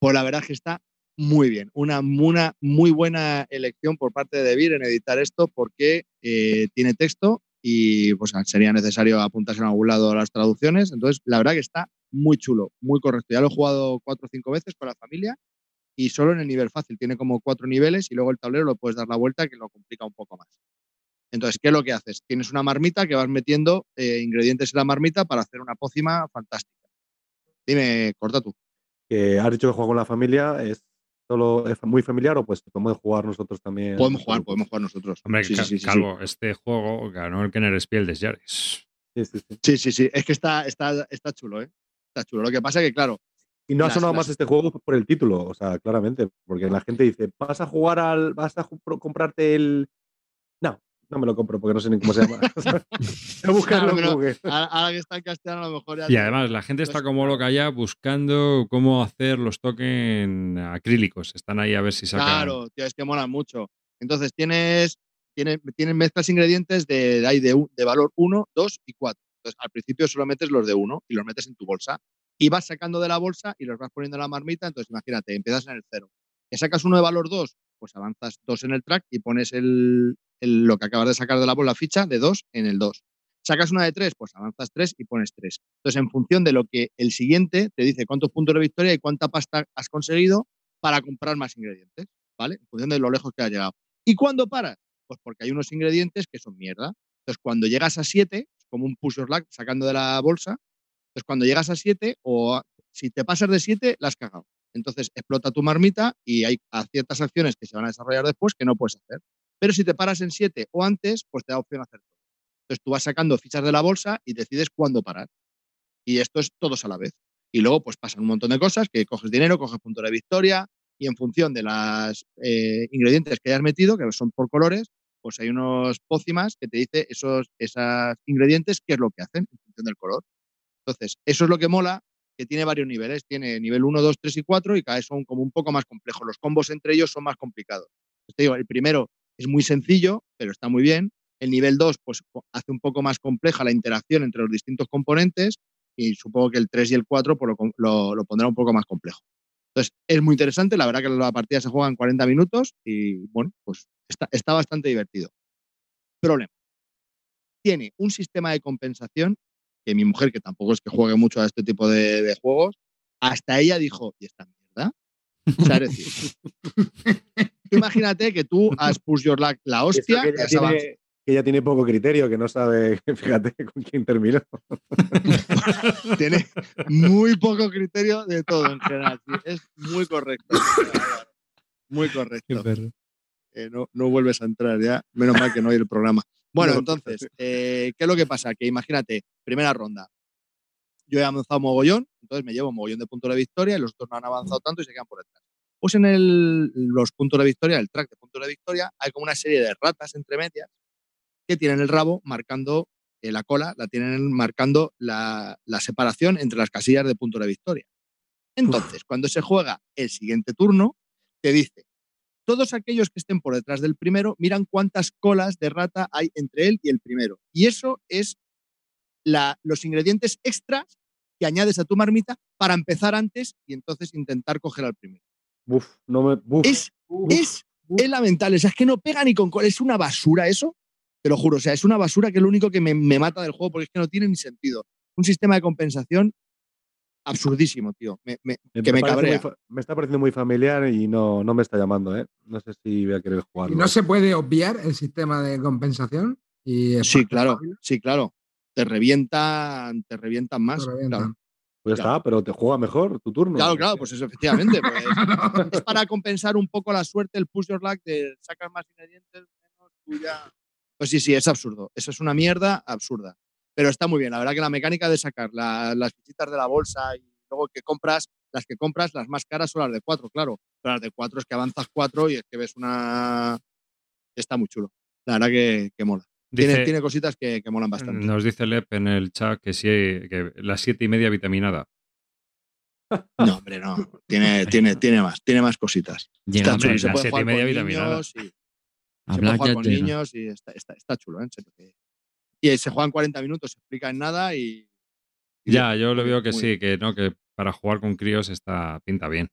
Pues la verdad es que está muy bien. Una, una muy buena elección por parte de Debir en editar esto porque eh, tiene texto y pues sería necesario apuntarse en algún lado las traducciones. Entonces, la verdad que está muy chulo, muy correcto. Ya lo he jugado cuatro o cinco veces con la familia y solo en el nivel fácil. Tiene como cuatro niveles y luego el tablero lo puedes dar la vuelta que lo complica un poco más. Entonces, ¿qué es lo que haces? Tienes una marmita que vas metiendo eh, ingredientes en la marmita para hacer una pócima fantástica. Dime, corta tú. Has dicho que juega con la familia, ¿es solo es muy familiar o pues podemos jugar nosotros también? Podemos jugar, podemos jugar nosotros. Hombre, Sí, Ca- sí, sí, sí, Calvo, este juego ganó el Kenner Spiel de Yaris. Sí, sí, sí. Sí, sí, sí. Es que está, está, está chulo, ¿eh? Está chulo. Lo que pasa es que, claro, Y no ha sonado las- más este juego por el título, o sea, claramente, porque la gente dice, vas a jugar al, vas a comprarte el... No, no me lo compro porque no sé ni cómo se llama. Voy a buscarlo en Claro, Google. ahora ahora que está en castellano, a lo mejor ya. Y además la gente está como loca ya buscando cómo hacer los tokens acrílicos. Están ahí a ver si sacan. Claro, tío, es que mola mucho. Entonces tienes, tienes, tienes mezclas ingredientes de, de, ahí de, un- de valor 1, 2 y 4. Entonces al principio solo metes los de 1 y los metes en tu bolsa. Y vas sacando de la bolsa y los vas poniendo en la marmita. Entonces imagínate, empiezas en el 0. Que sacas uno de valor 2, pues avanzas 2 en el track y pones el, lo que acabas de sacar de la bola ficha de 2 en el 2. Sacas una de 3, pues avanzas 3 y pones 3. Entonces, en función de lo que el siguiente te dice cuántos puntos de victoria y cuánta pasta has conseguido para comprar más ingredientes, ¿vale? En función de lo lejos que has llegado. ¿Y cuándo paras? Pues porque hay unos ingredientes que son mierda. Entonces, cuando llegas a 7, como un push your luck sacando de la bolsa, entonces cuando llegas a 7 o si te pasas de 7, la has cagado. Entonces explota tu marmita y hay ciertas acciones que se van a desarrollar después que no puedes hacer. Pero si te paras en 7 o antes, pues te da opción a hacer todo. Entonces tú vas sacando fichas de la bolsa y decides cuándo parar. Y esto es todos a la vez. Y luego pues pasan un montón de cosas, que coges dinero, coges punto de victoria y en función de los ingredientes que hayas metido, que son por colores, pues hay unos pócimas que te dice esos, esos ingredientes qué es lo que hacen en función del color. Entonces, eso es lo que mola, que tiene varios niveles. Tiene nivel 1, 2, 3 y 4 y cada vez son como un poco más complejos. Los combos entre ellos son más complicados. Pues te digo, el primero es muy sencillo, pero está muy bien. El nivel 2 pues, hace un poco más compleja la interacción entre los distintos componentes y supongo que el 3 y el 4 pues, lo, lo, pondrá un poco más complejo. Entonces, es muy interesante. La verdad que la partida se juega en 40 minutos y, bueno, pues está, está bastante divertido. Problema. Tiene un sistema de compensación que mi mujer, que tampoco es que juegue mucho a este tipo de, juegos, hasta ella dijo, ¿y esta mierda? O sea, es imagínate que tú has push your luck la hostia, que, ella tiene, que ella tiene poco criterio, que no sabe, fíjate con quién terminó. tiene muy poco criterio de todo en general. Es muy correcto. Muy correcto. Eh, no, no, vuelves a entrar ya. Menos mal que no hay el programa. Bueno, no, entonces, eh, ¿qué es lo que pasa? Que imagínate, primera ronda. Yo he avanzado mogollón, entonces me llevo un mogollón de puntos de victoria y los otros no han avanzado tanto y se quedan por detrás. Pues en el, los puntos de victoria, el track de puntos de victoria, hay como una serie de ratas entre medias que tienen el rabo marcando eh, la cola, la tienen marcando la, la, separación entre las casillas de puntos de victoria. Entonces, Uf. cuando se juega el siguiente turno, te dice, todos aquellos que estén por detrás del primero miran cuántas colas de rata hay entre él y el primero. Y eso es la, los ingredientes extras que añades a tu marmita para empezar antes y entonces intentar coger al primero. Uf, no me, uf, es, uf, es, es, lamentable. O sea, es que no pega ni con cola. Es una basura eso. Te lo juro. O sea, es una basura que es lo único que me, me mata del juego porque es que no tiene ni sentido. Un sistema de compensación absurdísimo, tío. Me, me, que me, cabrea. Muy, me está pareciendo muy familiar y no, no me está llamando, ¿eh? No sé si voy a querer jugar. ¿Y no se puede obviar el sistema de compensación? Y sí, claro, sí, claro. Te revientan, te revientan más. Te revientan. Claro. Pues ya claro. está, pero te juega mejor tu turno. Claro, claro, pues eso, efectivamente. Pues, es para compensar un poco la suerte, el push your luck de sacas más ingredientes, menos tuya. Pues sí, sí, es absurdo. Eso es una mierda absurda. Pero está muy bien. La verdad que la mecánica de sacar la, las fichitas de la bolsa y luego que compras, las que compras, las más caras son las de cuatro, claro. Pero las de cuatro es que avanzas cuatro y es que ves una. Está muy chulo. La verdad que, que mola. Dice, tiene, tiene, cositas que, que, molan bastante. Nos dice Lep en el chat que sí, que las siete y media vitaminada. No, hombre, no. Tiene, tiene, tiene más, tiene más cositas. Está hombre, chulo. Las siete y media vitaminada. Y, se puede jugar con niños y está, está, está chulo, ¿eh? Y se juegan 40 minutos, se explica en nada y. y ya, yo lo veo que sí, que no, que para jugar con críos está, pinta bien.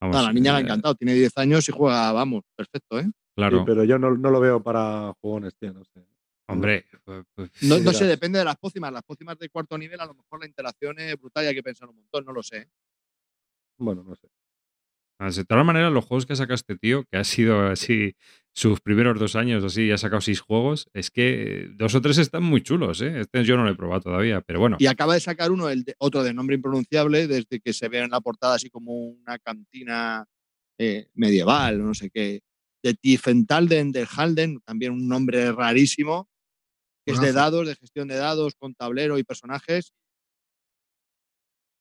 Vamos, no, la niña eh, me ha encantado, tiene 10 años y juega, vamos, perfecto, ¿eh? Claro. Sí, pero yo no, no, lo veo para jugones, tío, no sé. Hombre, pues, no, no, sé, depende de las pócimas. Las pócimas de cuarto nivel, a lo mejor la interacción es brutal y hay que pensar un montón, no lo sé. Bueno, no sé. De todas maneras, los juegos que saca este tío, que ha sido así sus primeros dos años, así, y ha sacado seis juegos, es que dos o tres están muy chulos, ¿eh? Este yo no lo he probado todavía, pero bueno. Y acaba de sacar uno, el de- otro de nombre impronunciable, desde que se ve en la portada así como una cantina eh, medieval, o no sé qué. De Tiefentalden del Halden, también un nombre rarísimo, que es de dados, de gestión de dados, con tablero y personajes.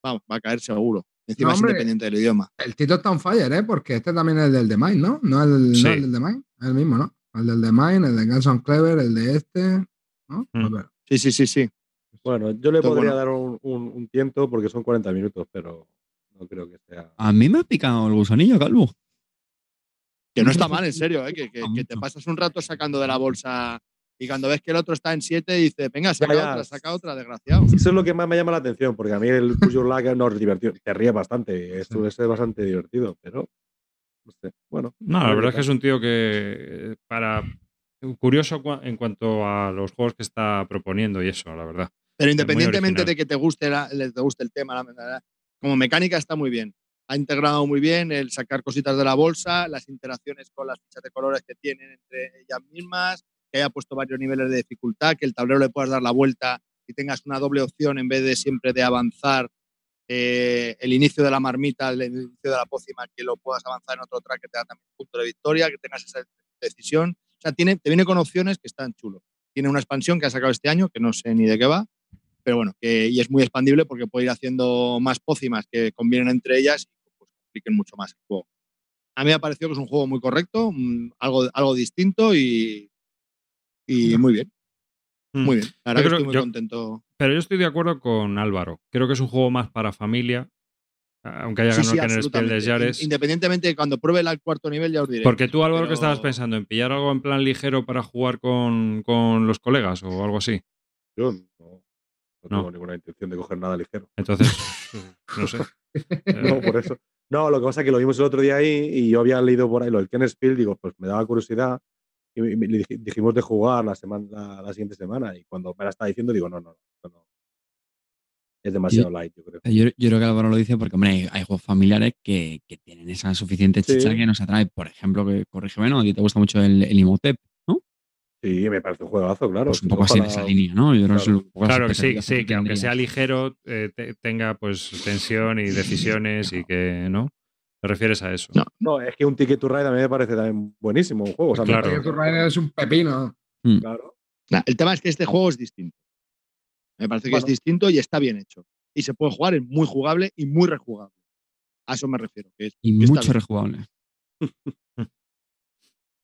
Vamos, va a caer seguro. Encima No, es independiente del idioma. El Tito está on fire, ¿eh? Porque este también es el del The Mind, ¿no? No el, Sí. no el del The Mind, es el mismo, ¿no? El del The Mind, el de Ganson Clever, el de este, ¿no? Mm. Pues, Sí, sí, sí, sí. Bueno, yo le Esto, podría bueno. dar un, un, un tiento porque son 40 minutos, pero no creo que sea. A mí me ha picado el gusanillo, Calvo. Que no está mal, en serio, ¿eh? que, que- que te pasas un rato sacando de la bolsa y cuando ves que el otro está en 7 dices, venga, saca Ya, ya. otra, saca otra, desgraciado. Eso es lo que más me llama la atención, porque a mí el Push Your Luck no es divertido. Te ríes bastante, es, Sí. es bastante divertido, pero. No sé. Bueno. No, la ver verdad es que es un tío que, eh, para. Curioso en cuanto a los juegos que está proponiendo y eso, la verdad. Pero independientemente de que te guste, la- le- te guste el tema, la- la- como mecánica está muy bien. Ha integrado muy bien el sacar cositas de la bolsa, las interacciones con las fichas de colores que tienen entre ellas mismas, que haya puesto varios niveles de dificultad, que el tablero le puedas dar la vuelta y tengas una doble opción en vez de siempre de avanzar eh, el inicio de la marmita, el inicio de la pócima, que lo puedas avanzar en otro track que te da también un punto de victoria, que tengas esa decisión. O sea, tiene, te viene con opciones que están chulos. Tiene una expansión que ha sacado este año, que no sé ni de qué va, pero bueno, que, y es muy expandible porque puede ir haciendo más pócimas que convienen entre ellas compliquen mucho más el juego. A mí me ha parecido que es un juego muy correcto, mm, algo, algo distinto y, y muy bien, Mm. muy bien. La verdad Yo que creo- estoy muy yo- contento. Pero yo estoy de acuerdo con Álvaro. Creo que es un juego más para familia, aunque haya Sí, ganado sí, que en el Spiel de. Yares. Independientemente de cuando pruebe el cuarto nivel, ya os diré. Porque tú, Álvaro, ¿qué Pero- estabas pensando? ¿En pillar algo en plan ligero para jugar con, con los colegas o algo así? Yo no, no No. tengo ninguna intención de coger nada ligero. Entonces, no sé. No, por eso. No, lo que pasa es que lo vimos el otro día ahí y yo había leído por ahí lo del Ken Spiel, digo, pues me daba curiosidad y le dij- dijimos de jugar la, semana, la, la siguiente semana y cuando me la estaba diciendo digo, no, no, no, no. Es demasiado light, yo creo. Yo, yo creo que Álvaro lo dice porque, hombre, hay, hay juegos familiares que, que tienen esa suficiente Sí. chicha que nos atrae. Por ejemplo, que corrígeme, ¿no? A ti te gusta mucho el, el Imhotep, ¿no? Sí, me parece un juegazo, claro. Pues un poco no, así en esa línea, ¿no? Yo que Claro. poco las Claro que sí, expectativas sí, que aunque sea ligero, eh, te- tenga pues tensión y decisiones y que, ¿no? ¿Te refieres a eso? No. No, es que un Ticket to Ride a mí me parece también buenísimo un juego. O sea, Claro. Ticket to Ride es un pepino. claro. Nah, el tema es que este juego es distinto. Me parece que es distinto y está bien hecho. Y se puede jugar, es muy jugable y muy rejugable. A eso me refiero. Que es- Y que mucho rejugable.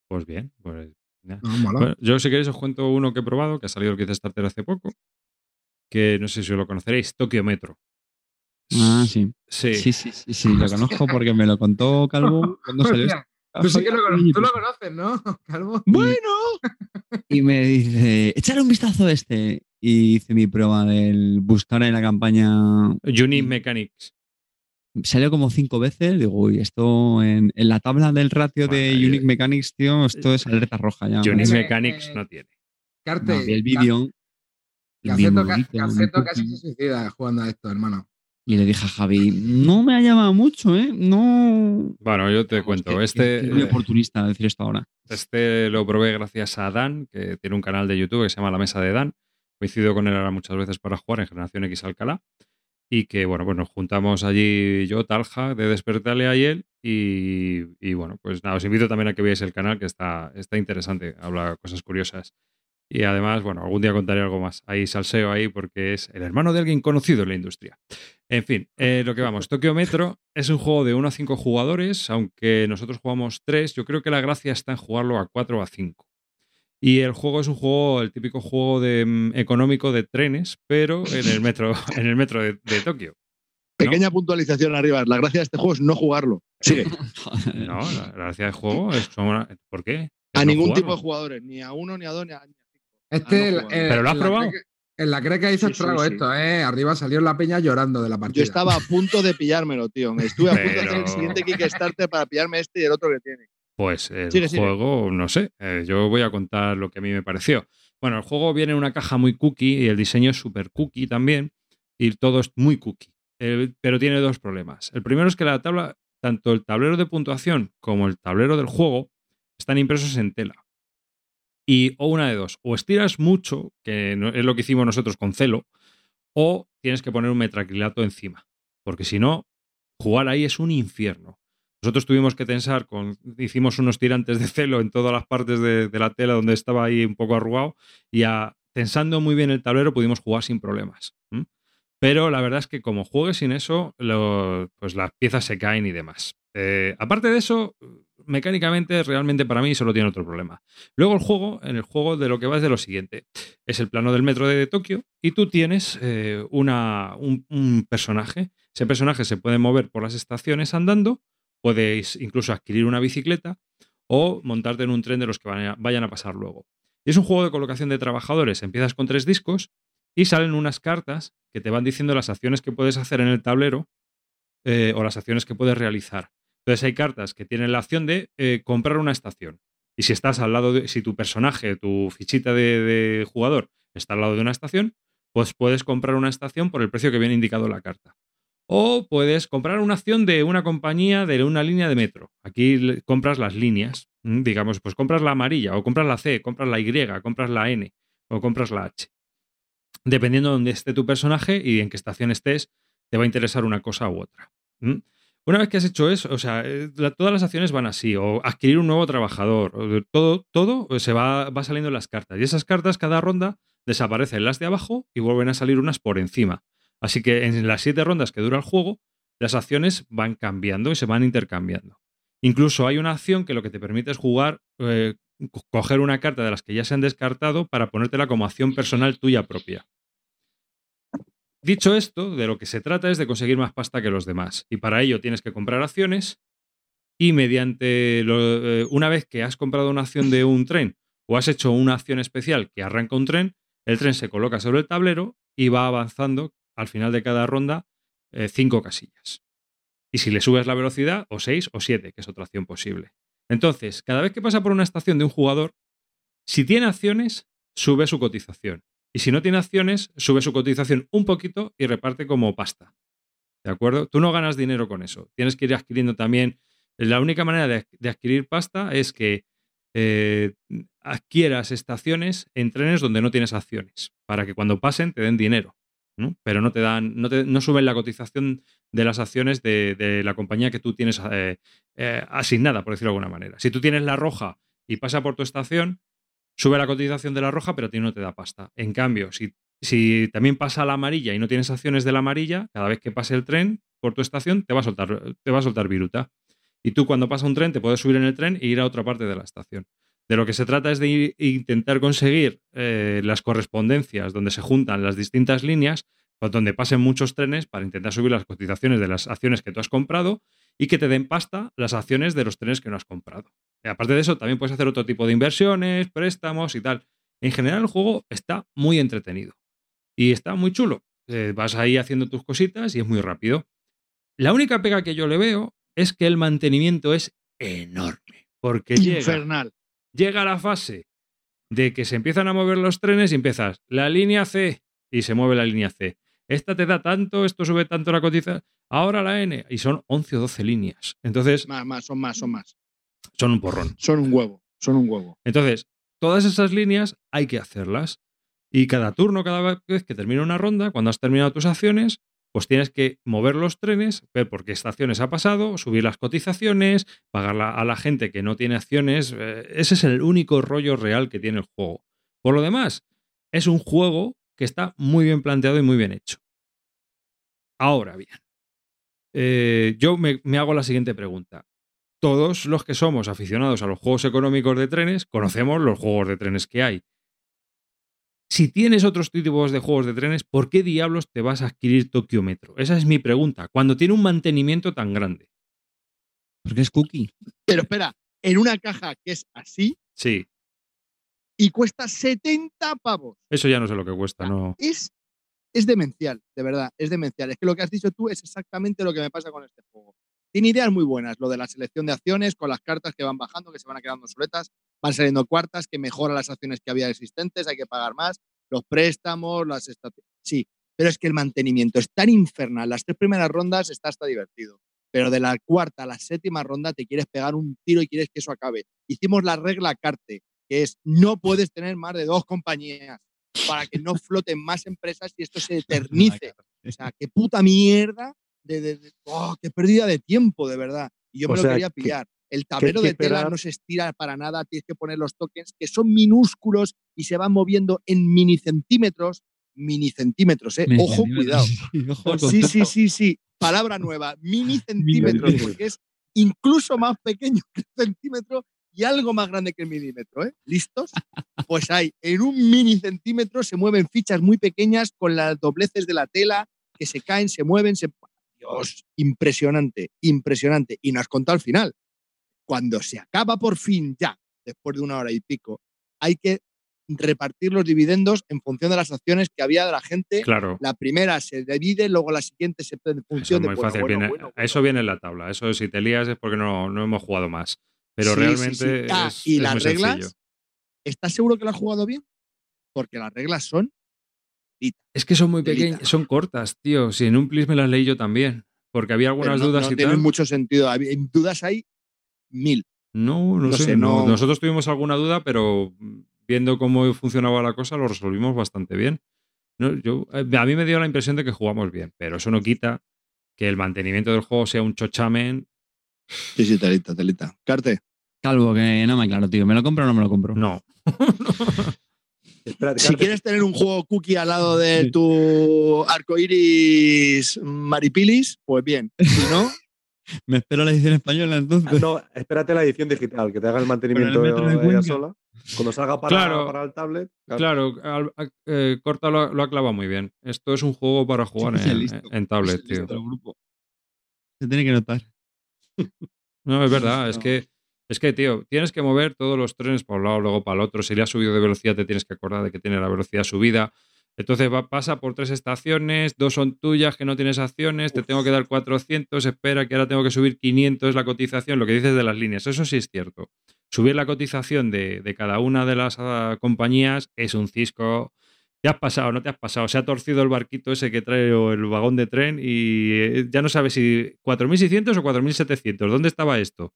Pues bien, pues. No. Bueno, yo si queréis os cuento uno que he probado, que ha salido el Kickstarter Starter hace poco, que no sé si lo conoceréis, Tokyo Metro. Ah, sí. Sí. Sí, sí, sí, sí, lo conozco porque me lo contó Calvo cuando salió. Hostia, tú sí que lo, cono- tú lo conoces, ¿no, Calvo? Bueno, Y me dice, échale un vistazo a este. Y hice mi prueba del buscar en la campaña. Unique Mechanics. Salió como cinco veces. Digo, uy, esto en, en la tabla del ratio de Unique Mechanics, tío, esto es alerta roja ya. Unique Mechanics eh, no tiene. Carte, No, el vídeo. Caceto, casi se suicida jugando a esto, hermano. Y le dije a Javi, no me ha llamado mucho, ¿eh? No. Bueno, yo te Vamos, cuento. que- este, que es muy eh, oportunista decir esto ahora. este lo probé gracias a Dan, que tiene un canal de YouTube que se llama La Mesa de Dan. Coincido con él ahora muchas veces para jugar en Generación X Alcalá. Y que, bueno, pues nos juntamos allí yo, Talja, de Despertalia y él. Y, y, bueno, pues nada, os invito también a que veáis el canal, que está, está interesante, habla cosas curiosas. Y además, bueno, algún día contaré algo más. Hay salseo ahí porque es el hermano de alguien conocido en la industria. En fin, eh, lo que vamos, Tokyo Metro es un juego de 1 a 5 jugadores, aunque nosotros jugamos 3, yo creo que la gracia está en jugarlo a 4 o a 5. Y el juego es un juego, el típico juego de, mm, económico de trenes, pero en el metro, en el metro de, de Tokio. ¿no? pequeña puntualización arriba. La gracia de este juego es no jugarlo. Sigue. No, la, la gracia del juego es. son- ¿Por qué? A no ningún jugarlo. tipo de jugadores, ni a uno, ni a dos, ni a, ni a cinco. Este, Ah, no el- juego. el- ¿Pero lo has en la probado? creca- En la creca hizo Sí, estrago sí. esto, ¿eh? Arriba salió en la peña llorando de la partida. Yo estaba a punto de pillármelo, tío. Me estuve a punto de hacer el siguiente Kickstarter para pillarme este y el otro que tiene. Pues el juego, no sé, eh, yo voy a contar lo que a mí me pareció. Bueno, el juego viene en una caja muy cookie y el diseño es súper cookie también y todo es muy cookie. Eh, pero tiene dos problemas. El primero es que la tabla tanto el tablero de puntuación como el tablero del juego están impresos en tela. Y o una de dos, o estiras mucho, que no- es lo que hicimos nosotros con Celo, o tienes que poner un metracrilato encima. Porque si no, jugar ahí es un infierno. Nosotros tuvimos que tensar con. Hicimos unos tirantes de celo en todas las partes de, de la tela donde estaba ahí un poco arrugado. Y a- tensando muy bien el tablero pudimos jugar sin problemas. ¿m? Pero la verdad es que como juegues sin eso, lo- pues las piezas se caen y demás. Eh, aparte de eso, mecánicamente, realmente para mí solo tiene otro problema. Luego el juego, en el juego de lo que va es de lo siguiente. Es el plano del metro de Tokio y tú tienes eh, una, un, un personaje. Ese personaje se puede mover por las estaciones andando, podéis incluso adquirir una bicicleta o montarte en un tren de los que vayan a, pasar luego. Y es un juego de colocación de trabajadores. Empiezas con tres discos y salen unas cartas que te van diciendo las acciones que puedes hacer en el tablero eh, o las acciones que puedes realizar. Entonces hay cartas que tienen la opción de eh, comprar una estación. Y si estás al lado de, si tu personaje, tu fichita de, de jugador está al lado de una estación, pues puedes comprar una estación por el precio que viene indicado en la carta. O puedes comprar una acción de una compañía de una línea de metro. Aquí compras las líneas. mm, Digamos, pues compras la amarilla, o compras la C, compras la Y, compras la N, o compras la H. Dependiendo de dónde esté tu personaje y en qué estación estés, te va a interesar una cosa u otra. Una vez que has hecho eso, o sea, eh, todas las acciones van así, o adquirir un nuevo trabajador, o todo, todo se va, va saliendo en las cartas. Y esas cartas, cada ronda, desaparecen las de abajo y vuelven a salir unas por encima. Así que en las siete rondas que dura el juego, las acciones van cambiando y se van intercambiando. Incluso hay una acción que lo que te permite es jugar, eh, co- coger una carta de las que ya se han descartado para ponértela como acción personal tuya propia. Dicho esto, de lo que se trata es de conseguir más pasta que los demás. Y para ello tienes que comprar acciones y mediante eh, una vez que has comprado una acción de un tren o has hecho una acción especial que arranca un tren, el tren se coloca sobre el tablero y va avanzando al final de cada ronda eh, cinco casillas. Y si le subes la velocidad, o seis o siete, que es otra acción posible. Entonces, cada vez que pasa por una estación de un jugador, si tiene acciones, sube su cotización. Y si no tiene acciones, sube su cotización un poquito y reparte como pasta. ¿De acuerdo? Tú no ganas dinero con eso. Tienes que ir adquiriendo también. La única manera de, adquirir pasta es que eh, adquieras estaciones en trenes donde no tienes acciones, para que cuando pasen te den dinero. Pero no te dan, no, te- suben la cotización de las acciones de, de la compañía que tú tienes eh, eh, asignada, por decirlo de alguna manera. Si tú tienes la roja y pasa por tu estación, sube la cotización de la roja, pero a ti no te da pasta. En cambio, si, si también pasa la amarilla y no tienes acciones de la amarilla, cada vez que pase el tren por tu estación, te va a soltar, te va a soltar viruta. Y tú cuando pasa un tren, te puedes subir en el tren e ir a otra parte de la estación. De lo que se trata es de intentar conseguir eh, las correspondencias donde se juntan las distintas líneas, pues donde pasen muchos trenes para intentar subir las cotizaciones de las acciones que tú has comprado y que te den pasta las acciones de los trenes que no has comprado. Aparte de eso, también puedes hacer otro tipo de inversiones, préstamos y tal. En general, el juego está muy entretenido y está muy chulo. Eh, vas ahí haciendo tus cositas y es muy rápido. La única pega que yo le veo es que el mantenimiento es enorme. Infernal. Llega la fase de que se empiezan a mover los trenes y empiezas la línea C y se mueve la línea C. Esta te da tanto, esto sube tanto la cotización, ahora la N y son 11 o 12 líneas. Entonces, Más, más, son más, son más. son un porrón. Son un huevo. Son un huevo. Entonces, todas esas líneas hay que hacerlas. Y cada turno, cada vez que termina una ronda, cuando has terminado tus acciones, pues tienes que mover los trenes, ver por qué estaciones ha pasado, subir las cotizaciones, pagar a la gente que no tiene acciones. eh, ese es el único rollo real que tiene el juego. Por lo demás, es un juego que está muy bien planteado y muy bien hecho. Ahora bien, eh, yo me hago la siguiente pregunta. Todos los que somos aficionados a los juegos económicos de trenes conocemos los juegos de trenes que hay. Si tienes otros tipos de juegos de trenes, ¿por qué diablos te vas a adquirir Tokyo Metro? Esa es mi pregunta. Cuando tiene un mantenimiento tan grande. Porque es cookie. Pero espera, en una caja que es así Sí, y cuesta 70 pavos. eso ya no sé lo que cuesta, ¿no? Es, es demencial, de verdad, es demencial. Es que lo que has dicho tú es exactamente lo que me pasa con este juego. Tiene ideas muy buenas, lo de la selección de acciones con las cartas que van bajando, que se van quedando soletas, van saliendo cuartas, que mejora las acciones que había existentes, hay que pagar más, los préstamos, las estaciones. Sí, pero es que el mantenimiento es tan infernal. Las tres primeras rondas está hasta divertido. pero de la cuarta a la séptima ronda te quieres pegar un tiro y quieres que eso acabe. Hicimos la regla CARTE, que es no puedes tener más de dos compañías para que no floten más empresas y esto se eternice. O sea, qué puta mierda de, de- de- oh, qué pérdida de tiempo, de verdad. Y yo O me lo sea, quería que- pillar. El tablero de tela esperar- no se estira para nada, tienes que poner los tokens que son minúsculos y se van moviendo en minicentímetros. Minicentímetros, ¿eh? Ojo, cuidado. sí, Sí, sí, sí. Palabra nueva. Mini centímetros, Mini. porque es incluso más pequeño que el centímetro y algo más grande que el milímetro. ¿eh? ¿Listos? Pues hay, en un mini centímetro se mueven fichas muy pequeñas con las dobleces de la tela que se caen, se mueven, se. Dios, impresionante, impresionante. Y no has contado al final. Cuando se acaba por fin ya, después de una hora y pico, hay que repartir los dividendos en función de las acciones que había de la gente Claro. la primera se divide, luego la siguiente se en Eso función es de muy bueno, fácil. bueno, viene- bueno, bueno. Eso viene en la tabla. Eso si te lías es porque no, no hemos jugado más. Pero Sí, realmente sí. Ah, es, y es las muy reglas, sencillo. ¿estás seguro que lo has jugado bien? Porque las reglas son Es que son muy pequeñas, son cortas, tío. Si en un plis me las leí yo también. Porque había algunas no, dudas no y tienen tal. mucho sentido. Dudas hay mil. No, no, No sé. sé, no. no- Nosotros tuvimos alguna duda, pero viendo cómo funcionaba la cosa, lo resolvimos bastante bien. No, yo, eh, a mí me dio la impresión de que jugamos bien, pero eso no quita que el mantenimiento del juego sea un chochamen. Sí, sí, telita, telita. Carte. Calvo, que no me aclaro, tío. ¿Me lo compro o no me lo compro? No. Espérate, Si quieres tener un juego cookie al lado de tu arcoiris maripilis, pues bien. Si no, Me espero la edición española entonces. No, espérate la edición digital, que te haga el mantenimiento el de ella sola. Cuando salga para, Claro. para el tablet. Claro, al- a- eh, Corta lo, ha- lo ha clavado muy bien. Esto es un juego para jugar en, listo. en tablet, tío. grupo. Se tiene que notar. No, es verdad, es que, es que, tío, tienes que mover todos los trenes para un lado, luego para el otro. Si le has subido de velocidad, te tienes que acordar de que tiene la velocidad subida. Entonces va, pasa por tres estaciones, dos son tuyas que no tienes acciones, te tengo que dar 400, espera que ahora tengo que subir 500 la cotización, lo que dices de las líneas, eso sí es cierto. Subir la cotización de, de cada una de las ah, compañías es un cisco. ¿Te has pasado? ¿No te has pasado? Se ha torcido el barquito ese que trae o el vagón de tren y eh, ya no sabes si 4.600 o 4.700. ¿Dónde estaba esto?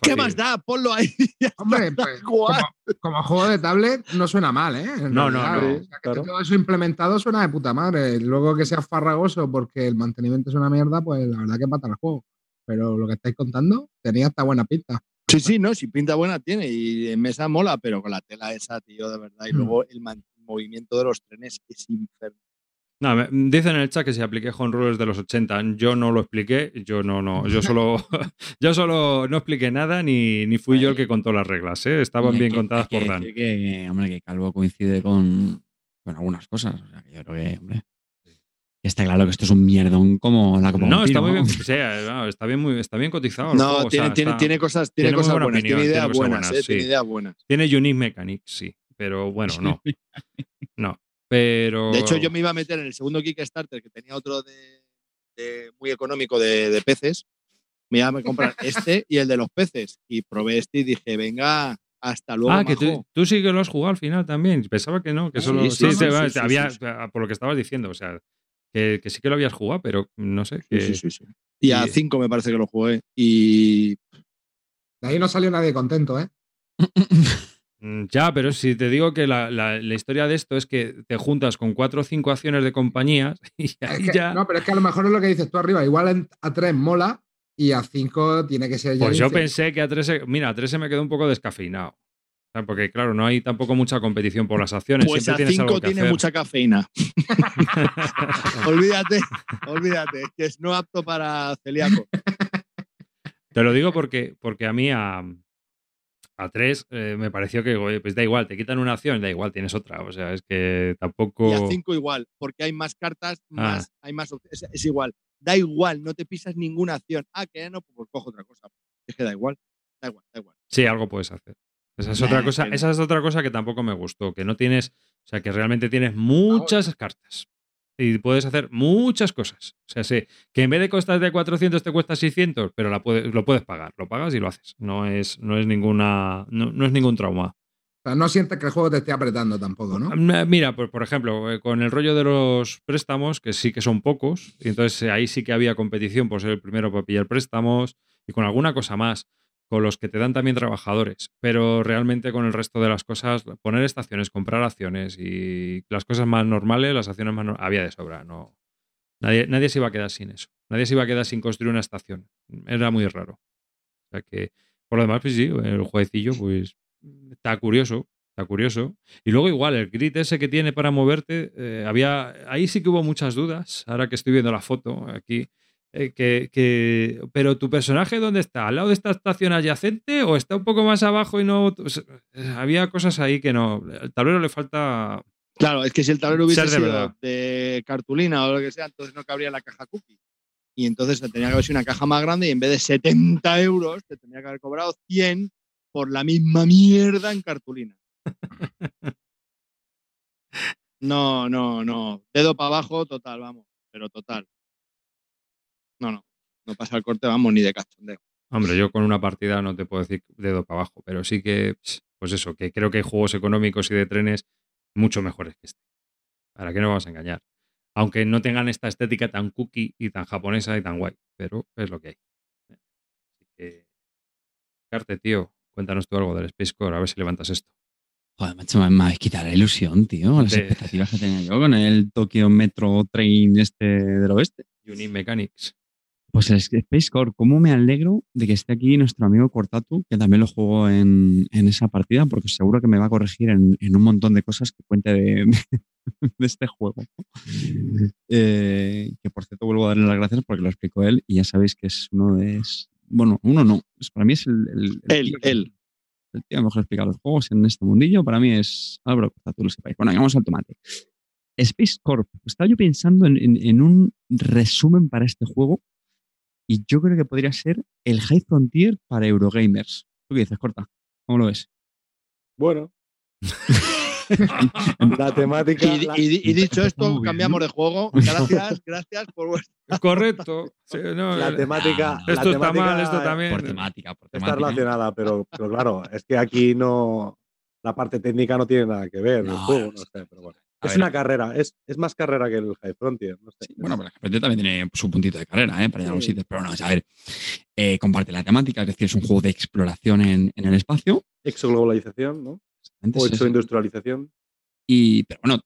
¿Qué más da? Ponlo ahí. Hombre, pues, como, juego de tablet no suena mal, ¿eh? En No, no, realidad, no, o sea, que claro. Todo eso implementado suena de puta madre. Luego que sea farragoso porque el mantenimiento es una mierda, pues la verdad que mata el juego. Pero lo que estáis contando tenía hasta buena pinta. Sí, sí, no, si pinta buena tiene y en mesa mola, pero con la tela esa, tío, de verdad. Y Mm. luego el movimiento de los trenes es infernal. No, me- dicen en el chat que si apliqué home rules de los 80. Yo no lo expliqué, yo no, no. Yo solo, yo solo no expliqué nada ni, ni fui yo el que contó las reglas, ¿eh? Estaban Hombre, bien que- contadas que- por Dan. que- que- hombre, que Calvo coincide con, con algunas cosas. O sea, que yo creo que, hombre. está claro que esto es un mierdón como la Copa No, está muy bien, ¿no? o sea, no, está bien, muy, está bien cotizado. No, juego, o tiene, sea, tiene, está- tiene cosas, tiene cosas buena buenas, opinión, tiene ideas buenas, buenas, eh, tiene ideas buenas. Tiene unique mechanics, sí. Pero bueno, no. No. Pero. De hecho, yo me iba a meter en el segundo Kickstarter, que tenía otro de, de- muy económico de, de peces. Me iba a comprar este y el de los peces. Y probé este y dije, venga, hasta luego. Ah, que majo. tú, tú sí que lo has jugado al final también. Pensaba que no, que solo. sí, había- sí. por lo que estabas diciendo, o sea, que, que sí que lo habías jugado, pero no sé. Sí, que- sí, sí, sí. Y a y- 5 me parece que lo jugué. Y De ahí no salió nadie contento, ¿eh? Mm, Ya, pero si te digo que la, la- la historia de esto es que te juntas con cuatro o cinco acciones de compañías y Es ahí que- ya. No, pero es que a lo mejor es lo que dices tú arriba. Igual a 3 mola y a 5 tiene que ser ya Pues yo infinito. pensé que a 3 se- mira, a 3 se me quedó un poco descafeinado. Porque claro, no hay tampoco mucha competición por las acciones. pues Siempre a tienes algo 5 que tiene hacer. mucha cafeína. olvídate, olvídate, que es no apto para celíaco. Te lo digo porque, porque a mí a, a 3 me pareció que, oye, pues da igual, te quitan una acción, da igual, tienes otra. O sea, es que tampoco. Y a 5 igual, porque hay más cartas, Ah. más, hay más op- es, es igual. Da igual, no te pisas ninguna acción. Ah, que no, pues cojo otra cosa. Es que da igual, da igual, da igual. Sí, algo puedes hacer. Esa es otra cosa, esa es otra cosa que tampoco me gustó, que no tienes, o sea, que realmente tienes muchas cartas y puedes hacer muchas cosas. O sea, sí, que en vez de costar de 400 te cuesta 600, pero la lo puedes pagar, lo pagas y lo haces. No es, no es ninguna, no, no es ningún trauma. O sea, no sientes que el juego te esté apretando tampoco, ¿no? Mira, pues por ejemplo, eh, con el rollo de los préstamos, que sí que son pocos, y entonces eh, ahí sí que había competición por ser el primero para pillar préstamos, y con alguna cosa más, con los que te dan también trabajadores, pero realmente con el resto de las cosas, poner estaciones, comprar acciones y las cosas más normales, las acciones más nor- había de sobra, no. Nadie, nadie se iba a quedar sin eso. Nadie se iba a quedar sin construir una estación. Era muy raro. O sea que, por lo demás, pues sí, el jueguecillo, pues está curioso, está curioso. Y luego igual, el grid ese que tiene para moverte, eh, había, ahí sí que hubo muchas dudas, ahora que estoy viendo la foto aquí, eh, que, que- pero tu personaje dónde está, al lado de esta estación adyacente o está un poco más abajo y no... o sea, eh, había cosas ahí que no, el tablero le falta... Claro, es que si el tablero hubiese de sido verdad. de cartulina o lo que sea, entonces no cabría la caja cookie. Y entonces te tenía que haber sido una caja más grande y en vez de 70 euros te tenía que haber cobrado 100 por la misma mierda en cartulina. No, no, no. Dedo para abajo, total, vamos. Pero total. No, no. No pasa el corte, vamos, ni de cachondeo. Hombre, yo con una partida no te puedo decir dedo para abajo, pero sí que, pues eso, que creo que hay juegos económicos y de trenes mucho mejores que este. ¿Para qué nos vamos a engañar? Aunque no tengan esta estética tan cookie y tan japonesa y tan guay, pero es lo que hay. Así que, Carte, tío, cuéntanos tú algo del Space Core, a ver si levantas esto. Joder, macho, me, me habéis quitado la ilusión, tío. Las De- expectativas que tenía yo con el Tokyo Metro Train este del oeste. Unit Mechanics. Pues el Space Core, cómo me alegro de que esté aquí nuestro amigo Cortatu, que también lo jugó en, en esa partida, porque seguro que me va a corregir en, en un montón de cosas que cuente de, de este juego. Eh, que por cierto vuelvo a darle las gracias porque lo explicó él y ya sabéis que es uno de... es- bueno, uno no, para mí es el... el, el Él, tío que- él. El tío que mejor explica los juegos en este mundillo, para mí es Álvaro Cortatu, lo sepáis. Bueno, vamos al tomate. Space Corp. Estaba yo pensando en, en- en un resumen para este juego y yo creo que podría ser el High Frontier para Eurogamers. ¿Tú qué dices, Corta? ¿Cómo lo ves? Bueno, la temática. Y, la- y- y dicho Está esto, cambiamos de juego. Gracias, gracias por vuestro. Correcto. Sí, no, la temática. Ah, la esto está temática mal, esto también. Por temática, por Está relacionada, pero, pero claro, es que aquí no. La parte técnica no tiene nada que ver. No, el juego, no no sé. sé, pero bueno. A Es ver. una carrera, es, es más carrera que el High Frontier. No sé. Sí, bueno, pero el también tiene su puntito de carrera, ¿eh? Para llegar a Sí. sitios. Pero bueno, a ver, eh, comparte la temática, es decir, es un juego de exploración en, en el espacio. Exoglobalización, ¿no? Exactamente, O exoindustrialización. Y, pero bueno,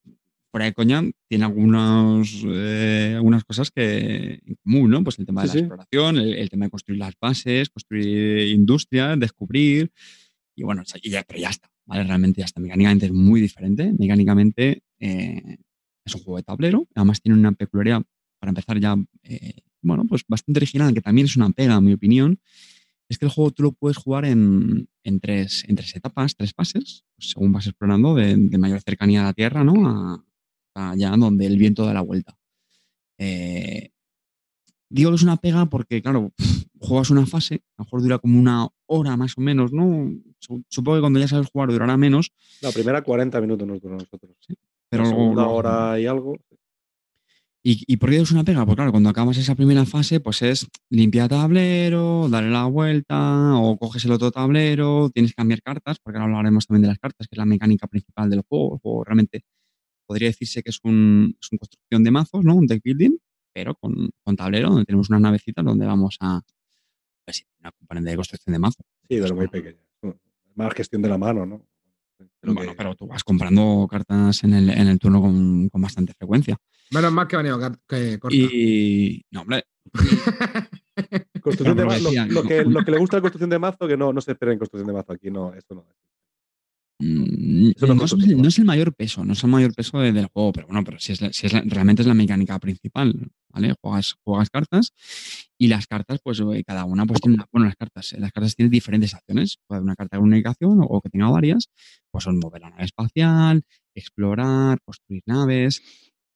fuera de coña, tiene algunos, eh, algunas cosas que en común, ¿no? Pues el tema de Sí, la sí. exploración, el, el tema de construir las bases, construir industria, descubrir. Y bueno, ya, pero ya está, ¿vale? Realmente ya está. Mecánicamente es muy diferente. Mecánicamente eh, es un juego de tablero. Además tiene una peculiaridad, para empezar ya, eh, bueno, pues bastante original, que también es una pega, en mi opinión. Es que el juego tú lo puedes jugar en, en tres, en tres etapas, tres fases, pues según vas explorando de, de mayor cercanía a la Tierra, ¿no? A, a allá donde el viento da la vuelta. Eh, digo que es una pega porque, claro, juegas una fase, a lo mejor dura como una hora más o menos, ¿no? Su- Supongo que cuando ya sabes jugar durará menos, La primera 40 minutos nos duró a nosotros. La luego- hora y algo. ¿Y, ¿Y por qué es una pega? Pues claro, cuando acabas esa primera fase, pues es limpiar tablero, darle la vuelta, o coges el otro tablero, tienes que cambiar cartas, porque ahora hablaremos también de las cartas, que es la mecánica principal del juego. Juego realmente podría decirse que es, un, es una construcción de mazos, ¿no? Un deck building, pero con, con tablero, donde tenemos unas navecitas donde vamos a. Pues una componente de construcción de mazo. Sí, pero muy pequeña. Más gestión de la mano, ¿no? Bueno, que- pero tú vas comprando cartas en el, en el turno con, con bastante frecuencia. Menos mal que ha venido que corta. Y. No, hombre. Construcción de mazo, lo, que, lo que le gusta la construcción de mazo, que no, no se espera en construcción de mazo aquí, no, esto no. Mm, no no, es el mayor peso, no es el mayor peso de- del juego, pero bueno, pero si es, la- si es la- realmente es la mecánica principal, ¿vale? Juegas, juegas cartas y las cartas, pues eh, cada una pues tiene una, bueno, las cartas, eh, las cartas tienen diferentes acciones, puede haber una carta de comunicación o, o que tenga varias, pues son mover la nave espacial, explorar, construir naves,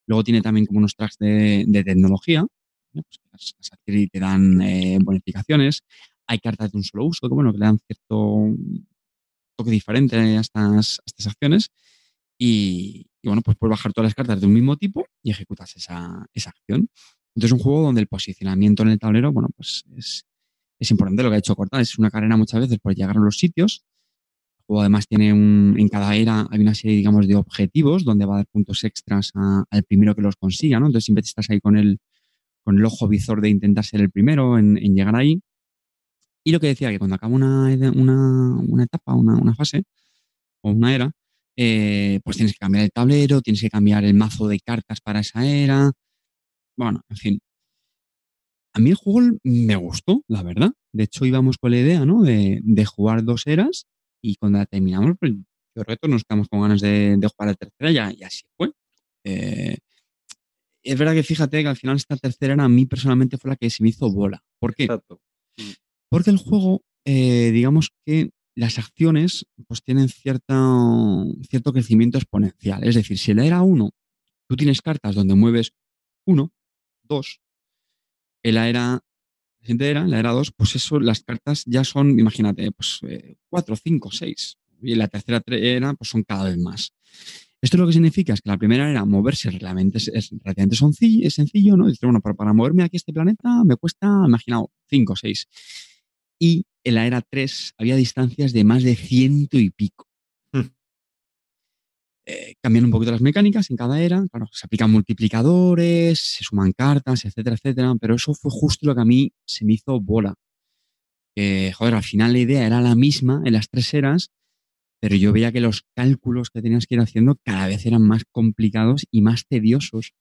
luego tiene también como unos tracks de, de tecnología, ¿vale? Pues las, y te dan eh, bonificaciones, hay cartas de un solo uso, que bueno, que le dan cierto toque diferente a estas, a estas acciones. Y, y bueno, pues puedes bajar todas las cartas de un mismo tipo y ejecutas esa, esa acción. Entonces es un juego donde el posicionamiento en el tablero, bueno, pues es, es importante lo que ha hecho Cortal. Es una carrera muchas veces por llegar a los sitios. El juego además tiene un, en cada era hay una serie, digamos, de objetivos donde va a dar puntos extras a- al primero que los consiga, ¿no? Entonces siempre estás ahí con el, con el ojo visor de intentar ser el primero en, en llegar ahí. Y lo que decía, que cuando acaba una, una, una etapa, una, una fase o una era, eh, pues tienes que cambiar el tablero, tienes que cambiar el mazo de cartas para esa era. Bueno, en fin. A mí el juego me gustó, la verdad. De hecho, íbamos con la idea, ¿no? De, de jugar dos eras y cuando la terminamos, pues yo todos nos quedamos con ganas de, de jugar la tercera ya, y así fue. Eh, es verdad que fíjate que al final esta tercera era a mí personalmente fue la que se me hizo bola. ¿Por qué? Exacto. Porque el juego, eh, digamos que las acciones pues tienen cierta, cierto crecimiento exponencial. Es decir, si en la era 1 tú tienes cartas donde mueves 1, 2, en la era, la era, en la era 2, pues eso, las cartas ya son, imagínate, pues 4, 5, 6. Y en la tercera era, pues son cada vez más. Esto lo que significa es que la primera era moverse realmente es, es sencillo, ¿no? Dices, bueno, para, para moverme aquí a este planeta me cuesta, imaginaos, 5 o 6. Y en la era 3 había distancias de más de ciento y pico. Hmm. Eh, cambian un poquito las mecánicas en cada era, claro, se aplican multiplicadores, se suman cartas, etcétera, etcétera, pero eso fue justo lo que a mí se me hizo bola. Que, joder, al final la idea era la misma en las tres eras, pero yo veía que los cálculos que tenías que ir haciendo cada vez eran más complicados y más tediosos.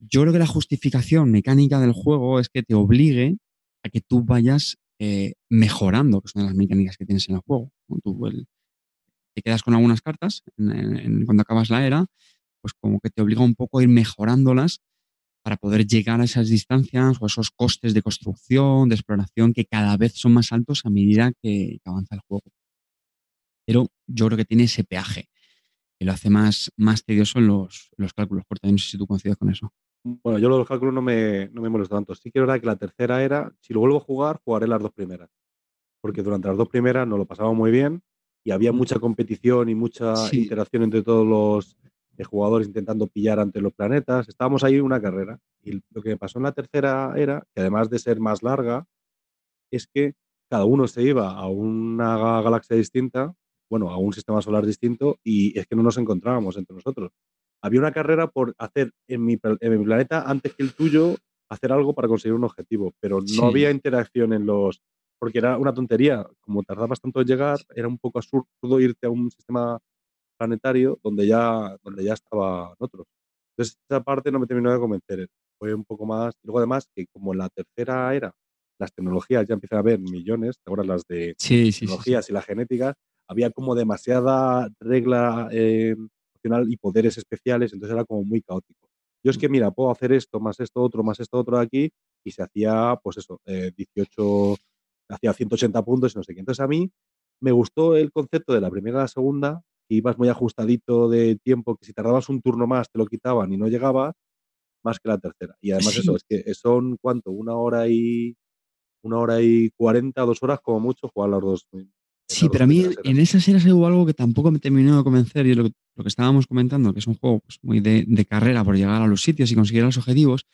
Yo creo que la justificación mecánica del juego es que te obligue a que tú vayas eh, mejorando, que son las mecánicas que tienes en el juego. Tú te quedas con algunas cartas cuando acabas la era, pues como que te obliga un poco a ir mejorándolas para poder llegar a esas distancias o esos costes de construcción, de exploración, que cada vez son más altos a medida que, avanza el juego. Pero yo creo que tiene ese peaje, que lo hace más, más tedioso en los, en los cálculos. Corta, no sé si tú coincides con eso. Bueno, yo los cálculos no me, no me molesta tanto. Sí que es verdad que la tercera era, si lo vuelvo a jugar, jugaré las dos primeras. Porque durante las dos primeras nos lo pasaba muy bien y había mucha competición y mucha Sí. interacción entre todos los eh, jugadores intentando pillar ante los planetas. Estábamos ahí en una carrera. Y lo que me pasó en la tercera era, que además de ser más larga, es que cada uno se iba a una ga- galaxia distinta, bueno, a un sistema solar distinto, y es que no nos encontrábamos entre nosotros. Había una carrera por hacer en mi, en mi planeta, antes que el tuyo, hacer algo para conseguir un objetivo, pero no Sí. había interacción en los... Porque era una tontería, como tardabas tanto en llegar, era un poco absurdo irte a un sistema planetario donde ya, donde ya estaban otros. Entonces, esa parte no me terminó de convencer. Fue un poco más. Y luego, además, que como en la tercera era, las tecnologías ya empiezan a haber millones, ahora las de Sí, sí, sí. sí. tecnologías y la genética, había como demasiada regla eh, y poderes especiales, entonces era como muy caótico. Yo es que, mira, puedo hacer esto, más esto, otro, más esto, otro de aquí, y se hacía, pues eso, eh, 18, hacía 180 puntos y no sé qué. Entonces a mí me gustó el concepto de la primera a la segunda, que ibas muy ajustadito de tiempo, que si tardabas un turno más te lo quitaban y no llegabas, más que la tercera. Y además Sí. eso, es que son, ¿cuánto? Una hora y una hora y cuarenta, dos horas como mucho jugar las dos. las Sí, pero a mí en esas eras hubo algo que tampoco me terminó de convencer y es lo que, lo que estábamos comentando, que es un juego pues, muy de, carrera por llegar a los sitios y conseguir los objetivos,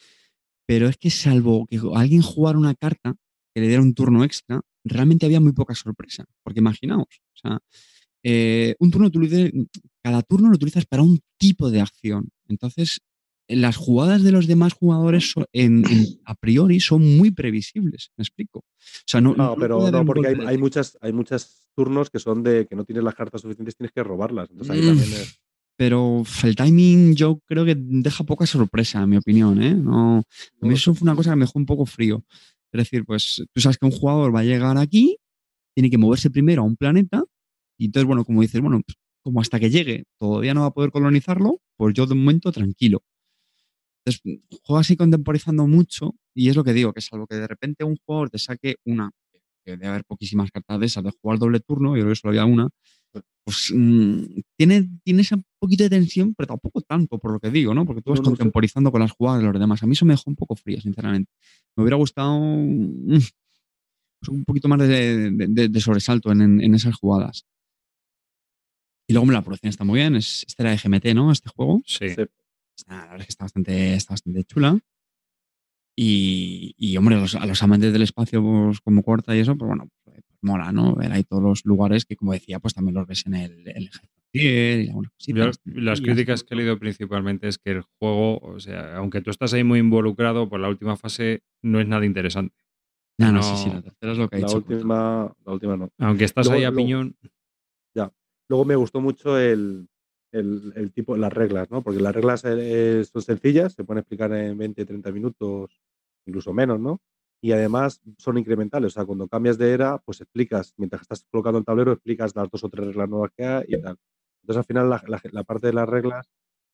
pero es que salvo que alguien jugara una carta que le diera un turno extra, realmente había muy poca sorpresa, porque imaginaos, o sea, eh, un turno, cada turno lo utilizas para un tipo de acción, entonces las jugadas de los demás jugadores son- en- en- a priori son muy previsibles, me explico. O sea, no, No, no pero no, porque hay, muchas, hay muchas turnos que son de que no tienes las cartas suficientes, tienes que robarlas. Entonces ahí Mm. también es. pero el timing yo creo que deja poca sorpresa, en mi opinión. ¿eh? No, a mí eso fue una cosa que me dejó un poco frío. Es decir, pues tú sabes que un jugador va a llegar aquí, tiene que moverse primero a un planeta, y entonces, bueno, como dices, bueno, pues, como hasta que llegue todavía no va a poder colonizarlo, pues yo de momento tranquilo. Entonces, juego así contemporizando mucho, y es lo que digo, que salvo que de repente un jugador te saque una, que debe haber poquísimas cartas de esas, de jugar doble turno, yo creo que solo había una, pues mm, tiene, tiene ese poquito de tensión, pero tampoco tanto, por lo que digo, ¿no? Porque tú vas No, no, sí. contemporizando con las jugadas de los demás. A mí eso me dejó un poco frío, sinceramente. Me hubiera gustado mm, pues un poquito más de, de- de- de sobresalto en, en- en esas jugadas. Y luego la producción está muy bien. Es, este era de GMT, ¿no? Este juego. Sí. Sí. Está- la verdad es que está bastante, está bastante chula. Y, y, hombre, a los, a los amantes del espacio pues, como corta y eso, pues bueno, pues, mola, ¿no? Ver ahí todos los lugares que, como decía, pues también los ves en el, el y Yo- las Y críticas que he leído principalmente es que el juego, o sea, aunque tú estás ahí muy involucrado, pues la última fase no es nada interesante. No, no, no- sí, sí, la tercera es lo que La dicho. última, la última no. Aunque estás Luego- ahí a luego- piñón, Luego me gustó mucho el, el- el tipo, las reglas, ¿no? Porque las reglas eh, son sencillas, se pueden explicar en 20, 30 minutos, incluso menos, ¿no? Y además son incrementales, o sea, cuando cambias de era, pues explicas, mientras estás colocando el tablero, explicas las dos o tres reglas nuevas que hay y tal. Entonces, al final, la, la- la parte de las reglas,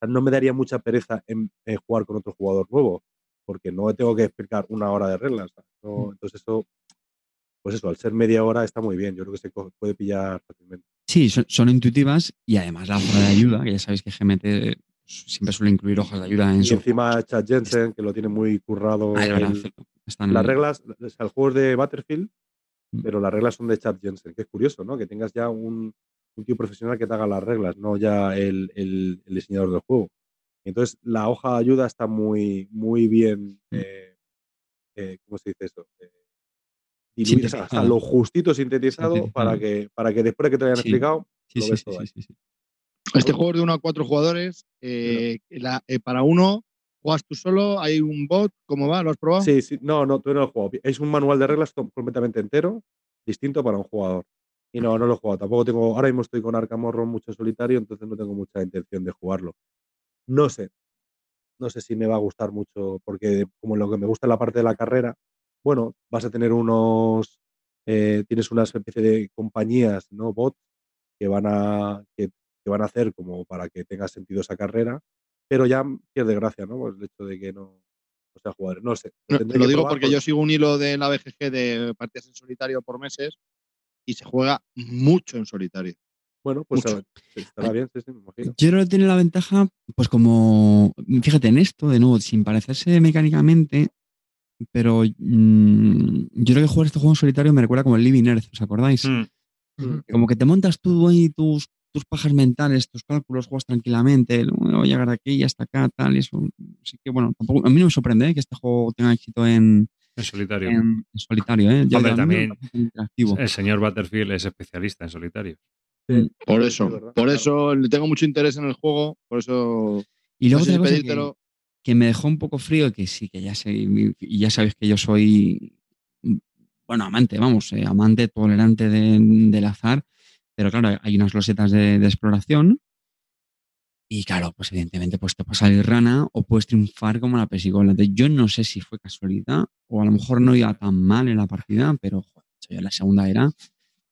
no me daría mucha pereza en, en jugar con otro jugador nuevo, porque no tengo que explicar una hora de reglas. no- entonces, eso, pues eso, al ser media hora está muy bien, yo creo que se puede pillar fácilmente. Sí, son, son intuitivas y además la hoja de ayuda, que ya sabéis que GMT pues, siempre suele incluir hojas de ayuda en Y su encima Chad Jensen, que lo tiene muy currado. Ah, el-. Están- las reglas, o sea, el juego es de Battlefield, Mm. pero las reglas son de Chad Jensen, que es curioso, ¿no? Que tengas ya un, un tío profesional que te haga las reglas, no ya el, el- el diseñador del juego. Entonces, la hoja de ayuda está muy, muy bien, Mm. eh, eh, ¿cómo se dice eso? Eh, sea, Sintetizada. lo justito sintetizado, Sintetizado. para que, para que después de que te hayan Sí. explicado, Sí, lo ves todo ahí. Este juego es de 1 a 4 jugadores. eh, la- eh, para uno, juegas tú solo, hay un bot, ¿cómo va? ¿Lo has probado? Sí, sí, no, no, tú no lo has jugado. Es un manual de reglas com- completamente entero, distinto para un jugador. Y no, no lo he jugado. Tampoco tengo. Ahora mismo estoy con Arkham Horror mucho en solitario, entonces no tengo mucha intención de jugarlo. No sé. No sé si me va a gustar mucho, porque como lo que me gusta es la parte de la carrera, bueno, vas a tener unos. eh, tienes una especie de compañías, ¿no? Bots que van a. Que, que van a hacer como para que tenga sentido esa carrera, pero ya pierde gracia, ¿no? Pues el hecho de que no, no sea jugadores. No sé. No, tendré lo que digo probar porque yo sigo un hilo de la BGG de partidas en solitario por meses y se juega mucho en solitario. Bueno, pues a ver, estará bien, sí, sí, me imagino. Yo creo que tiene la ventaja, pues como, fíjate en esto, de nuevo, sin parecerse mecánicamente, pero mm, yo creo que jugar este juego en solitario me recuerda como el Living Earth, ¿os acordáis? mm, Ujú. Como que te montas tú ahí tus, tus pajas mentales, tus cálculos, juegas tranquilamente, "Bueno, voy a llegar de aquí y hasta acá, tal, y eso. Así que bueno, tampoco, a mí no me sorprende ¿eh? que este juego tenga éxito en, en solitario. en- en solitario, ¿eh? Ya Hombre, también-. El señor Butterfield es especialista en solitario. Por eso, por eso le tengo mucho interés en el juego, por eso Y luego no sé si pedírtelo. Que me dejó un poco frío, que sí, que ya sé, y ya sabéis que yo soy, bueno, amante, vamos, eh, amante tolerante de- del azar, pero claro, hay unas losetas de, de exploración y claro, pues evidentemente pues te puede salir rana o puedes triunfar como la pesicola. Entonces, yo no sé si fue casualidad o a lo mejor no iba tan mal en la partida, pero joder, yo en la segunda era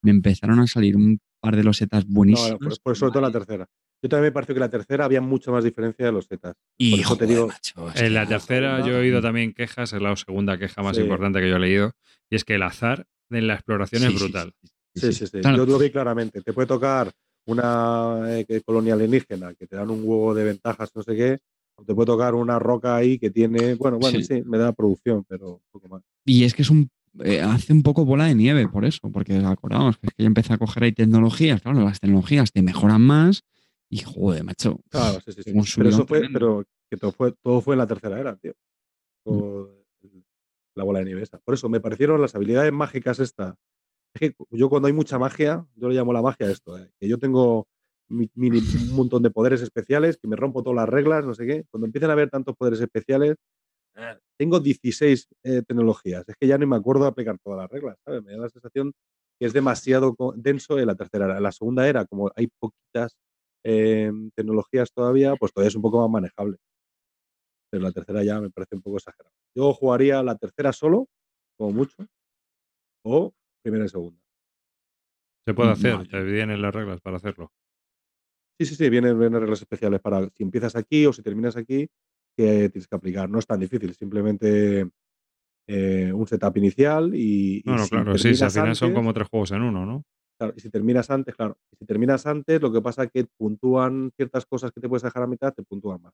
me empezaron a salir un par de losetas No, buenísimas. por, por sobre todo la tercera. Yo también me pareció que la tercera había mucha más diferencia de los zetas. y por eso te digo- macho, es En la era- tercera yo he oído también quejas, es la segunda queja más Sí. importante que yo he leído, y es que el azar en la exploración Sí, es sí, brutal. sí, Sí, sí, sí. Claro. Yo lo vi claramente. Te puede tocar una eh, colonia alienígena que te dan un huevo de ventajas, no sé qué. O te puede tocar una roca ahí que tiene. Bueno, bueno, Sí. sí, me da producción, pero un poco más. Y es que es un eh, hace un poco bola de nieve por eso, porque acordaos que es que ya empecé a coger ahí tecnologías, claro, las tecnologías te mejoran más y joder, macho. Claro, sí, sí, sí. un Pero eso fue, tremendo. pero que todo fue, todo fue en la tercera era, tío. Todo el- la bola de nieve esa. Por eso me parecieron las habilidades mágicas esta. Es que yo cuando hay mucha magia, yo le llamo la magia a esto, eh, que yo tengo mi- un montón de poderes especiales, que me rompo todas las reglas, no sé qué. Cuando empiezan a haber tantos poderes especiales, eh, tengo 16 eh, tecnologías. Es que ya no me acuerdo de aplicar todas las reglas, ¿sabes? Me da la sensación que es demasiado denso en la tercera era. En la segunda era, como hay poquitas eh, tecnologías todavía, pues todavía es un poco más manejable. Pero la tercera ya me parece un poco exagerado. Yo jugaría la tercera solo, como mucho, o primera y segunda. Se puede hacer, no, te vienen las reglas para hacerlo. Sí, sí, sí, vienen, vienen reglas especiales para si empiezas aquí o si terminas aquí, que tienes que aplicar. No es tan difícil, simplemente eh, un setup inicial y, y No, no, si claro, sí, al final son como tres juegos en uno, ¿no? Claro, y si terminas antes, claro, y si terminas antes, lo que pasa es que puntúan ciertas cosas que te puedes dejar a mitad, te puntúan más.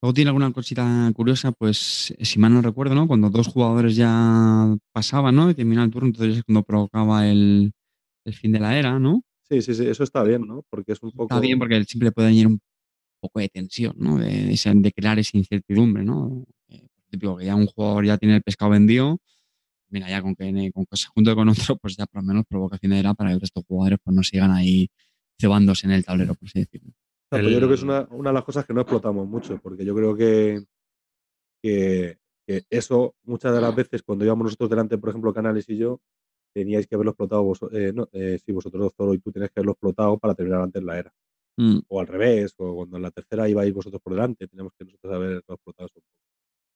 Luego tiene alguna cosita curiosa, pues si mal no recuerdo, ¿no? Cuando dos jugadores ya pasaban, ¿no? Y terminaba el turno, entonces es cuando provocaba el, el fin de la era, ¿no? Sí, sí, sí, eso está bien, ¿no? Porque es un poco. Está bien porque siempre puede añadir un poco de tensión, ¿no? De, crear esa incertidumbre, ¿no? Eh, típico que ya un jugador ya tiene el pescado vendido mira, ya con que, con junte con otro, pues ya por lo menos provocación era para que de jugadores pues no sigan ahí cebándose en el tablero, por así decirlo. Pues yo creo que es una, una de las cosas que no explotamos mucho, porque yo creo que, que, que eso muchas de las veces cuando íbamos nosotros delante, por ejemplo, Canales y yo, teníais que haberlo explotado vosotros, no, eh, sí, vosotros, Zoro y tú tenías que haberlo explotado para terminar antes la era. Mm, O al revés, o cuando en la tercera ibais vosotros por delante, teníamos que nosotros haberlo explotado.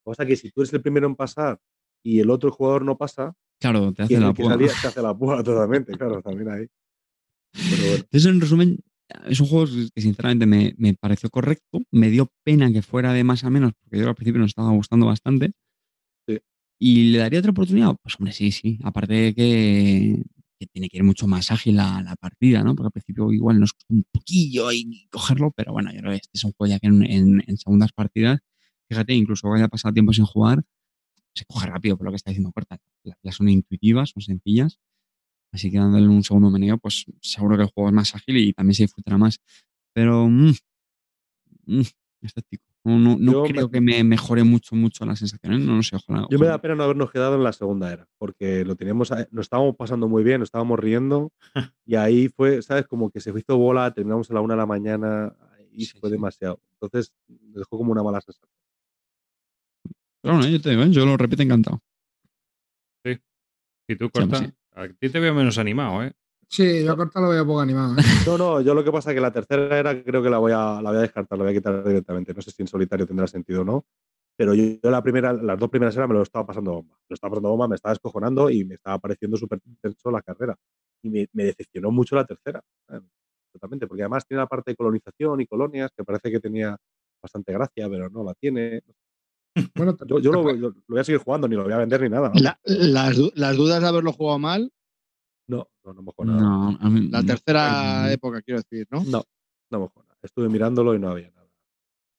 eso que si tú eres el primero en pasar y el otro jugador no pasa, claro, te hace la púa. salía te hace la púa totalmente, claro, también ahí. Pero bueno, Entonces, en resumen, es un juego que sinceramente me, me pareció correcto. Me dio pena que fuera de más a menos, porque yo al principio nos estaba gustando bastante. Sí. ¿Y le daría otra oportunidad? Pues hombre, sí, sí. Aparte de que, que tiene que ir mucho más ágil la, la partida, ¿no? Porque al principio igual nos costó un poquillo ahí cogerlo, pero bueno, yo creo que este es un juego ya que en, en- en segundas partidas, fíjate, incluso haya pasado tiempo sin jugar, se coge rápido por lo que está diciendo Corta. Las son intuitivas, son sencillas. Así que dándole un segundo meneo, pues seguro que el juego es más ágil y también se disfrutará más. Pero, mm, mm, escéptico. No, no, no creo me- que me mejore mucho, mucho las sensaciones. No lo sé, ojalá. Yo me ojalá. da pena no habernos quedado en la segunda era, porque lo teníamos, a- nos estábamos pasando muy bien, nos estábamos riendo, y ahí fue, ¿sabes? Como que se hizo bola, terminamos a la una de la mañana y Sí, fue sí. demasiado. Entonces, me dejó como una mala sensación. Pero bueno, yo te digo, ¿eh? yo lo repito encantado. Y tú, Sí, hombre, Corta, sí. a ti te veo menos animado, ¿eh? Sí, yo a Corta lo veo poco animado. ¿eh? No, no, yo lo que pasa es que la tercera era creo que la voy a, la voy a descartar, la voy a quitar directamente. No sé si en solitario tendrá sentido o no. Pero yo, yo la primera, las dos primeras eras me lo estaba pasando bomba. Me lo estaba pasando bomba, me estaba descojonando y me estaba pareciendo súper tenso la carrera. Y me, me decepcionó mucho la tercera. ¿sabes? Totalmente, porque además tiene la parte de colonización y colonias que parece que tenía bastante gracia, pero no la tiene. Bueno, Yo, yo lo, lo- voy a seguir jugando, ni lo voy a vender ni nada. ¿no? La- las, las dudas de haberlo jugado mal, No, no, no me juego nada. No, a mí- la no, tercera eh, época, quiero decir, ¿no? No, no me juego nada. Estuve mirándolo y no había nada.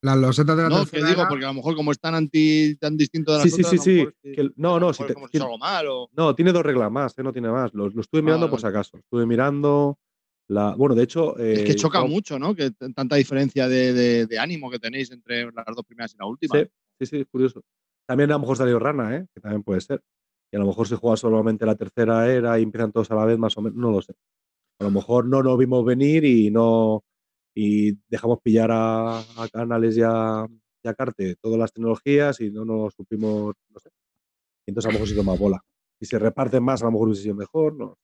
las losetas de la No, que tercera digo, era- porque a lo mejor como es tan anti, tan distinto de las Sí, sí, otras, sí, sí. es que no, no, si te- tiene- algo mal o... No, tiene dos reglas más, ¿eh? no tiene más. Lo, lo estuve mirando Vale, por si acaso. Estuve mirando la. Bueno, de hecho. Es que eh, choca yo- mucho, ¿no? Que tanta diferencia de, de- de ánimo que tenéis entre las dos primeras y la última. Sí, sí, sí, es curioso. También a lo mejor salió Rana, ¿eh? que también puede ser. Y a lo mejor se juega solamente la tercera era y empiezan todos a la vez, más o menos. No lo sé. A lo mejor no nos vimos venir y no. Y dejamos pillar a, Canales y a, y Carte todas las tecnologías y no nos supimos. No sé. Y entonces a lo mejor se más bola. Si se reparten más, a lo mejor hubiese sido mejor. No.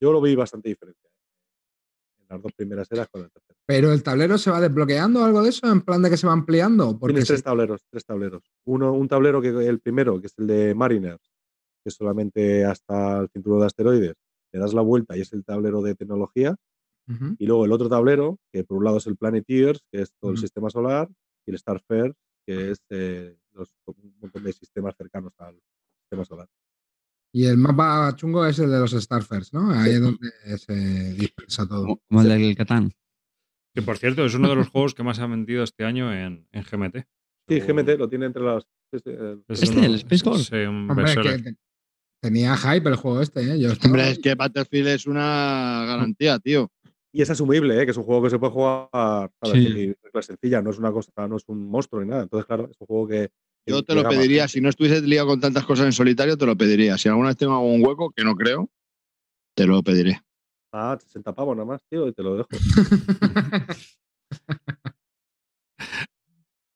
Yo lo vi bastante diferente. Las dos primeras eras con la tercera. Pero el tablero se va desbloqueando o algo de eso, en plan de que se va ampliando. Porque Tienes tres tableros, tres tableros. Uno, un tablero que el primero, que es el de Mariners, que es solamente hasta el cinturón de asteroides, le das la vuelta y es el tablero de tecnología. Y luego el otro tablero, que por un lado es el Planeteers, que es todo el sistema solar, y el Starfarer, que es eh, los, un montón de sistemas cercanos al sistema solar. Y el mapa chungo es el de los Starfers, ¿no? Ahí es donde se dispersa todo. Como, el del Catán. Que por cierto, es uno de los juegos que más ha vendido este año en, en GMT. Sí, GMT lo tiene entre las. el- ¿Este, uno- el Space? Sí, un Hombre, es bestseller. que te- tenía hype el juego este, ¿eh? Yo estaba- Hombre, es que Battlefield es una garantía, tío. Y es asumible, ¿eh? que es un juego que se puede jugar ¿sabes? Sí. sencilla, no es una cosa, no es un monstruo ni nada. Entonces, claro, es un juego que. Yo te lo pediría, si no estuviese liado con tantas cosas en solitario, te lo pediría. Si alguna vez tengo algún hueco, que no creo, te lo pediré. Ah, 60 pavos nada más, tío, y te lo dejo.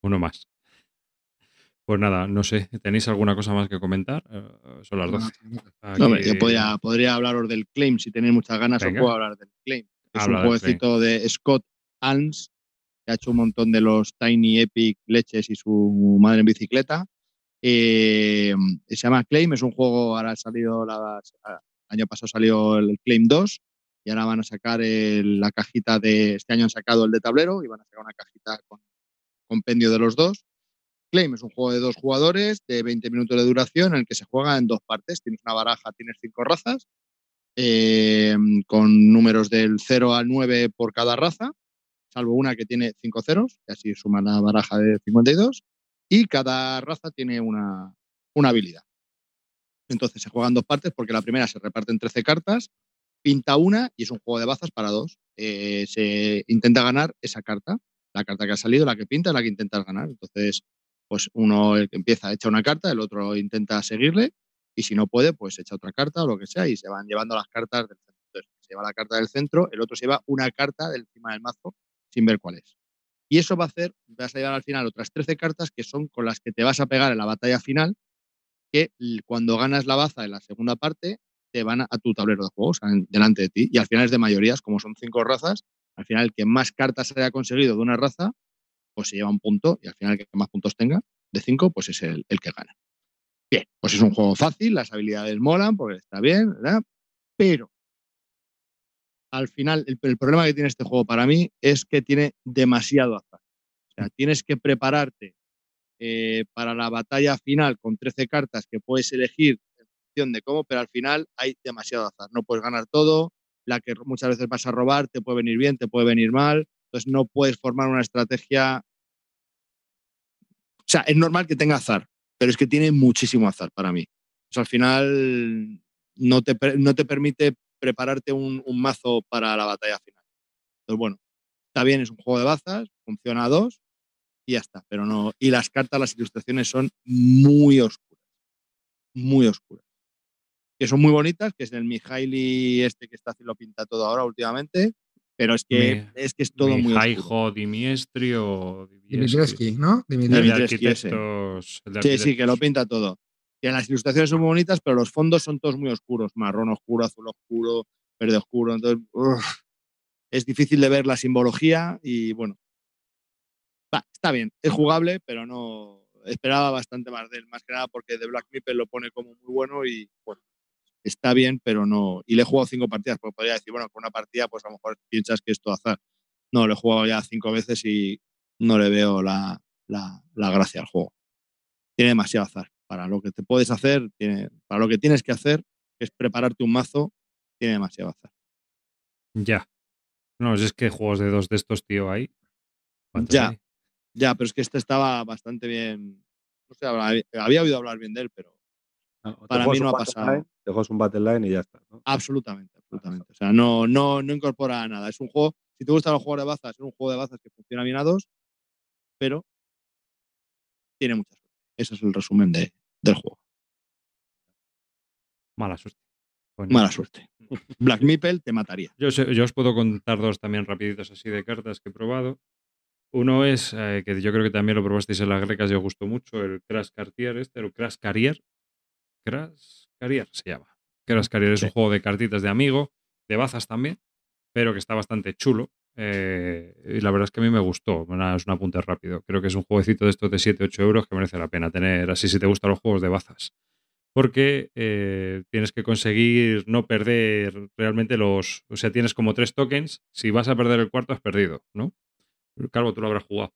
Uno más. Pues nada, no sé. ¿Tenéis alguna cosa más que comentar? Eh, son las 12. Aquí- Hombre, yo podría, podría hablaros del Claim. Si tenéis muchas ganas, Venga. os puedo hablar del Claim. Es Habla un jueguecito de Scott Hans, que ha hecho un montón de los Tiny Epic Leches y su madre en bicicleta. Eh, se llama Claim, es un juego, ahora ha salido, la- el año pasado salió el Claim 2 y ahora van a sacar la cajita de, este año han sacado el de tablero y van a sacar una cajita con compendio de los dos. Claim es un juego de dos jugadores de 20 minutos de duración en el que se juega en dos partes. Tienes una baraja, tienes cinco razas, eh, con números del 0 al 9 por cada raza, salvo una que tiene cinco ceros, que así suma la baraja de 52, y cada raza tiene una, una habilidad. Entonces se juegan dos partes porque la primera se reparten 13 cartas, pinta una y es un juego de bazas para dos. Eh, se intenta ganar esa carta. La carta que ha salido, la que pinta, la que intentas ganar. Entonces, pues uno el que empieza echa una carta, el otro intenta seguirle y si no puede, pues echa otra carta o lo que sea y se van llevando las cartas del centro. Entonces, se lleva la carta del centro, el otro se lleva una carta del encima del mazo sin ver cuál es. Y eso va a hacer, vas a llevar al final otras 13 cartas que son con las que te vas a pegar en la batalla final, que cuando ganas la baza en la segunda parte, te van a, tu tablero de juego, o sea, en- delante de ti. Y al final es de mayorías, como son cinco razas, al final el que más cartas haya conseguido de una raza, pues se lleva un punto, y al final el que más puntos tenga, de cinco, pues es el, el que gana. Bien, pues es un juego fácil, las habilidades molan, porque está bien, ¿verdad? Pero al final, el, el problema que tiene este juego para mí es que tiene demasiado azar. O sea, tienes que prepararte eh, para la batalla final con 13 cartas que puedes elegir en función de cómo, pero al final hay demasiado azar. No puedes ganar todo, la que muchas veces vas a robar te puede venir bien, te puede venir mal, entonces no puedes formar una estrategia. O sea, es normal que tenga azar, pero es que tiene muchísimo azar para mí. O sea, al final no te, no te permite prepararte un, un mazo para la batalla final. Entonces, bueno, está bien, es un juego de bazas, funciona a dos y ya está. Pero no. Y las cartas, las ilustraciones son muy oscuras. Muy oscuras. Que son muy bonitas, que es el Mijaili este que está lo pinta todo ahora últimamente. Pero es que, Mi- es, que es todo muy oscuro. Hijo Dimiestri o Dimitrescu, ¿no? El Dimitrescu. de Dimitrescu, ese. arquitectos. el de Sí, sí, que lo pinta todo. Que las ilustraciones son muy bonitas, pero los fondos son todos muy oscuros. Marrón oscuro, azul oscuro, verde oscuro. Entonces, es difícil de ver la simbología y bueno. Va, está bien, es jugable, pero no esperaba bastante más de él, más que nada porque The Black Meeple lo pone como muy bueno y bueno, está bien, pero no. Y le he jugado cinco partidas, porque podría decir, bueno, con una partida, pues a lo mejor piensas que es azar. No, lo he jugado ya cinco veces y no le veo la, la- la gracia al juego. Tiene demasiado azar. Para lo que te puedes hacer, tiene, para lo que tienes que hacer, que es prepararte un mazo, tiene demasiado azar. Ya. No, si es que juegos de dos de estos, tío, hay. ¿Cuántos Ya. hay? Ya, pero es que este estaba bastante bien. No sé, habla- había oído hablar bien de él, pero No, te Para mí no ha pasado. Line, Te juegas un Battle Line y ya está. ¿no? absolutamente, absolutamente. O sea, no, no, no incorpora nada. Es un juego, si te gustan los juegos de bazas, es un juego de bazas que funciona bien a dos, pero tiene mucha suerte. Ese es el resumen de- del juego. Mala suerte. Mala suerte. Black Meeple te mataría. Yo, sé- yo os puedo contar dos también rapiditos así de cartas que he probado. Uno es, eh, que yo creo que también lo probasteis en las grecas y os gustó mucho, el Crash Cartier este, el Crash Carrier. Crash Carrier se llama. Crash Carrier es un juego de cartitas de amigo, de bazas también, pero que está bastante chulo. Eh, y la verdad es que a mí me gustó. Bueno, es un apunte rápido. Creo que es un jueguecito de estos de 7-8 euros que merece la pena tener así si te gustan los juegos de bazas. Porque eh, tienes que conseguir no perder realmente los. O sea, tienes como tres tokens. Si vas a perder el cuarto, has perdido, ¿no? Calvo, tú lo habrás jugado.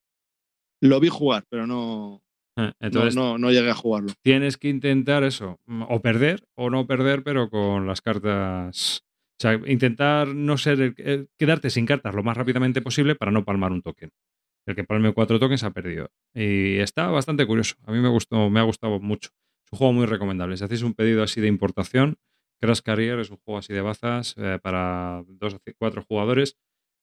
Lo vi jugar, pero no, Eh, no, Entonces, no, no llegué a jugarlo. tienes que intentar eso, o perder o no perder, pero con las cartas. O sea, intentar no ser. eh, quedarte sin cartas lo más rápidamente posible para no palmar un token. El que palme cuatro tokens ha perdido. Y está bastante curioso. A mí me gustó, me ha gustado mucho. Es un juego muy recomendable. Si hacéis un pedido así de importación, Crash Carrier es un juego así de bazas eh, para dos o cuatro jugadores.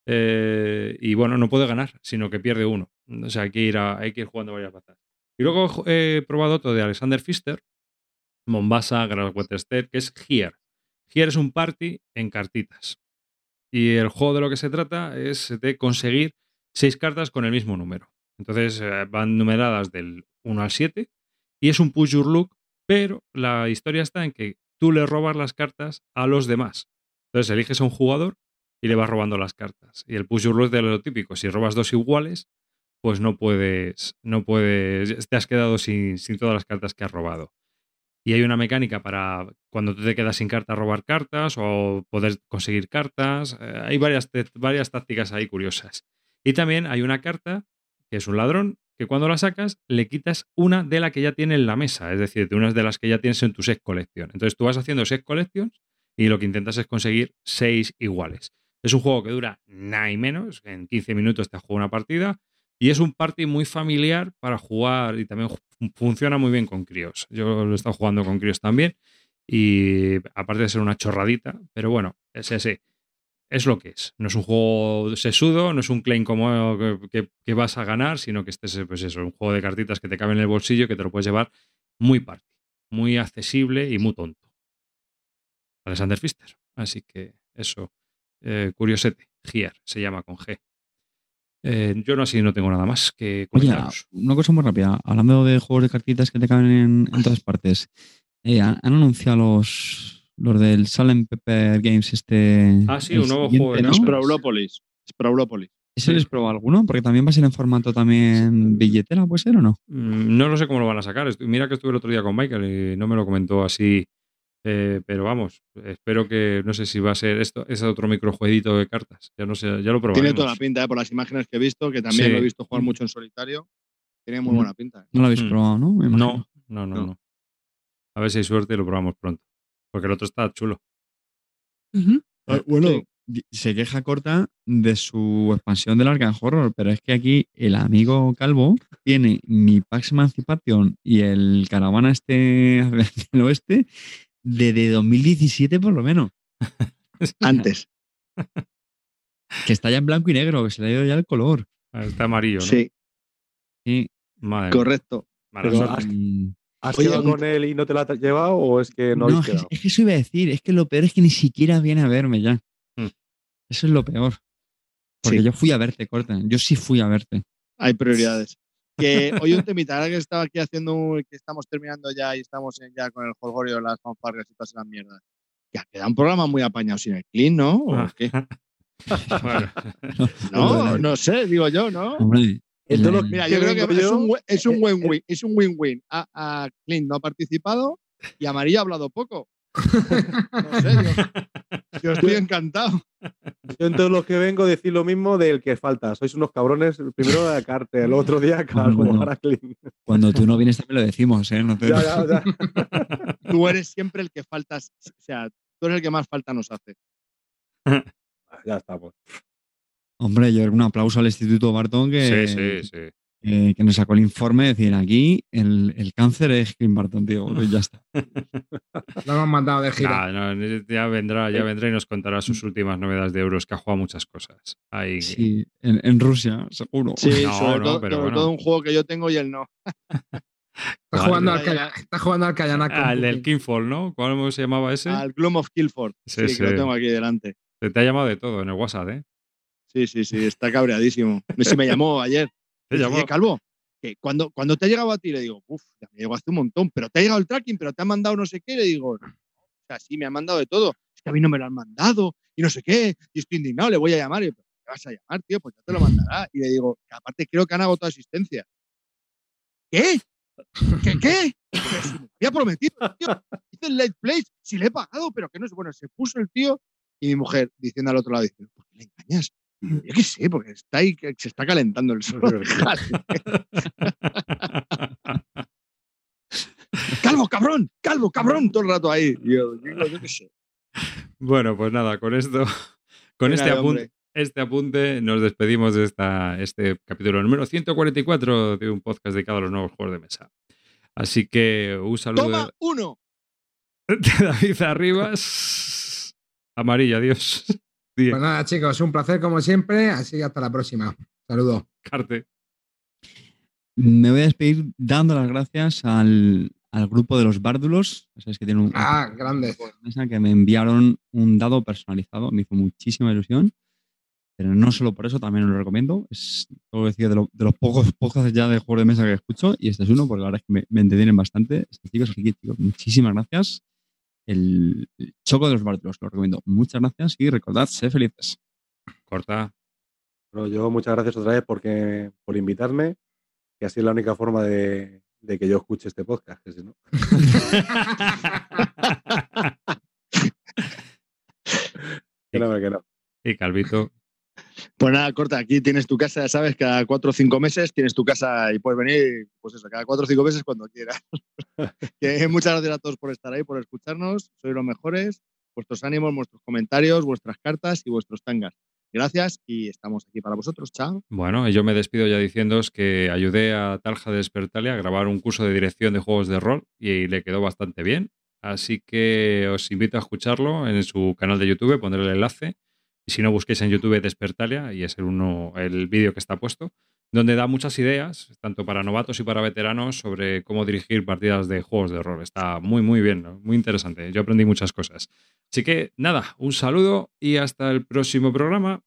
Eh, y bueno, no puede ganar, sino que pierde uno. O sea, hay que ir, hay que ir jugando varias bazas. Y luego he probado otro de Alexander Pfister, Mombasa, Grasswater State, que es Here. Here es un party en cartitas. Y el juego de lo que se trata es de conseguir seis cartas con el mismo número. Entonces eh, van numeradas del 1 al 7 y es un push your look, pero la historia está en que tú le robas las cartas a los demás. Entonces eliges a un jugador y le vas robando las cartas. Y el push your look es de lo típico. Si robas dos iguales, pues no puedes, no puedes, te has quedado sin, sin todas las cartas que has robado. Y hay una mecánica para cuando tú te quedas sin carta robar cartas o poder conseguir cartas. Eh, hay varias, varias tácticas ahí curiosas. Y también hay una carta que es un ladrón que cuando la sacas le quitas una de la que ya tiene en la mesa, es decir, de unas de las que ya tienes en tu set collection. Entonces tú vas haciendo set collections y lo que intentas es conseguir seis iguales. Es un juego que dura nada y menos, en 15 minutos te juega una partida y es un party muy familiar para jugar y también funciona muy bien con críos. Yo lo he estado jugando con críos también y aparte de ser una chorradita, pero bueno, es ese. Es lo que es. No es un juego sesudo, no es un claim como que, vas a ganar, sino que este es pues un juego de cartitas que te cabe en el bolsillo que te lo puedes llevar muy party. muy accesible y muy tonto. Alexander Pfister. Así que eso, eh, curiosete, Gier se llama con G. Eh, yo no así no tengo nada más que Oye, una cosa muy rápida. Hablando de juegos de cartitas que te caben en, en todas partes. eh, han, han anunciado los, los del Salem Pepper Games este. Ah, sí, un nuevo juego de ¿no? cartas. Sprawlopolis. Sprawlopolis. ¿Ese les probó alguno? Porque también va a ser en formato también billetera, ¿puede ser o no? Mm, No lo sé cómo lo van a sacar. Mira que estuve el otro día con Michael y no me lo comentó así. Eh, pero vamos, espero que no sé si va a ser esto, es otro microjueguito de cartas. Ya no sé, ya lo probaremos. Tiene toda la pinta, ¿eh? por las imágenes que he visto, que también Sí. lo he visto jugar mucho en solitario. Tiene muy Mm. buena pinta. ¿eh? No lo habéis Mm. probado, ¿no? No, no, no, No. no. A ver si hay suerte y lo probamos pronto. Porque el otro está chulo. Ah, Bueno, Sí. di- se queja corta de su expansión del Arkham Horror, pero es que aquí el amigo Calvo tiene mi Pax Emancipation y el Caravana este del oeste desde 2017 por lo menos, Antes. que está ya en blanco y negro, que se le ha ido ya el color. Ah, Está amarillo, ¿no? Sí, Sí, Madre correcto. Pero has- ¿Has Oye, quedado con él y no te la has llevado o es que no, no, habéis es, que, quedado? es que eso iba a decir, es que lo peor es que ni siquiera viene a verme ya. Mm. Eso es lo peor. Porque Sí. yo fui a verte, corta. Yo sí fui a verte. Hay prioridades. Que hoy un temita, ahora que estaba aquí haciendo, un- que estamos terminando ya y estamos en- ya con el jolgorio, las fanfargas y todas esas mierdas. Ya queda un programa muy apañado sin el clean, ¿no? ¿O Ah. qué? Bueno, No, no sé, digo yo, ¿no? Hombre, el- Mira, yo creo que yo, un, we- es un eh, win-win. Es un win-win. A, a Clint no ha participado y Amarillo ha hablado poco. No sé, yo, yo estoy encantado. Yo en todos los que vengo decir lo mismo del que falta. Sois unos cabrones. El Primero a Carte, el otro día a Bueno. Cuando tú no vienes también lo decimos, ¿eh? No te- Ya, ya, ya. Tú eres siempre el que faltas. O sea, tú eres el que más falta nos hace. Ya estamos. Hombre, yo un aplauso al Instituto Barton que, sí, sí, sí. Que, que nos sacó el informe de decir aquí el, el cáncer es Clint Barton, tío. Pues ya está. Lo hemos mandado de gira. Nah, no, ya vendrá, ya vendrá y nos contará sus últimas novedades de euros, que ha jugado muchas cosas. Ahí, Sí, en, en Rusia, seguro. Sí, No, sobre, no, todo, pero sobre bueno. todo un juego que yo tengo y él no. Está jugando, al Ya, Kaya- ya. está jugando al Kayanak. con Ah, el del. Kingfall, ¿no? ¿Cómo se llamaba ese? Al Gloom of Killford. Sí, Sí, sí. que lo tengo aquí delante. Te, te ha llamado de todo en el WhatsApp, ¿eh? Sí, sí, sí, está cabreadísimo. Se me llamó ayer. Te Dice, llamó. "Oye, Calvo, que cuando, cuando te ha llegado a ti, le digo, uff, ya me llegó hace un montón, pero te ha llegado el tracking, pero te ha mandado no sé qué, le digo, o sea, sí, me han mandado de todo. Es que a mí no me lo han mandado y no sé qué, y estoy indignado, le voy a llamar. Y yo, ¿pero ¿qué vas a llamar, tío? Pues ya te lo mandará. Y le digo, que aparte creo que han agotado asistencia. ¿Qué? ¿Qué qué? Pero si me había prometido, tío. Hice el late place, si le he pagado, pero que no sé. Bueno, se puso el tío y mi mujer diciendo al otro lado, dice, ¿por qué le engañas? Yo, qué sé, porque está ahí, se está calentando el sol. calvo, cabrón, calvo, cabrón, todo el rato ahí. Yo, yo, yo qué sé. Bueno, pues nada, con esto, con este apunte, este apunte nos despedimos de esta, este capítulo número 144 de un podcast dedicado a los nuevos juegos de mesa. Así que un saludo Toma uno. de David Arribas. Amarillo, adiós. Die- Pues nada, chicos, un placer como siempre. Así que hasta la próxima. Saludos. Carte. Me voy a despedir dando las gracias al, al grupo de los Bárdulos. Sabes que tienen un, Ah, grande. mesa que me enviaron un dado personalizado. Me hizo muchísima ilusión. Pero no solo por eso, también os lo recomiendo. Es, que decir, de, lo- de los pocos podcasts ya de juegos de mesa que escucho. Y este es uno, porque la verdad es que me, me entretienen bastante. Este, chicos, así que, chicos, muchísimas gracias. El, Choco de los Bárdulos, lo recomiendo. Muchas gracias y recordad, sé felices. Corta. Bueno, yo muchas gracias otra vez porque, por invitarme, que así es la única forma de, de que yo escuche este podcast. Que si no. Que no, que no. y Calvito. Pues nada, corta, aquí tienes tu casa, ya sabes, cada cuatro o cinco meses tienes tu casa y puedes venir, pues eso, cada cuatro o cinco meses cuando quieras. Que muchas gracias a todos por estar ahí, por escucharnos, sois los mejores, vuestros ánimos, vuestros comentarios, vuestras cartas y vuestros tangas. Gracias y estamos aquí para vosotros. Chao. Bueno, yo me despido ya diciéndoos que ayudé a Talja de Despertalia a grabar un curso de dirección de juegos de rol y le quedó bastante bien. Así que os invito a escucharlo en su canal de YouTube, pondré el enlace. Y si no, busquéis en YouTube Despertalia y es el, uno, el vídeo que está puesto. donde da muchas ideas, tanto para novatos y para veteranos, sobre cómo dirigir partidas de juegos de rol. Está muy, muy bien, muy interesante. Yo aprendí muchas cosas. Así que nada, un saludo y hasta el próximo programa.